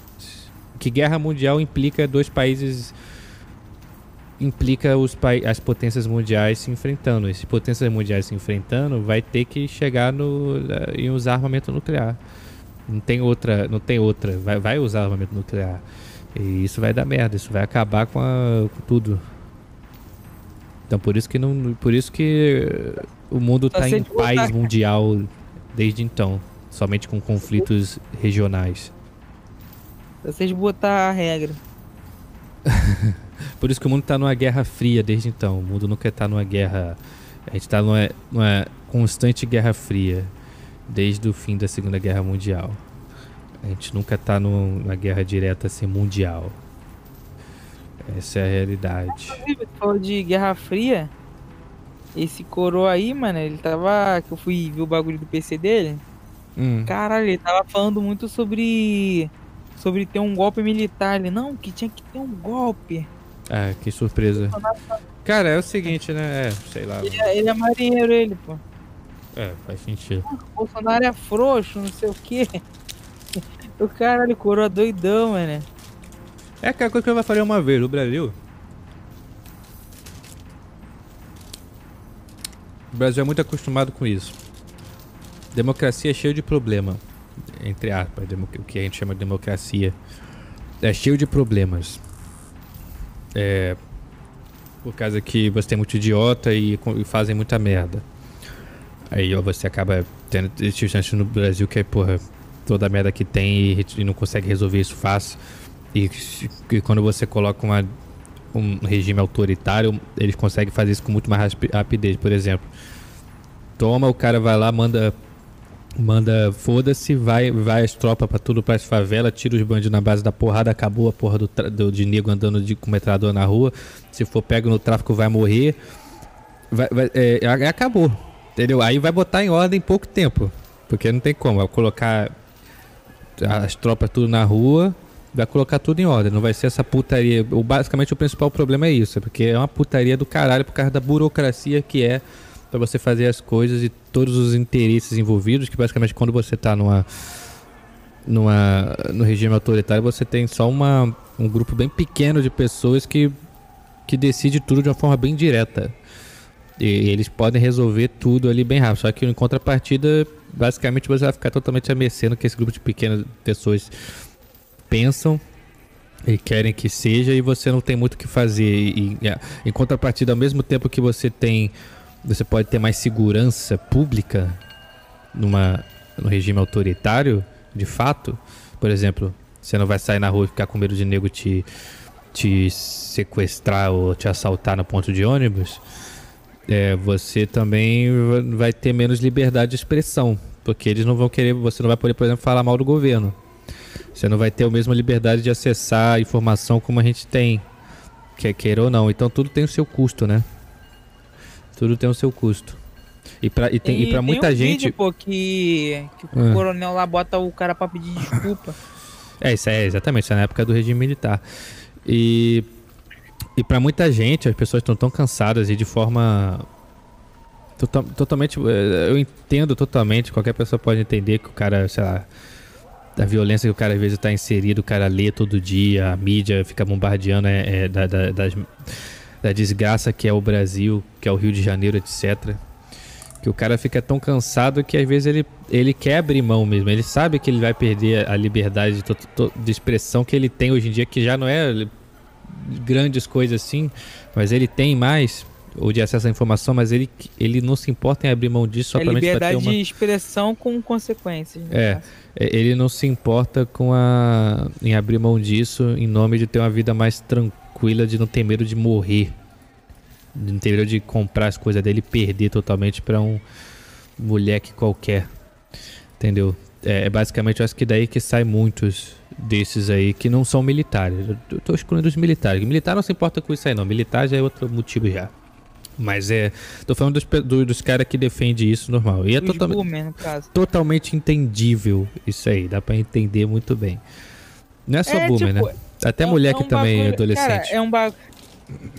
Que guerra mundial implica dois países. Implica os pa as potências mundiais se enfrentando. E se potências mundiais se enfrentando, vai ter que chegar no, em usar armamento nuclear. Não tem outra, não tem outra. Vai, vai usar armamento nuclear. E isso vai dar merda, isso vai acabar com, a, com tudo. Então por isso que não, por isso que o mundo está em paz mundial desde então, somente com conflitos regionais. Vocês botar a regra. por isso que o mundo está numa guerra fria desde então. O mundo nunca está numa guerra. A gente está numa, numa constante guerra fria desde o fim da Segunda Guerra Mundial. A gente nunca tá numa guerra direta assim mundial. Essa é a realidade. Falou de Guerra Fria. Esse coroa aí, mano, ele tava. Que eu fui ver o bagulho do PC dele. Hum. Caralho, ele tava falando muito sobre. Sobre ter um golpe militar. Ele, não, que tinha que ter um golpe. Ah, que surpresa. Cara, é o seguinte, né? É, sei lá. Ele, é, ele é marinheiro, ele, pô. É, faz sentido. O Bolsonaro é frouxo, não sei o quê. O caralho, coroa doidão, mano. É aquela coisa que eu vou fazer uma vez no Brasil. O Brasil é muito acostumado com isso. Democracia é cheio de problema. Entre aspas, o que a gente chama de democracia. É cheio de problemas. É. Por causa que você tem muito idiota e, e fazem muita merda. Aí ó, você acaba tendo instâncias no Brasil que é, porra, toda a merda que tem e, e não consegue resolver isso fácil. E, quando você coloca uma, um regime autoritário, eles conseguem fazer isso com muito mais rapidez. Por exemplo, toma, o cara vai lá, manda. Manda, foda-se, vai, vai as tropas pra tudo, as favelas, tira os bandidos na base da porrada, acabou a porra do, do de nego andando de, com metralhador na rua. Se for pego no tráfico, vai morrer. Vai, vai, é, acabou. Entendeu? Aí vai botar em ordem em pouco tempo. Porque não tem como. Vai colocar as tropas tudo na rua, vai colocar tudo em ordem. Não vai ser essa putaria. O, basicamente o principal problema é isso. É porque é uma putaria do caralho por causa da burocracia que é para você fazer as coisas e todos os interesses envolvidos. Que basicamente quando você tá numa. Numa, no regime autoritário você tem só uma, um grupo bem pequeno de pessoas que, que decide tudo de uma forma bem direta. E eles podem resolver tudo ali bem rápido. Só que em contrapartida, basicamente você vai ficar totalmente a mercê no que esse grupo de pequenas pessoas pensam e querem que seja e você não tem muito o que fazer. E, e, em contrapartida, ao mesmo tempo que você tem. Você pode ter mais segurança pública numa, no regime autoritário, de fato. Por exemplo, você não vai sair na rua e ficar com medo de nego te, te sequestrar ou te assaltar no ponto de ônibus é, você também vai ter menos liberdade de expressão, porque eles não vão querer, você não vai poder, por exemplo, falar mal do governo. Você não vai ter a mesma liberdade de acessar a informação como a gente tem, quer queira ou não. Então tudo tem o seu custo, né? Tudo tem o seu custo. E pra, e tem, e, e pra muita um gente. Vídeo, pô, que, que o ah. coronel lá bota o cara pra pedir desculpa. É, isso é exatamente, isso é na época do regime militar. E e para muita gente, as pessoas estão tão cansadas e de forma total, totalmente. Eh, eu entendo totalmente, qualquer pessoa pode entender que o cara, sei lá, da violência que o cara às vezes está inserido, o cara lê todo dia, a mídia fica bombardeando é, é da, da, das, da desgraça que é o Brasil, que é o Rio de Janeiro, etc. Que o cara fica tão cansado que às vezes ele, ele quer abrir mão mesmo. Ele sabe que ele vai perder a liberdade de, de expressão que ele tem hoje em dia, que já não é grandes coisas assim, mas ele tem mais ou de acesso à informação, mas ele, ele não se importa em abrir mão disso é somente para ter uma... de expressão com consequências. É, é, ele não se importa com a em abrir mão disso em nome de ter uma vida mais tranquila, de não ter medo de morrer, de não ter medo de comprar as coisas dele e perder totalmente para um moleque qualquer, entendeu? É, é, basicamente, eu acho que daí que sai muitos desses aí que não são militares. Eu tô excluindo os militares. Militar não se importa com isso aí, não. Militar já é outro motivo já. Mas é. Tô falando dos, dos, dos caras que defendem isso normal. E é totalmente, boomer, totalmente entendível isso aí. Dá pra entender muito bem. Não é só é, boomer, tipo, né? Até é, mulher é um que também bagulho, é adolescente. Cara, é um.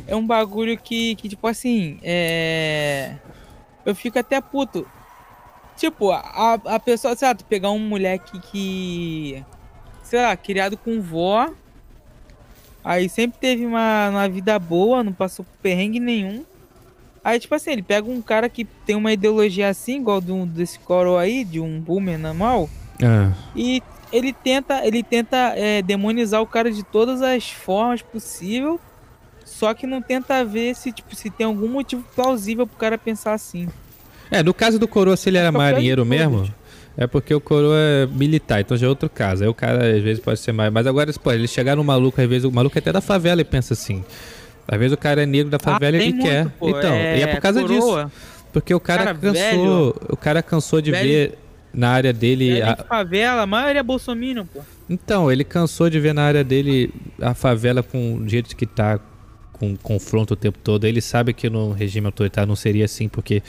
É um bagulho que, que, tipo assim, é. Eu fico até puto. Tipo, a, a pessoa, sei lá, tu pegar um moleque que. Sei lá, criado com vó. Aí sempre teve uma, uma vida boa, não passou por perrengue nenhum. Aí, tipo assim, ele pega um cara que tem uma ideologia assim, igual do, desse coro aí, de um boomer normal. Ah, E ele tenta, ele tenta é, demonizar o cara de todas as formas possível, só que não tenta ver se, tipo, se tem algum motivo plausível pro cara pensar assim. É, no caso do Coroa, se ele era é marinheiro todos. mesmo, é porque o Coroa é militar, então já é outro caso. Aí o cara às vezes pode ser mais. Mas agora, pô, ele chegar no maluco, às vezes o maluco é até da favela e pensa assim. Às vezes o cara é negro da favela Ah, e quer. muito, pô, então, e é por causa disso. coroa, Porque o cara, Cara cansou. velho. o cara cansou de Velho. ver na área dele. a- de favela, a maioria é bolsominion, pô. Então, ele cansou de ver na área dele a favela com o jeito que tá, com confronto o tempo todo. Ele sabe que no regime autoritário não seria assim, porque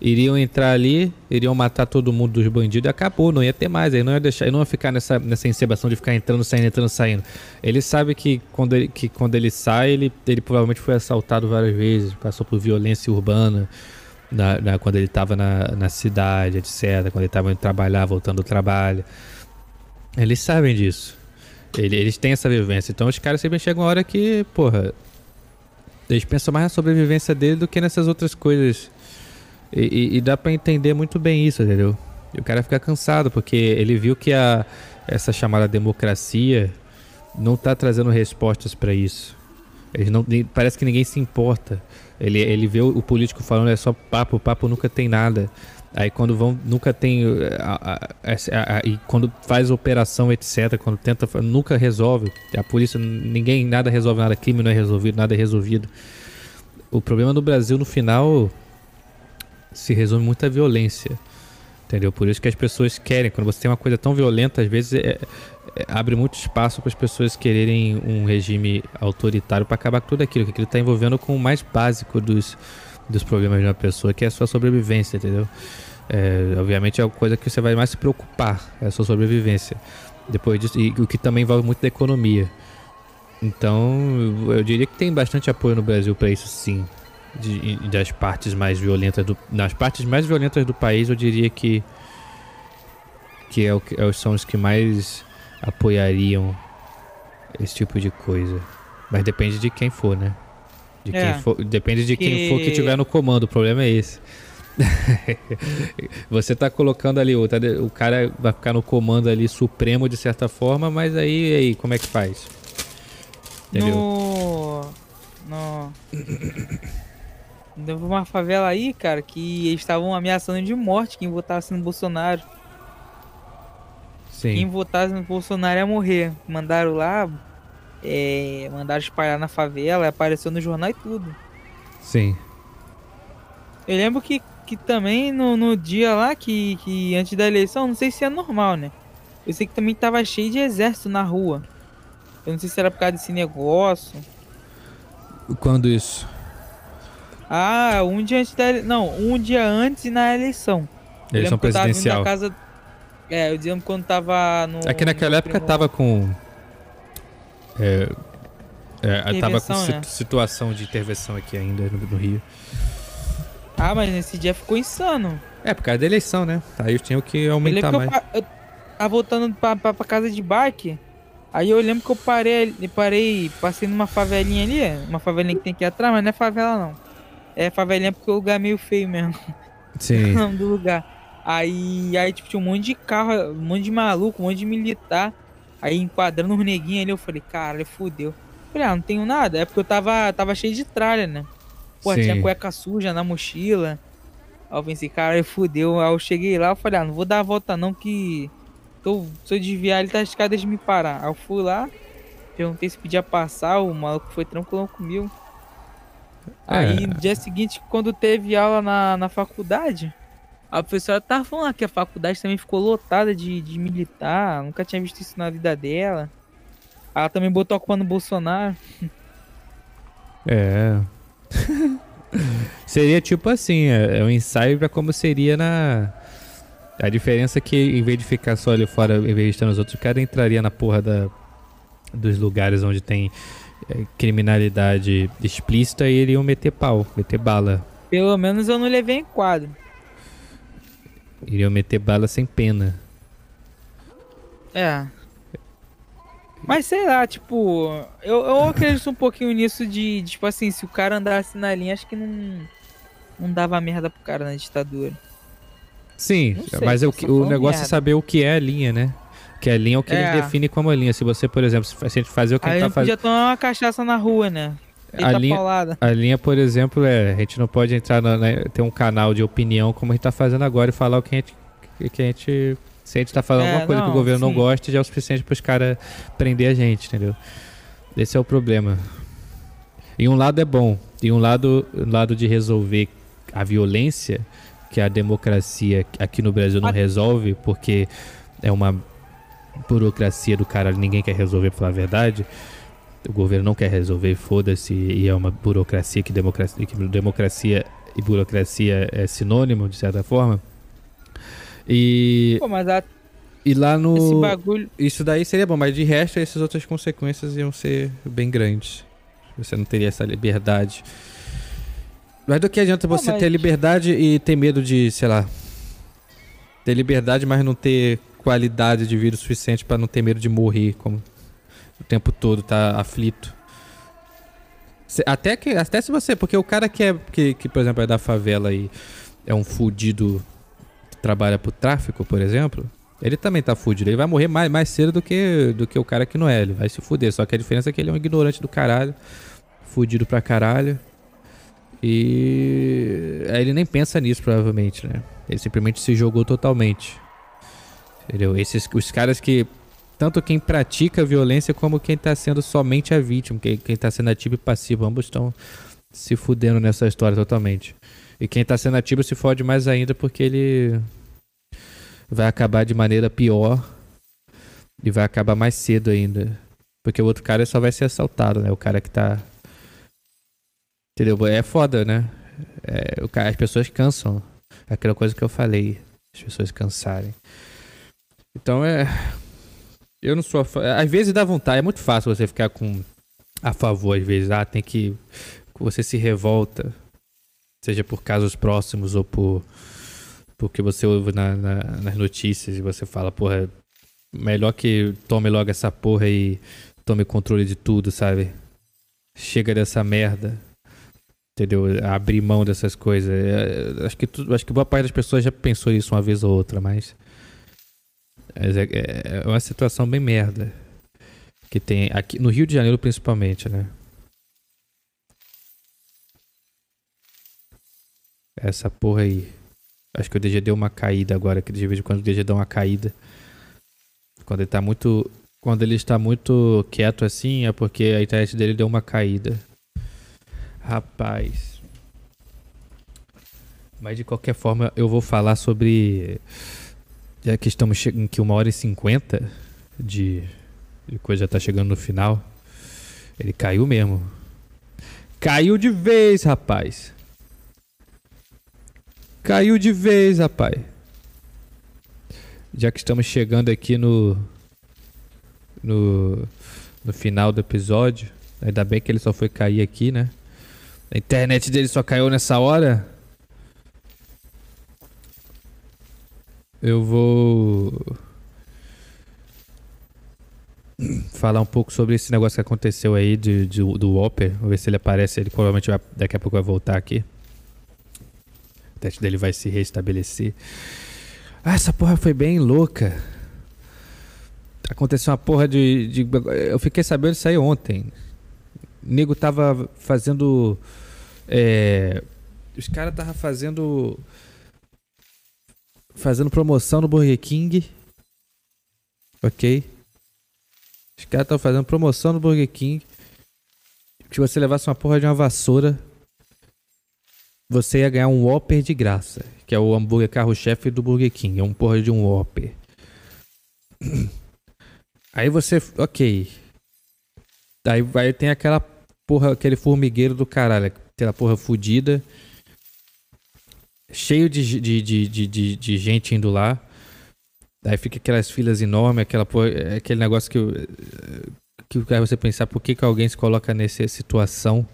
iriam entrar ali, iriam matar todo mundo dos bandidos e acabou, não ia ter mais. Aí não ia deixar, não ia ficar nessa, nessa encebação de ficar entrando, saindo, entrando, saindo. Ele sabe que quando ele, que quando ele sai, ele, ele provavelmente foi assaltado várias vezes, passou por violência urbana. Na, na- quando ele estava na, na cidade, etc. Quando ele estava indo trabalhar, voltando do trabalho. Eles sabem disso. Ele- Eles têm essa vivência. Então os caras sempre chegam uma hora que, porra. Eles pensam mais na sobrevivência dele do que nessas outras coisas. E, e- e dá pra entender muito bem isso, entendeu? E o cara fica cansado, porque ele viu que a, essa chamada democracia não tá trazendo respostas pra isso. Não, parece que ninguém se importa. Ele, ele vê o, político falando é só papo, papo nunca tem nada. Aí quando vão, nunca tem. a- a- a- e quando faz operação, etc., quando tenta, nunca resolve. A polícia, ninguém, nada resolve nada, crime não é resolvido, nada é resolvido. O problema no Brasil, no final, se resume muito à violência. Entendeu? Por isso que as pessoas querem. Quando você tem uma coisa tão violenta, às vezes é- é- abre muito espaço para as pessoas quererem um regime autoritário para acabar com tudo aquilo, que aquilo está envolvendo com o mais básico dos, dos problemas de uma pessoa, que é a sua sobrevivência, entendeu? É, obviamente é a coisa que você vai mais se preocupar, é a sua sobrevivência. Depois disso, e o que também envolve muito da economia. Então, eu diria que tem bastante apoio no Brasil para isso, sim. De- das partes mais violentas do, nas partes mais violentas do país, eu diria que que é o que é- são os que mais apoiariam esse tipo de coisa. Mas depende de quem for, né? De É. quem for, depende de quem for que Que- tiver no comando. O problema é esse. Você tá colocando ali, o, tá o cara vai ficar no comando ali supremo de certa forma, mas aí, aí como é que faz? Entendeu? No. No. Teve uma favela aí, cara, que eles estavam ameaçando de morte quem votasse no Bolsonaro. Quem Sim. votasse no Bolsonaro ia morrer. Mandaram lá, é, mandaram espalhar na favela, apareceu no jornal e tudo. Sim. Eu lembro que, que também no, no dia lá, que, que antes da eleição, não sei se é normal, né? Eu sei que também tava cheio de exército na rua. Eu não sei se era por causa desse negócio. Quando isso? Ah, um dia antes da Não, um dia antes na eleição. Eleição lembro que eu tava vindo presidencial. casa. É, eu dizendo quando tava no. Aqui naquela no época primo- tava com. É, é, tava com né? situação de intervenção aqui ainda no, no Rio. Ah, mas nesse dia ficou insano. É, por causa da eleição, né? Aí eu tinha que aumentar lembro que mais. eu, eu tava voltando pra, pra, pra casa de bike. Aí eu lembro que eu parei, parei, passei numa favelinha ali, uma favelinha que tem aqui atrás, mas não é favela não. É favelinha porque o lugar é meio feio mesmo, o Sim. nome do lugar. Aí, aí tipo, tinha um monte de carro, um monte de maluco, um monte de militar. Aí enquadrando os neguinhos ali, eu falei, cara, fudeu. Falei, ah, não tenho nada. É porque eu tava, tava cheio de tralha, né? Pô, Sim. tinha cueca suja na mochila. Aí eu pensei, cara, fudeu. Aí eu cheguei lá, eu falei, ah, não vou dar a volta não, que tô, se eu desviar ele tá escada de me parar. Aí eu fui lá, perguntei se podia passar, o maluco foi tranquilo comigo. Aí É. no dia seguinte, quando teve aula na, na faculdade, a professora tava falando que a faculdade também ficou lotada de, de militar, nunca tinha visto isso na vida dela. Ela também botou a culpa no Bolsonaro. É. seria tipo assim, é, é um ensaio pra como seria na. A diferença é que em vez de ficar só ali fora, em vez de estar nos outros, o cara entraria na porra da, dos lugares onde tem é, criminalidade explícita e iriam meter pau, meter bala. Pelo menos eu não levei em quadro. Iriam meter bala sem pena. É. Mas sei lá, tipo, eu, eu acredito um pouquinho nisso de, tipo assim, se o cara andasse na linha, acho que não, não dava merda pro cara na ditadura. Sim, sei, mas o, que- falando o negócio é merda. saber o que é a linha, né? Que a linha é o que É. ele define como a linha. Se você, por exemplo, se a gente fazer o que a gente não tá fazendo. podia tomar uma cachaça na rua, né? A linha- paulada. A linha, por exemplo, é. A gente não pode entrar na, na- ter um canal de opinião como a gente tá fazendo agora e falar o que a gente. Que a gente se a gente tá falando É, alguma coisa que o não, governo não sim. gosta, já é o suficiente para os caras prender a gente, entendeu? Esse é o problema. E um lado é bom. E um lado, um lado de resolver a violência que a democracia aqui no Brasil não resolve, porque é uma burocracia do caralho, ninguém quer resolver, pra falar a verdade. O governo não quer resolver, foda-se, e é uma burocracia que democracia, que democracia e burocracia é sinônimo, de certa forma. E, Pô, mas a- e lá no. bagulho. Isso daí seria bom, mas de resto, essas outras consequências iam ser bem grandes. Você não teria essa liberdade. Mas do que adianta você mas- ter liberdade e ter medo de, sei lá. Ter liberdade, mas não ter qualidade de vida suficiente pra não ter medo de morrer como o tempo todo, tá aflito. Até, que, até se você. Porque o cara que é. Que, que, por exemplo, é da favela e é um fudido que trabalha pro tráfico, por exemplo. Ele também tá fudido. Ele vai morrer mais, mais cedo do que, do que o cara que não é. Ele vai se fuder. Só que a diferença é que ele é um ignorante do caralho. Fudido pra caralho. E. aí Ele nem pensa nisso, provavelmente, né? Ele simplesmente se jogou totalmente. Entendeu? Esses, os caras que. Tanto quem pratica a violência como quem tá sendo somente a vítima. Quem, quem tá sendo ativo e passivo. Ambos estão se fudendo nessa história totalmente. E quem tá sendo ativo se fode mais ainda porque ele vai acabar de maneira pior e vai acabar mais cedo ainda. Porque o outro cara só vai ser assaltado, né? O cara que tá. Entendeu? É foda, né? É, o cara, as pessoas cansam. É Aquela coisa que eu falei. As pessoas cansarem. Então é. Eu não sou. a Às vezes dá vontade. É muito fácil você ficar com. A favor, às vezes. Ah, tem que. Você se revolta. Seja por casos próximos ou por. Porque você ouve na- na- nas notícias e você fala, porra, melhor que tome logo essa porra e tome controle de tudo, sabe? Chega dessa merda. Entendeu? Abrir mão dessas coisas. É, acho, que tu- acho que boa parte das pessoas já pensou isso uma vez ou outra, mas. É, é- é uma situação bem merda. Que tem aqui no Rio de Janeiro, principalmente, né? Essa porra aí. Acho que o DG deu uma caída agora, que de vez em quando o DG dá uma caída. Quando ele tá muito. Quando ele está muito quieto assim, é porque a internet dele deu uma caída. Rapaz. Mas de qualquer forma, eu vou falar sobre. Já que estamos chegando em que uma hora e cinquenta de, de coisa já tá chegando no final. Ele caiu mesmo. Caiu de vez, rapaz. Caiu de vez, rapaz. Já que estamos chegando aqui no. No. No final do episódio. Ainda bem que ele só foi cair aqui, né? A internet dele só caiu nessa hora. Eu vou. Falar um pouco sobre esse negócio que aconteceu aí de, de- do Whopper. Vou ver se ele aparece. Ele provavelmente vai, daqui a pouco vai voltar aqui. O teste dele vai se restabelecer. Ah, essa porra foi bem louca. Aconteceu uma porra de. de- eu fiquei sabendo disso aí ontem. O nego tava fazendo. é, os caras tava fazendo. Fazendo promoção no Burger King. Ok? Os caras estavam fazendo promoção no Burger King. Se você levasse uma porra de uma vassoura, você ia ganhar um Whopper de graça. Que é o hambúrguer carro-chefe do Burger King. É um porra de um Whopper. Aí você. Ok. Aí vai, tem aquela porra, aquele formigueiro do caralho. Aquela porra fudida. Cheio de, de, de, de, de, gente indo lá. Aí fica aquelas filas enormes, aquela é aquele negócio que, que faz você pensar por que, que alguém se coloca nessa situação.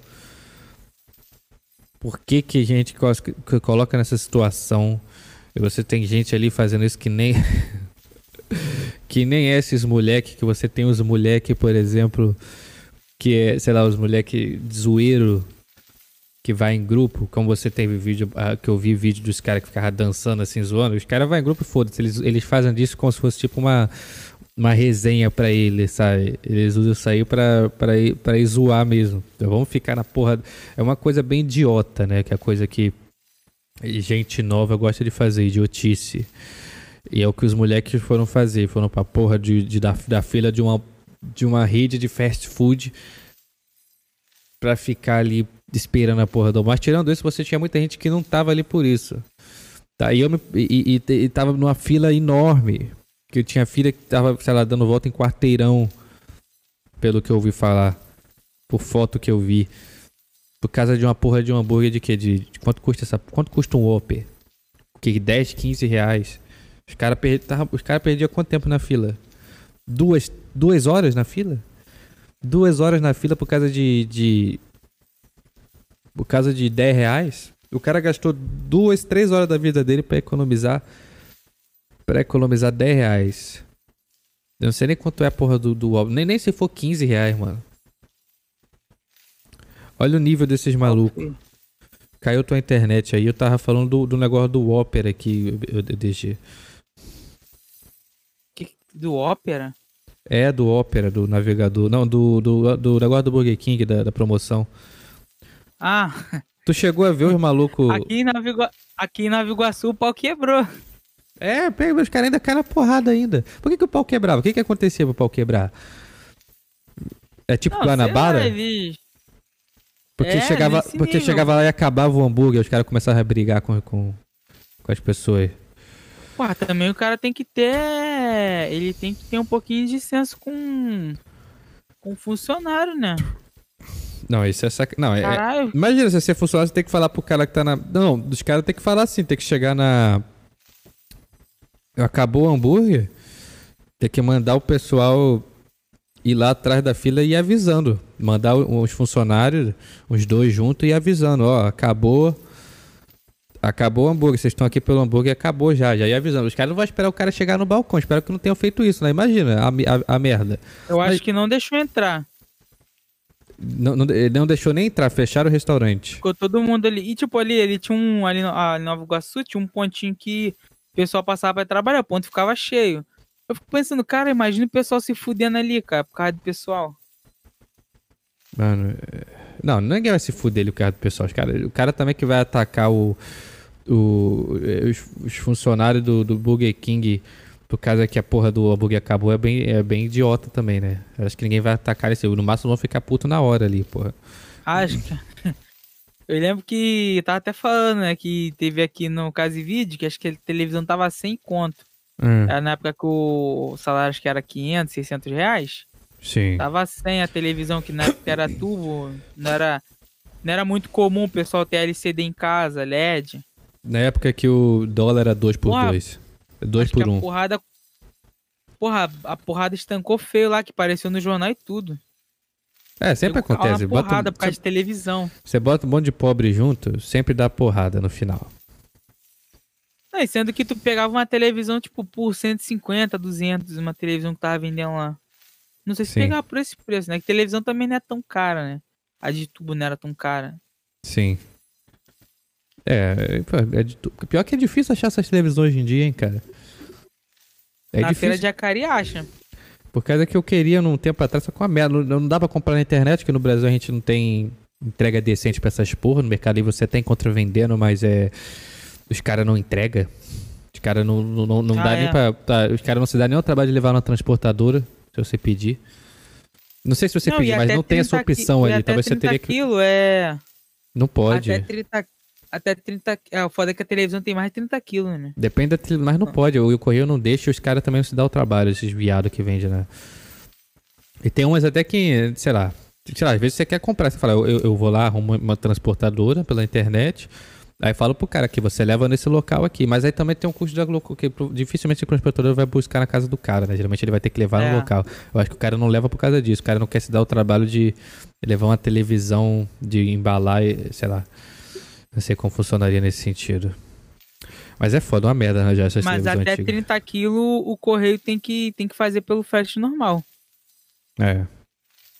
Por que, que gente cos- que coloca nessa situação e você tem gente ali fazendo isso que nem. que nem esses moleque que você tem os moleque, por exemplo, que é, sei lá, os moleque zoeiro que vai em grupo, como você teve vídeo, ah, que eu vi vídeo dos caras que ficavam dançando assim, zoando, os caras vão em grupo e foda-se, eles, eles fazem disso como se fosse tipo uma, uma resenha pra eles, sabe? Eles usam isso aí pra, pra, ir, pra ir zoar mesmo. Então vamos ficar na porra. É uma coisa bem idiota, né? Que é a coisa que gente nova gosta de fazer, idiotice. E é o que os moleques foram fazer. Foram pra porra de, de da, da fila de uma, de uma rede de fast food pra ficar ali esperando a porra do almoço. Tirando isso, você tinha muita gente que não tava ali por isso. Tá, e eu me, e, e, e tava numa fila enorme. Que eu tinha filha que tava, sei lá, dando volta em quarteirão. Pelo que eu ouvi falar. Por foto que eu vi. Por causa de uma porra de um hambúrguer de quê? De, de quanto custa essa. Quanto custa um Whopper? Que 10, 15 reais. Os caras os cara perdiam quanto tempo na fila? Duas, duas horas na fila? Duas horas na fila por causa de, de por causa de 10 reais, o cara gastou duas, três horas da vida dele para economizar para economizar 10 reais. Eu não sei nem quanto é a porra do, do álbum. Nem, nem se for 15 reais, mano. Olha o nível desses malucos. Caiu tua internet aí. Eu tava falando do, do negócio do Opera aqui, eu, eu deixei. Do Opera? É, do Opera, do navegador. Não, do, do, do negócio do Burger King, da, da promoção. Ah. Tu chegou a ver os malucos. Aqui em Nova, Igua... Aqui Iguaçu o pau quebrou. É, pega, os caras ainda caem na porrada ainda. Por que, que o pau quebrava? O que, que acontecia pro pau quebrar? É tipo Não, Guanabara? Lá, eles... Porque, é, chegava, porque chegava lá e acabava o hambúrguer, os caras começavam a brigar com, com, com as pessoas. Pô, também o cara tem que ter. Ele tem que ter um pouquinho de senso com. com funcionário, né? Não, isso é sac... Não, é, é... Imagina, se você funcionário, você tem que falar pro cara que tá na. Não, dos caras tem que falar assim, tem que chegar na. Acabou o hambúrguer. Tem que mandar o pessoal ir lá atrás da fila e ir avisando. Mandar os funcionários, os dois juntos, e avisando, ó, acabou. Acabou o hambúrguer, vocês estão aqui pelo hambúrguer, acabou já, já ia avisando. Os caras não vão esperar o cara chegar no balcão, espero que não tenham feito isso, né? Imagina a, a, a merda. Eu Mas... acho que não deixou entrar. Não, não, ele não deixou nem entrar, fecharam o restaurante. Ficou todo mundo ali. E tipo, ali, ele tinha um. Ali no a Nova Iguaçu, tinha um pontinho que o pessoal passava pra trabalhar, o ponto ficava cheio. Eu fico pensando, cara, imagina o pessoal se fudendo ali, cara, por causa do pessoal. Mano, é, não, ninguém vai se fuder ali por causa do pessoal. Cara, o cara também que vai atacar o, o, os, os funcionários do, do Burger King por causa que a porra do hambúrguer acabou, é bem, é bem idiota também, né? Acho que ninguém vai atacar esse. No máximo vão ficar puto na hora ali, porra. Acho que. Eu lembro que tava até falando, né? Que teve aqui no Caso Vídeo, que acho que a televisão tava sem conto. Hum. Era na época que o salário acho que era 500, 600 reais. Sim. Tava sem a televisão, que na época era tubo, não era, não era muito comum o pessoal ter LCD em casa, LED. Na época que o dólar era 2 por 2 Dois Acho por um. A porrada. Porra, a porrada estancou feio lá, que apareceu no jornal e tudo. É, sempre acontece. Uma porrada bota, por causa de televisão. Você bota um monte de pobre junto, sempre dá porrada no final. Não, sendo que tu pegava uma televisão, tipo, por 150, 200, uma televisão que tava vendendo lá. Não sei se Sim. pegava por esse preço, né? Que televisão também não é tão cara, né? A de tubo não era tão cara. Sim. É, é de, pior que é difícil achar essas televisões hoje em dia, hein, cara. É na difícil. feira de Acari acha. Por causa que eu queria num tempo atrás, só com a merda. Não, não dá pra comprar na internet, que no Brasil a gente não tem entrega decente pra essas porra. No Mercado Livre você tem contravendendo, mas é. Os caras não entregam. Os caras não, não, não ah, dá é. nem pra. Tá, os caras não se dá nem o trabalho de levar na transportadora, se você pedir. Não sei se você não, pedir, mas não tem essa opção ali. Talvez você teria que. Quilo é. Não pode. Até 30, até 30. É, o foda é que a televisão tem mais de 30 quilos, né? Depende da televisão, mas não, não. pode. O, correio não deixa e os caras também não se dão o trabalho, esses viados que vendem, né? E tem umas até que, sei lá, sei lá, às vezes você quer comprar, você fala, eu, eu vou lá, arrumo uma transportadora pela internet, aí falo pro cara que você leva nesse local aqui, mas aí também tem um custo da que dificilmente o transportador vai buscar na casa do cara, né? Geralmente ele vai ter que levar é. no local. Eu acho que o cara não leva por causa disso, o cara não quer se dar o trabalho de levar uma televisão, de embalar, sei lá. Não sei como funcionaria nesse sentido. Mas é foda, uma merda né, já essas Mas até antigas. 30 quilos o correio tem que, tem que fazer pelo frete normal. É.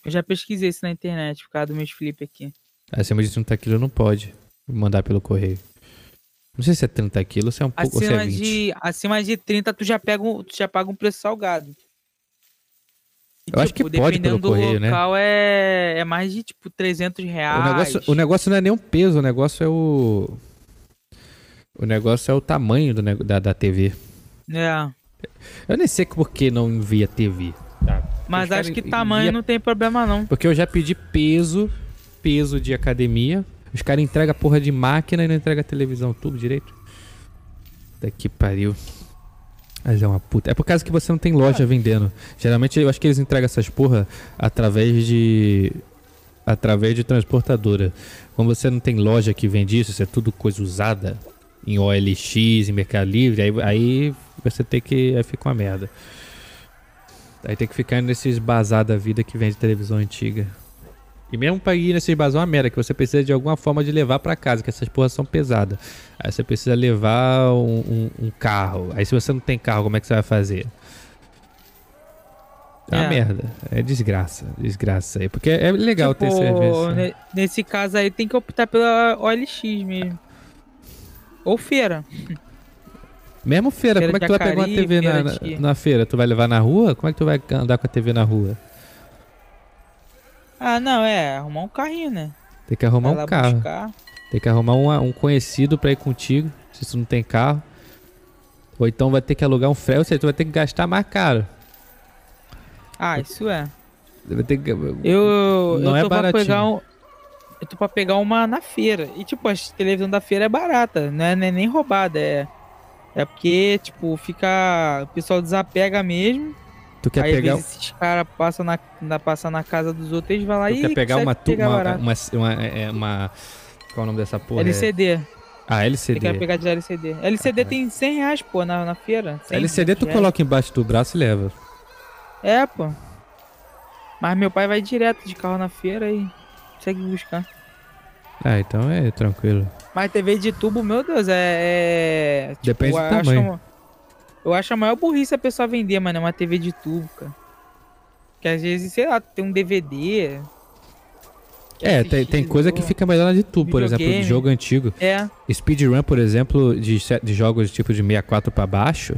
Eu já pesquisei isso na internet por causa do meu flip aqui. Acima de 30 quilos não pode mandar pelo correio. Não sei se é 30 quilos, se é um pouco, ou se é Acima 20. de, acima de 30, tu já, pega um, tu já paga um preço salgado. Eu acho que pode pelo correio, né? local, é, é mais de, tipo, 300 reais. O negócio, o negócio não é nem o peso, o negócio é o. O negócio é o tamanho do, da, da TV. É, Eu nem sei por que não envia TV. tá? mas acho que tamanho envia- não tem problema, não. Porque eu já pedi peso, peso de academia. Os caras entregam porra de máquina e não entregam a televisão, tudo direito. Daqui pariu. Mas é uma puta. É por causa que você não tem loja vendendo. Geralmente eu acho que eles entregam essas porra através de. através de transportadora. Como você não tem loja que vende isso, isso é tudo coisa usada em OLX, em Mercado Livre, aí, aí você tem que. Aí fica uma merda. Aí tem que ficar nesses bazar da vida que vende televisão antiga. E mesmo pra ir nesses bazar é uma merda, que você precisa de alguma forma de levar pra casa, que essas porras são pesadas. Aí você precisa levar um, um- um carro. Aí se você não tem carro, como é que você vai fazer? É uma É. merda. É desgraça. Desgraça aí. Porque é legal ter Tipo, serviço. ne- Nesse caso aí, tem que optar pela OLX mesmo. Ou feira. Mesmo feira, Feira como é que tu vai pegar uma TV na, na, na feira? Tu vai levar na rua? Como é que tu vai andar com a TV na rua? Ah, não, é. Arrumar um carrinho, né? Tem que arrumar Vai um carro. buscar. Tem que arrumar uma- um conhecido pra ir contigo, se tu não tem carro. Ou então vai ter que alugar um freio, ou seja, tu vai ter que gastar mais caro. Ah, isso é. Vai ter que... Eu, Não eu é tô pra baratinho. pegar um. Eu tô pra pegar uma na feira. E tipo, a televisão da feira é barata, não é, não é nem roubada, é. É porque, tipo, fica. O pessoal desapega mesmo. Tu quer aí pegar, às vezes esses caras passam na, na, passam na casa dos outros, eles vão lá tu e. quer pegar uma, pegar uma, barato. uma, uma, é, uma- Qual é o nome dessa porra? LCD. Ah, Você LCD. quer pegar de LCD. LCD Caralho. tem 100 reais, pô, na, na feira. 100, LCD tu 200 reais. coloca embaixo do braço e leva. É, pô. Mas meu pai vai direto de carro na feira e consegue buscar. Ah, então é tranquilo. Mas TV de tubo, meu Deus, é. é tipo, Depende do tamanho. uma- eu acho a maior burrice a pessoa vender, mano, uma TV de tubo, cara. Que às vezes, sei lá, tem um DVD. É, tem, assistir tem de coisa que boa. fica melhor na de tu, por exemplo, de jogo antigo. É, Speedrun, por exemplo, de, de jogos tipo de 64 pra baixo,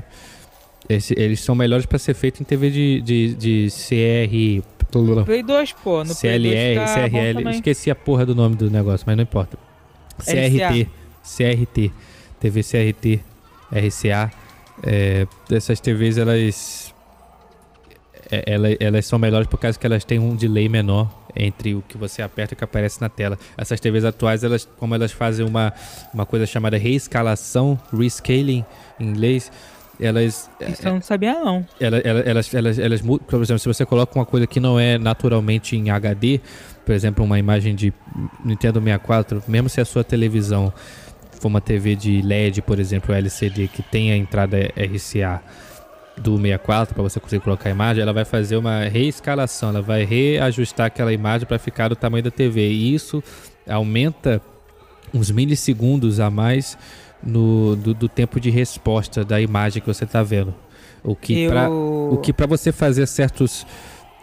esse- eles são melhores pra ser feito em TV de, de, de CR. Play 2, pô. No Play 2 CLR, bom CRL, esqueci a porra do nome do negócio, mas não importa. CRT, CRT, TV CRT, RCA, é, essas TVs elas, é, ela- elas são melhores por causa que elas têm um delay menor entre o que você aperta e o que aparece na tela. Essas TVs atuais, elas, como elas fazem uma, uma coisa chamada reescalação, rescaling em inglês, elas Isso eu não sabia, não. ela- ela- elas, elas, elas mudam. Por exemplo, se você coloca uma coisa que não é naturalmente em HD, por exemplo, uma imagem de Nintendo 64, mesmo se a sua televisão for uma TV de LED, por exemplo, LCD, que tem a entrada RCA do 64 para você conseguir colocar a imagem, ela vai fazer uma reescalação, ela vai reajustar aquela imagem para ficar do tamanho da TV. E isso aumenta uns milissegundos a mais no, do, do tempo de resposta da imagem que você está vendo. O que eu... pra- o que para você fazer certos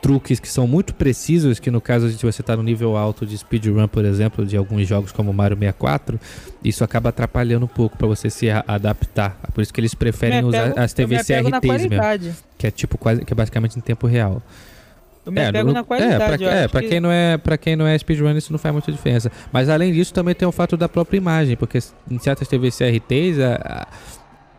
truques que são muito precisos, que no caso de você estar no nível alto de speedrun, por exemplo, de alguns jogos como Mario 64, isso acaba atrapalhando um pouco para você se adaptar. Por isso que eles preferem me usar apego- as eu me TVs apego na CRTs mesmo, que é tipo quase que é basicamente em tempo real. Eu me apego no- na qualidade. É, pra, é, pra que- quem não é, para quem não é speedrun, isso não faz muita diferença. Mas além disso, também tem o fato da própria imagem, porque em certas TVs CRTs, a, a,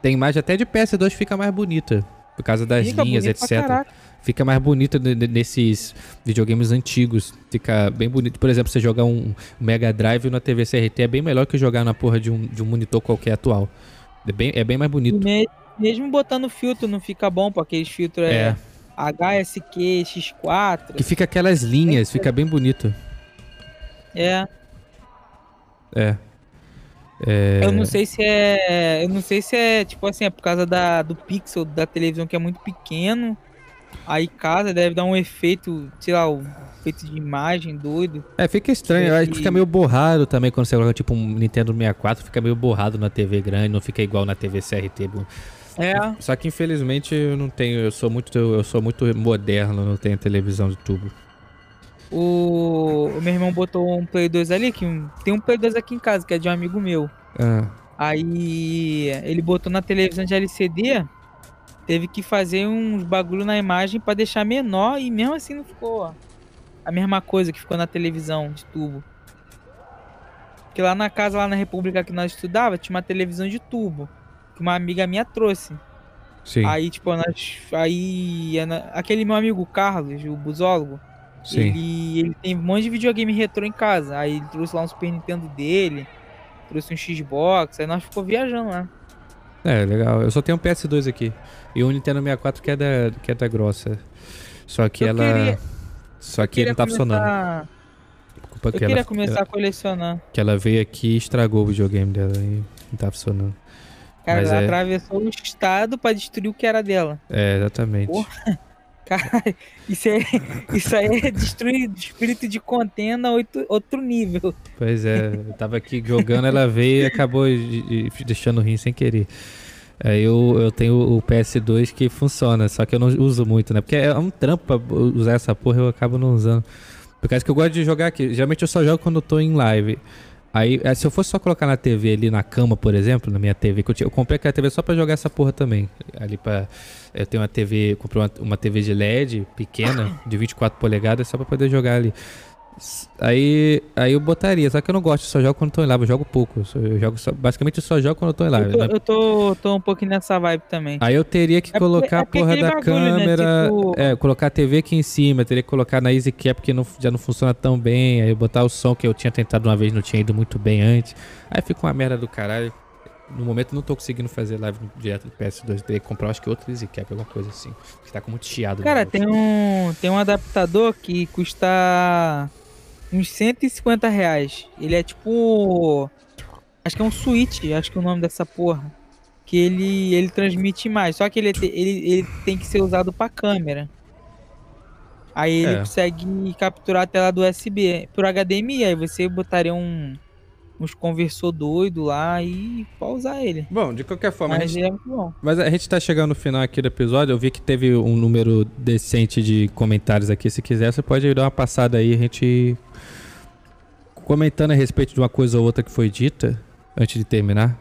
tem imagem até de PS2 fica mais bonita, por causa das Fica linhas, etc. Fica mais bonita ne- nesses videogames antigos. Fica bem bonito. Por exemplo, você jogar um Mega Drive na TV CRT é bem melhor que jogar na porra de um, de um monitor qualquer atual. É bem, é bem mais bonito. me- Mesmo botando filtro, não fica bom, porque aqueles filtros é, É. HSQ, X4. Que fica aquelas linhas, fica bem bonito. É. É. É. Eu não sei se é. Eu não sei se é, tipo assim, é por causa da, do pixel da televisão que é muito pequeno. Aí casa deve dar um efeito, sei lá, um efeito de imagem doido. É, fica estranho. Eu acho que E- fica meio borrado também quando você coloca tipo um Nintendo 64, fica meio borrado na TV grande, não fica igual na TV CRT. É. Só que infelizmente eu não tenho, eu sou muito, eu sou muito moderno, não tenho televisão de tubo. O, o meu irmão botou um Play 2 ali, que tem um Play 2 aqui em casa, que é de um amigo meu. Ah, Aí ele botou na televisão de LCD, teve que fazer uns bagulho na imagem pra deixar menor e mesmo assim não ficou ó, a mesma coisa que ficou na televisão de tubo. Porque lá na casa, lá na República que nós estudava, tinha uma televisão de tubo que uma amiga minha trouxe. sim, Aí, tipo, nós, aí é aquele meu amigo Carlos, o busólogo, sim. ele, ele tem um monte de videogame retrô em casa. Aí ele trouxe lá um Super Nintendo dele, trouxe um Xbox, aí nós ficou viajando lá. É, legal. Eu só tenho um PS2 aqui. E o Nintendo 64 que é da, que é da grossa. Só que Eu ela. queria- Só que ele não tá funcionando. começar- Eu que queria ela, começar a colecionar. que ela veio aqui e estragou o videogame dela e não tá funcionando. Cara, Mas ela é- atravessou o estado pra destruir o que era dela. É, exatamente. Porra. Cara, isso, é, isso aí é destruir espírito de contenda outro, outro nível. Pois é, eu tava aqui jogando, ela veio e acabou de- de- deixando rir sem querer. Aí eu, eu tenho o PS2 que funciona, só que eu não uso muito, né? Porque é um trampo pra usar essa porra, eu acabo não usando. Por causa que eu gosto de jogar aqui. Geralmente eu só jogo quando eu tô em live. Aí, eh, se eu fosse só colocar na TV ali na cama, por exemplo, na minha TV, que eu, tinha- eu comprei aquela TV só pra jogar essa porra também. Ali pra. Eu tenho uma TV, comprei uma, uma TV de LED pequena, de 24 polegadas, só pra poder jogar ali. Aí, aí eu botaria, só que eu não gosto, eu só jogo quando eu tô em live, eu jogo pouco. Eu, eu jogo só- basicamente eu só jogo quando eu tô em live. Eu tô, né? eu tô, tô um pouquinho nessa vibe também. Aí eu teria que É porque- colocar é a porque porra aquele da bagulho, né, câmera. tipo- É, colocar a TV aqui em cima, teria que colocar na Easy Cap que não, já não funciona tão bem. Aí botar o som que eu tinha tentado uma vez, não tinha ido muito bem antes. Aí fica uma merda do caralho. No momento eu não tô conseguindo fazer live direto do PS2. Teria que comprar, acho que outro Easy Cap, alguma coisa assim. Que tá com muito chiado. Cara, tem um, tem um adaptador que custa uns 150 reais. Ele é tipo. Acho que é um switch, acho que é o nome dessa porra. Que ele, ele transmite imagem. Só que ele, te- ele, ele tem que ser usado pra câmera. Aí ele É. consegue capturar a tela do USB por HDMI. Aí você botaria um, uns conversor doido lá e pode usar ele. Bom, de qualquer forma, a Mas gente é muito bom. Mas a gente tá chegando no final aqui do episódio. Eu vi que teve um número decente de comentários aqui. Se quiser, você pode dar uma passada aí, a gente comentando a respeito de uma coisa ou outra que foi dita antes de terminar.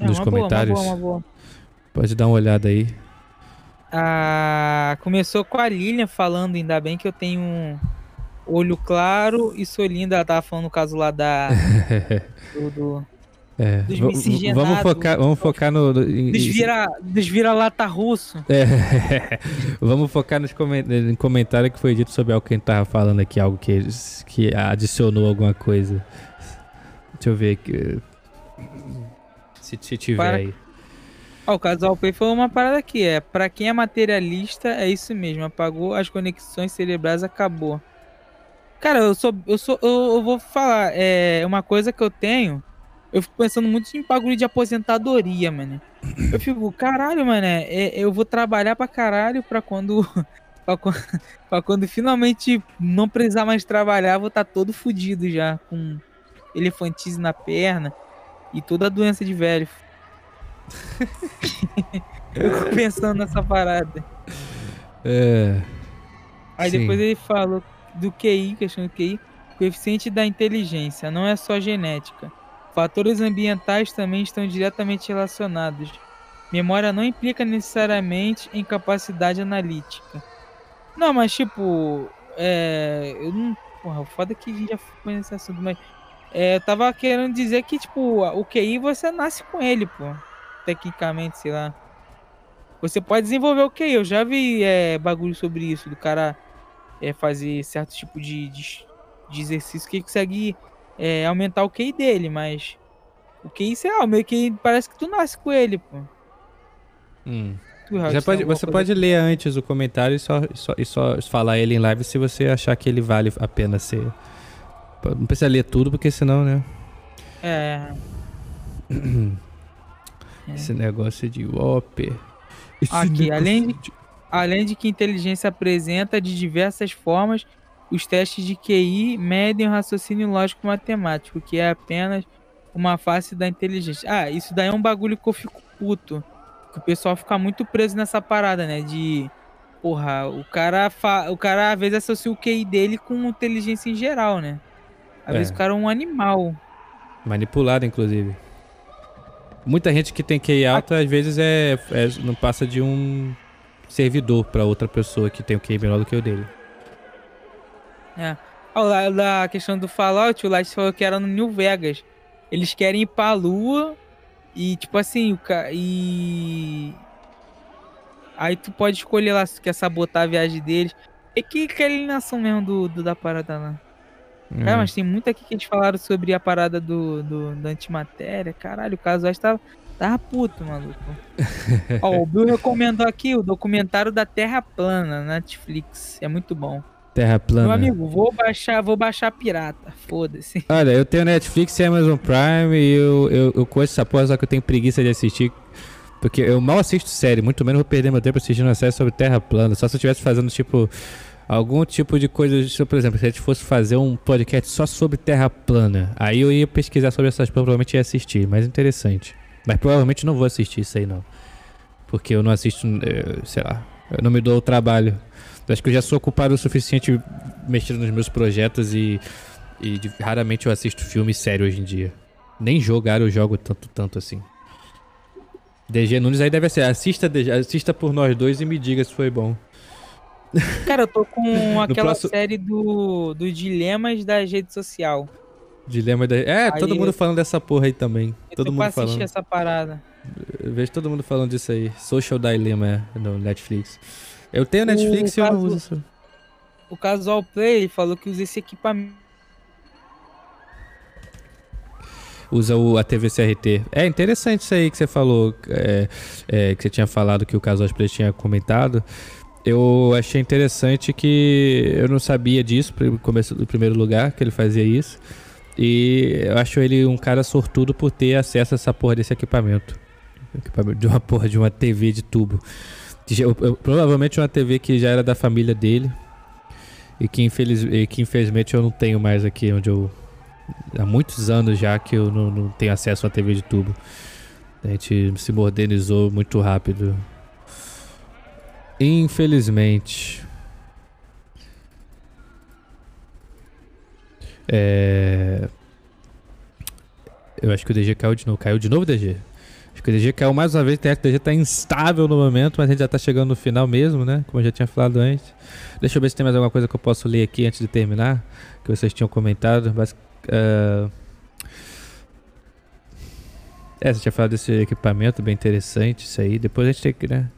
É, nos uma boa, uma comentários. boa, uma boa. Pode dar uma olhada aí. Ah, começou com a Lilian falando, ainda bem que eu tenho um olho claro e sou linda. Ela tava falando no caso lá da. do, do- É, vamos focar, vamos focar no. no- em- dos em- vira- dos vira-lata russo. É, vamos focar nos comen- em comentário que foi dito sobre algo que a gente tava falando aqui, algo que, que adicionou alguma coisa. Deixa eu ver aqui. Se, se tiver Para- aí. O Casal Pay falou uma parada aqui, é, pra quem é materialista, é isso mesmo, apagou as conexões cerebrais, acabou. Cara, eu sou, eu sou, eu, eu vou falar, é uma coisa que eu tenho, eu fico pensando muito em bagulho de aposentadoria, mano. Eu fico, caralho, mano, é, eu vou trabalhar pra caralho pra quando, pra, quan- pra quando finalmente não precisar mais trabalhar, vou estar todo fudido já, com elefantize na perna e toda a doença de velho. Eu fico pensando nessa parada. É, Aí Sim. depois ele falou do QI, questão do QI, coeficiente da inteligência, não é só genética. Fatores ambientais também estão diretamente relacionados. Memória não implica necessariamente em capacidade analítica. Não, mas tipo, é, eu não, porra, o foda é que a gente já foi nesse assunto, mas é, eu tava querendo dizer que tipo, o QI você nasce com ele, pô. Tecnicamente, sei lá. Você pode desenvolver o QI. Eu já vi é, bagulho sobre isso, do cara é, fazer certo tipo de, de, de exercício que consegue é, aumentar o QI dele, mas o QI, sei lá, o meu QI parece que tu nasce com ele, pô. hum. Tu, Raul, pode, você pode ler antes o comentário e só, e só, e só falar ele em live se você achar que ele vale a pena ser. Não precisa ler tudo, porque senão, né? É, Esse negócio de Whopper. Esse Aqui, além de- Além de que inteligência apresenta de diversas formas, os testes de QI medem o raciocínio lógico matemático, que é apenas uma face da inteligência. Ah, isso daí é um bagulho que eu fico puto. Que o pessoal fica muito preso nessa parada, né? De porra, o cara, fa... o cara às vezes associa o QI dele com inteligência em geral, né? Às É. vezes o cara é um animal. Manipulado, inclusive. Muita gente que tem QI alto, às vezes, é, é- não passa de um servidor pra outra pessoa que tem o QI menor do que o dele. É. Da questão do Fallout, o Light falou que era no New Vegas. Eles querem ir pra lua e, tipo assim, o ca... e. Aí tu pode escolher lá se tu quer sabotar a viagem deles. E que, que alienação mesmo do, do- da parada lá. Cara, Hum. mas tem muito aqui que eles falaram sobre a parada do, do da antimatéria. Caralho, o caso acho que tava, tava puto, maluco. Ó, o Bill recomendou aqui o documentário da Terra Plana na Netflix. É muito bom. Terra plana. Meu amigo, vou baixar, vou baixar pirata. Foda-se. Olha, eu tenho Netflix e Amazon Prime e eu, eu, eu conheço essa porra, só que eu tenho preguiça de assistir. Porque eu mal assisto série, muito menos vou perder meu tempo assistindo uma série sobre Terra plana. Só se eu estivesse fazendo, tipo, algum tipo de coisa. tipo, Por exemplo, se a gente fosse fazer um podcast só sobre Terra plana, aí eu ia pesquisar sobre essas coisas, provavelmente ia assistir. Mais interessante. Mas provavelmente não vou assistir isso aí, não. Porque eu não assisto, eh, sei lá, eu não me dou o trabalho. Eu acho que eu já sou ocupado o suficiente mexendo nos meus projetos e e de- raramente eu assisto filme sério hoje em dia. Nem jogar eu jogo tanto, tanto assim. DG Nunes aí deve ser. Assista, DG, assista por nós dois e me diga se foi bom. Cara, eu tô com aquela próximo- série do, do Dilemas da rede social. Dilema da. É, todo Aí mundo eu- falando dessa porra aí também. Eu todo mundo falando. essa parada. Eu vejo todo mundo falando disso aí. Social Dilemma é, no Netflix. Eu tenho O Netflix e eu não caso- uso isso. O Casual Play falou que usa esse equipamento. Usa o, a TV CRT. É interessante isso aí que você falou. é, é, que você tinha falado que o Casal Play tinha comentado. Eu achei interessante que eu não sabia disso no começo do primeiro lugar, que ele fazia isso. E eu acho ele um cara sortudo por ter acesso a essa porra desse equipamento. Equipamento de uma porra de uma TV de tubo. Provavelmente uma TV que já era da família dele. E que, infeliz, e que infelizmente eu não tenho mais aqui onde eu. Há muitos anos já que eu não, não tenho acesso a TV de tubo. A gente se modernizou muito rápido. Infelizmente. É... Eu acho que o DG caiu de novo. Caiu de novo, DG? Acho que o DG caiu mais uma vez. O DG tá instável no momento, mas a gente já tá chegando no final mesmo, né? Como eu já tinha falado antes. Deixa eu ver se tem mais alguma coisa que eu posso ler aqui antes de terminar. Que vocês tinham comentado. Mas, ah, É, você tinha falado desse equipamento bem interessante, isso aí. Depois a gente tem que, né?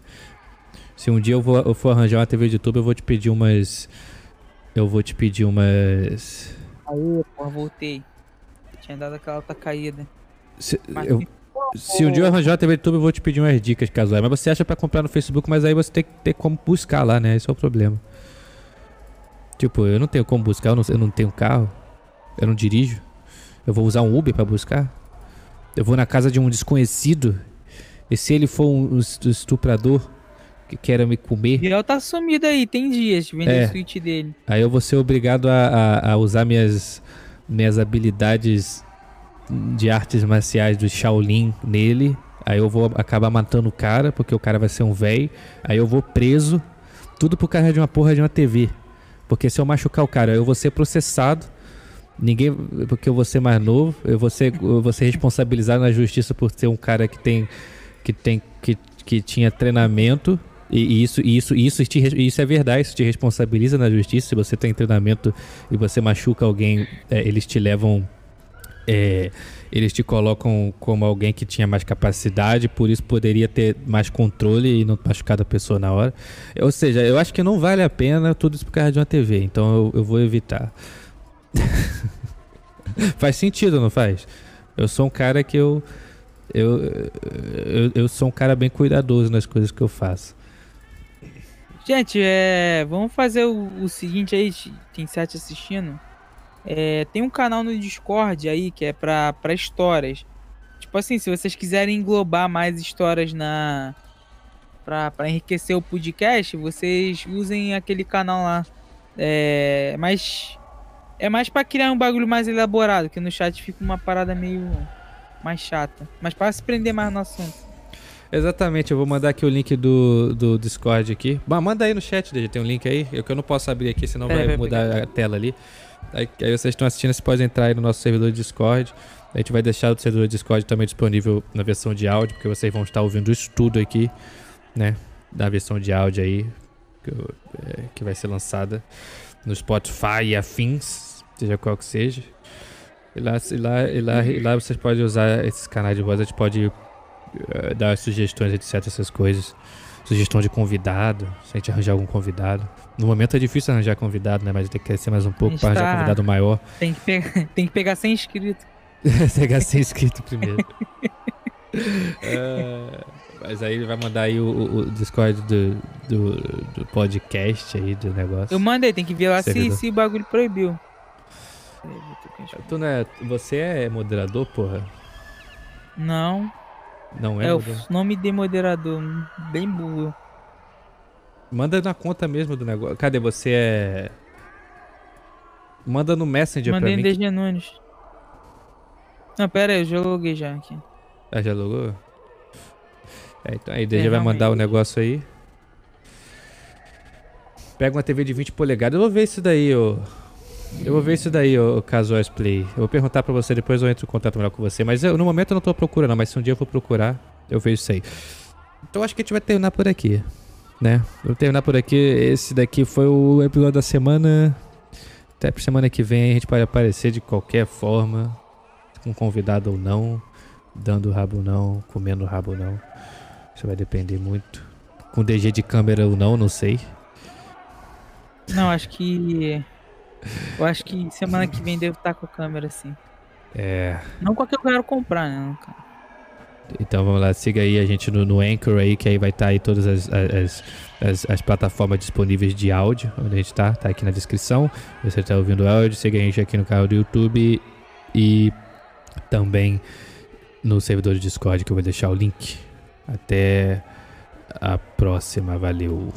Se um dia eu, vou, eu for arranjar uma TV de YouTube, eu vou te pedir umas. Eu vou te pedir umas. Aí, porra, voltei. Tinha dado aquela alta caída. Se, eu- se um dia eu arranjar uma TV de YouTube, eu vou te pedir umas dicas casuais. Mas você acha pra comprar no Facebook, mas aí você tem que ter como buscar lá, né? Esse é o problema. Tipo, eu não tenho como buscar, eu não, eu não tenho carro, eu não dirijo. Eu vou usar um Uber pra buscar. Eu vou na casa de um desconhecido. E se ele for um es- estuprador que queira me comer, Biel tá sumido aí, tem dias, vender É. o suíte dele. Aí eu vou ser obrigado a, a- a usar minhas, minhas habilidades de artes marciais do Shaolin nele. Aí eu vou acabar matando o cara, porque o cara vai ser um velho. Aí eu vou preso. Tudo por causa de uma porra de uma TV. Porque se eu machucar o cara, eu vou ser processado. Ninguém. Porque eu vou ser mais novo. Eu vou ser, eu vou ser responsabilizado na justiça por ser um cara que tem. Que tem. Que, que tinha treinamento. E, isso, isso, isso, te isso é verdade, isso te responsabiliza na justiça. Se você tem treinamento e você machuca alguém, é, eles te levam. É, eles te colocam como alguém que tinha mais capacidade, por isso poderia ter mais controle e não machucar a pessoa na hora. Ou seja, eu acho que não vale a pena tudo isso por causa de uma TV, então eu, eu vou evitar. faz sentido, não faz? Eu sou um cara que eu eu, eu. eu sou um cara bem cuidadoso nas coisas que eu faço. Gente, é, vamos fazer o, o seguinte aí, tem sete assistindo. É, tem um canal no Discord aí que é pra, pra histórias. Tipo assim, se vocês quiserem englobar mais histórias na. Pra, pra enriquecer o podcast, vocês usem aquele canal lá. É, mas. É mais pra criar um bagulho mais elaborado, que no chat fica uma parada meio mais chata. Mas pra se prender mais no assunto. Exatamente, eu vou mandar aqui o link do, do Discord aqui. Bah, manda aí no chat, DJ, tem um link aí. Eu que eu não posso abrir aqui, senão É, vai vai mudar pegar. a tela ali. Aí, aí vocês estão assistindo, vocês podem entrar aí no nosso servidor de Discord. A gente vai deixar o servidor de Discord também disponível na versão de áudio, porque vocês vão estar ouvindo isso tudo aqui, né? Da versão de áudio aí, que, é, que vai ser lançada no Spotify e afins, seja qual que seja. E lá, e lá, e lá, e lá vocês podem usar esses canais de voz, a gente pode eh, dar sugestões, etc, essas coisas. Sugestão de convidado, se a gente arranjar algum convidado. No momento é difícil arranjar convidado, né? Mas tem que crescer mais um pouco para arranjar tá- convidado maior. Tem que, pegar, tem que pegar 100 inscritos. Pegar ser inscrito primeiro. É, mas aí ele vai mandar aí o, o- o Discord do, do, do podcast aí, do negócio. Eu mandei, tem que ver lá se, se o bagulho proibiu. Tu não é, você é moderador, porra? Não, Não é, é, o moderador? nome de moderador, bem burro. Manda na conta mesmo do negócio. Cadê? Você é... Manda no Messenger Mandei pra mim. DG Nunes. Não, pera aí, eu já loguei já aqui. Ah, já logou? É, então aí, DG É, vai mandar o realmente. negócio aí. Pega uma TV de 20 polegadas. Eu vou ver isso daí, ô. Eu vou ver isso daí, ô Casuais Play. Eu vou perguntar pra você, depois eu entro em contato melhor com você. Mas eu, no momento eu não tô procurando, mas se um dia eu for procurar, eu vejo isso aí. Então acho que a gente vai terminar por aqui, né? Vou terminar por aqui. Esse daqui foi o episódio da semana. Até pra semana que vem a gente pode aparecer de qualquer forma, com convidado ou não, dando rabo ou não, comendo rabo ou não. Isso vai depender muito. Com DG de câmera ou não, não sei. Não, acho que. Eu acho que semana que vem devo estar com a câmera assim. É. Não com a que eu quero comprar, né? cara. Então vamos lá, siga aí a gente no, no Anchor aí, que aí vai estar aí todas as, as, as, as plataformas disponíveis de áudio, onde a gente tá, tá aqui na descrição. Você tá ouvindo áudio, siga a gente aqui no canal do YouTube e também no servidor de Discord, que eu vou deixar o link. Até a próxima, valeu.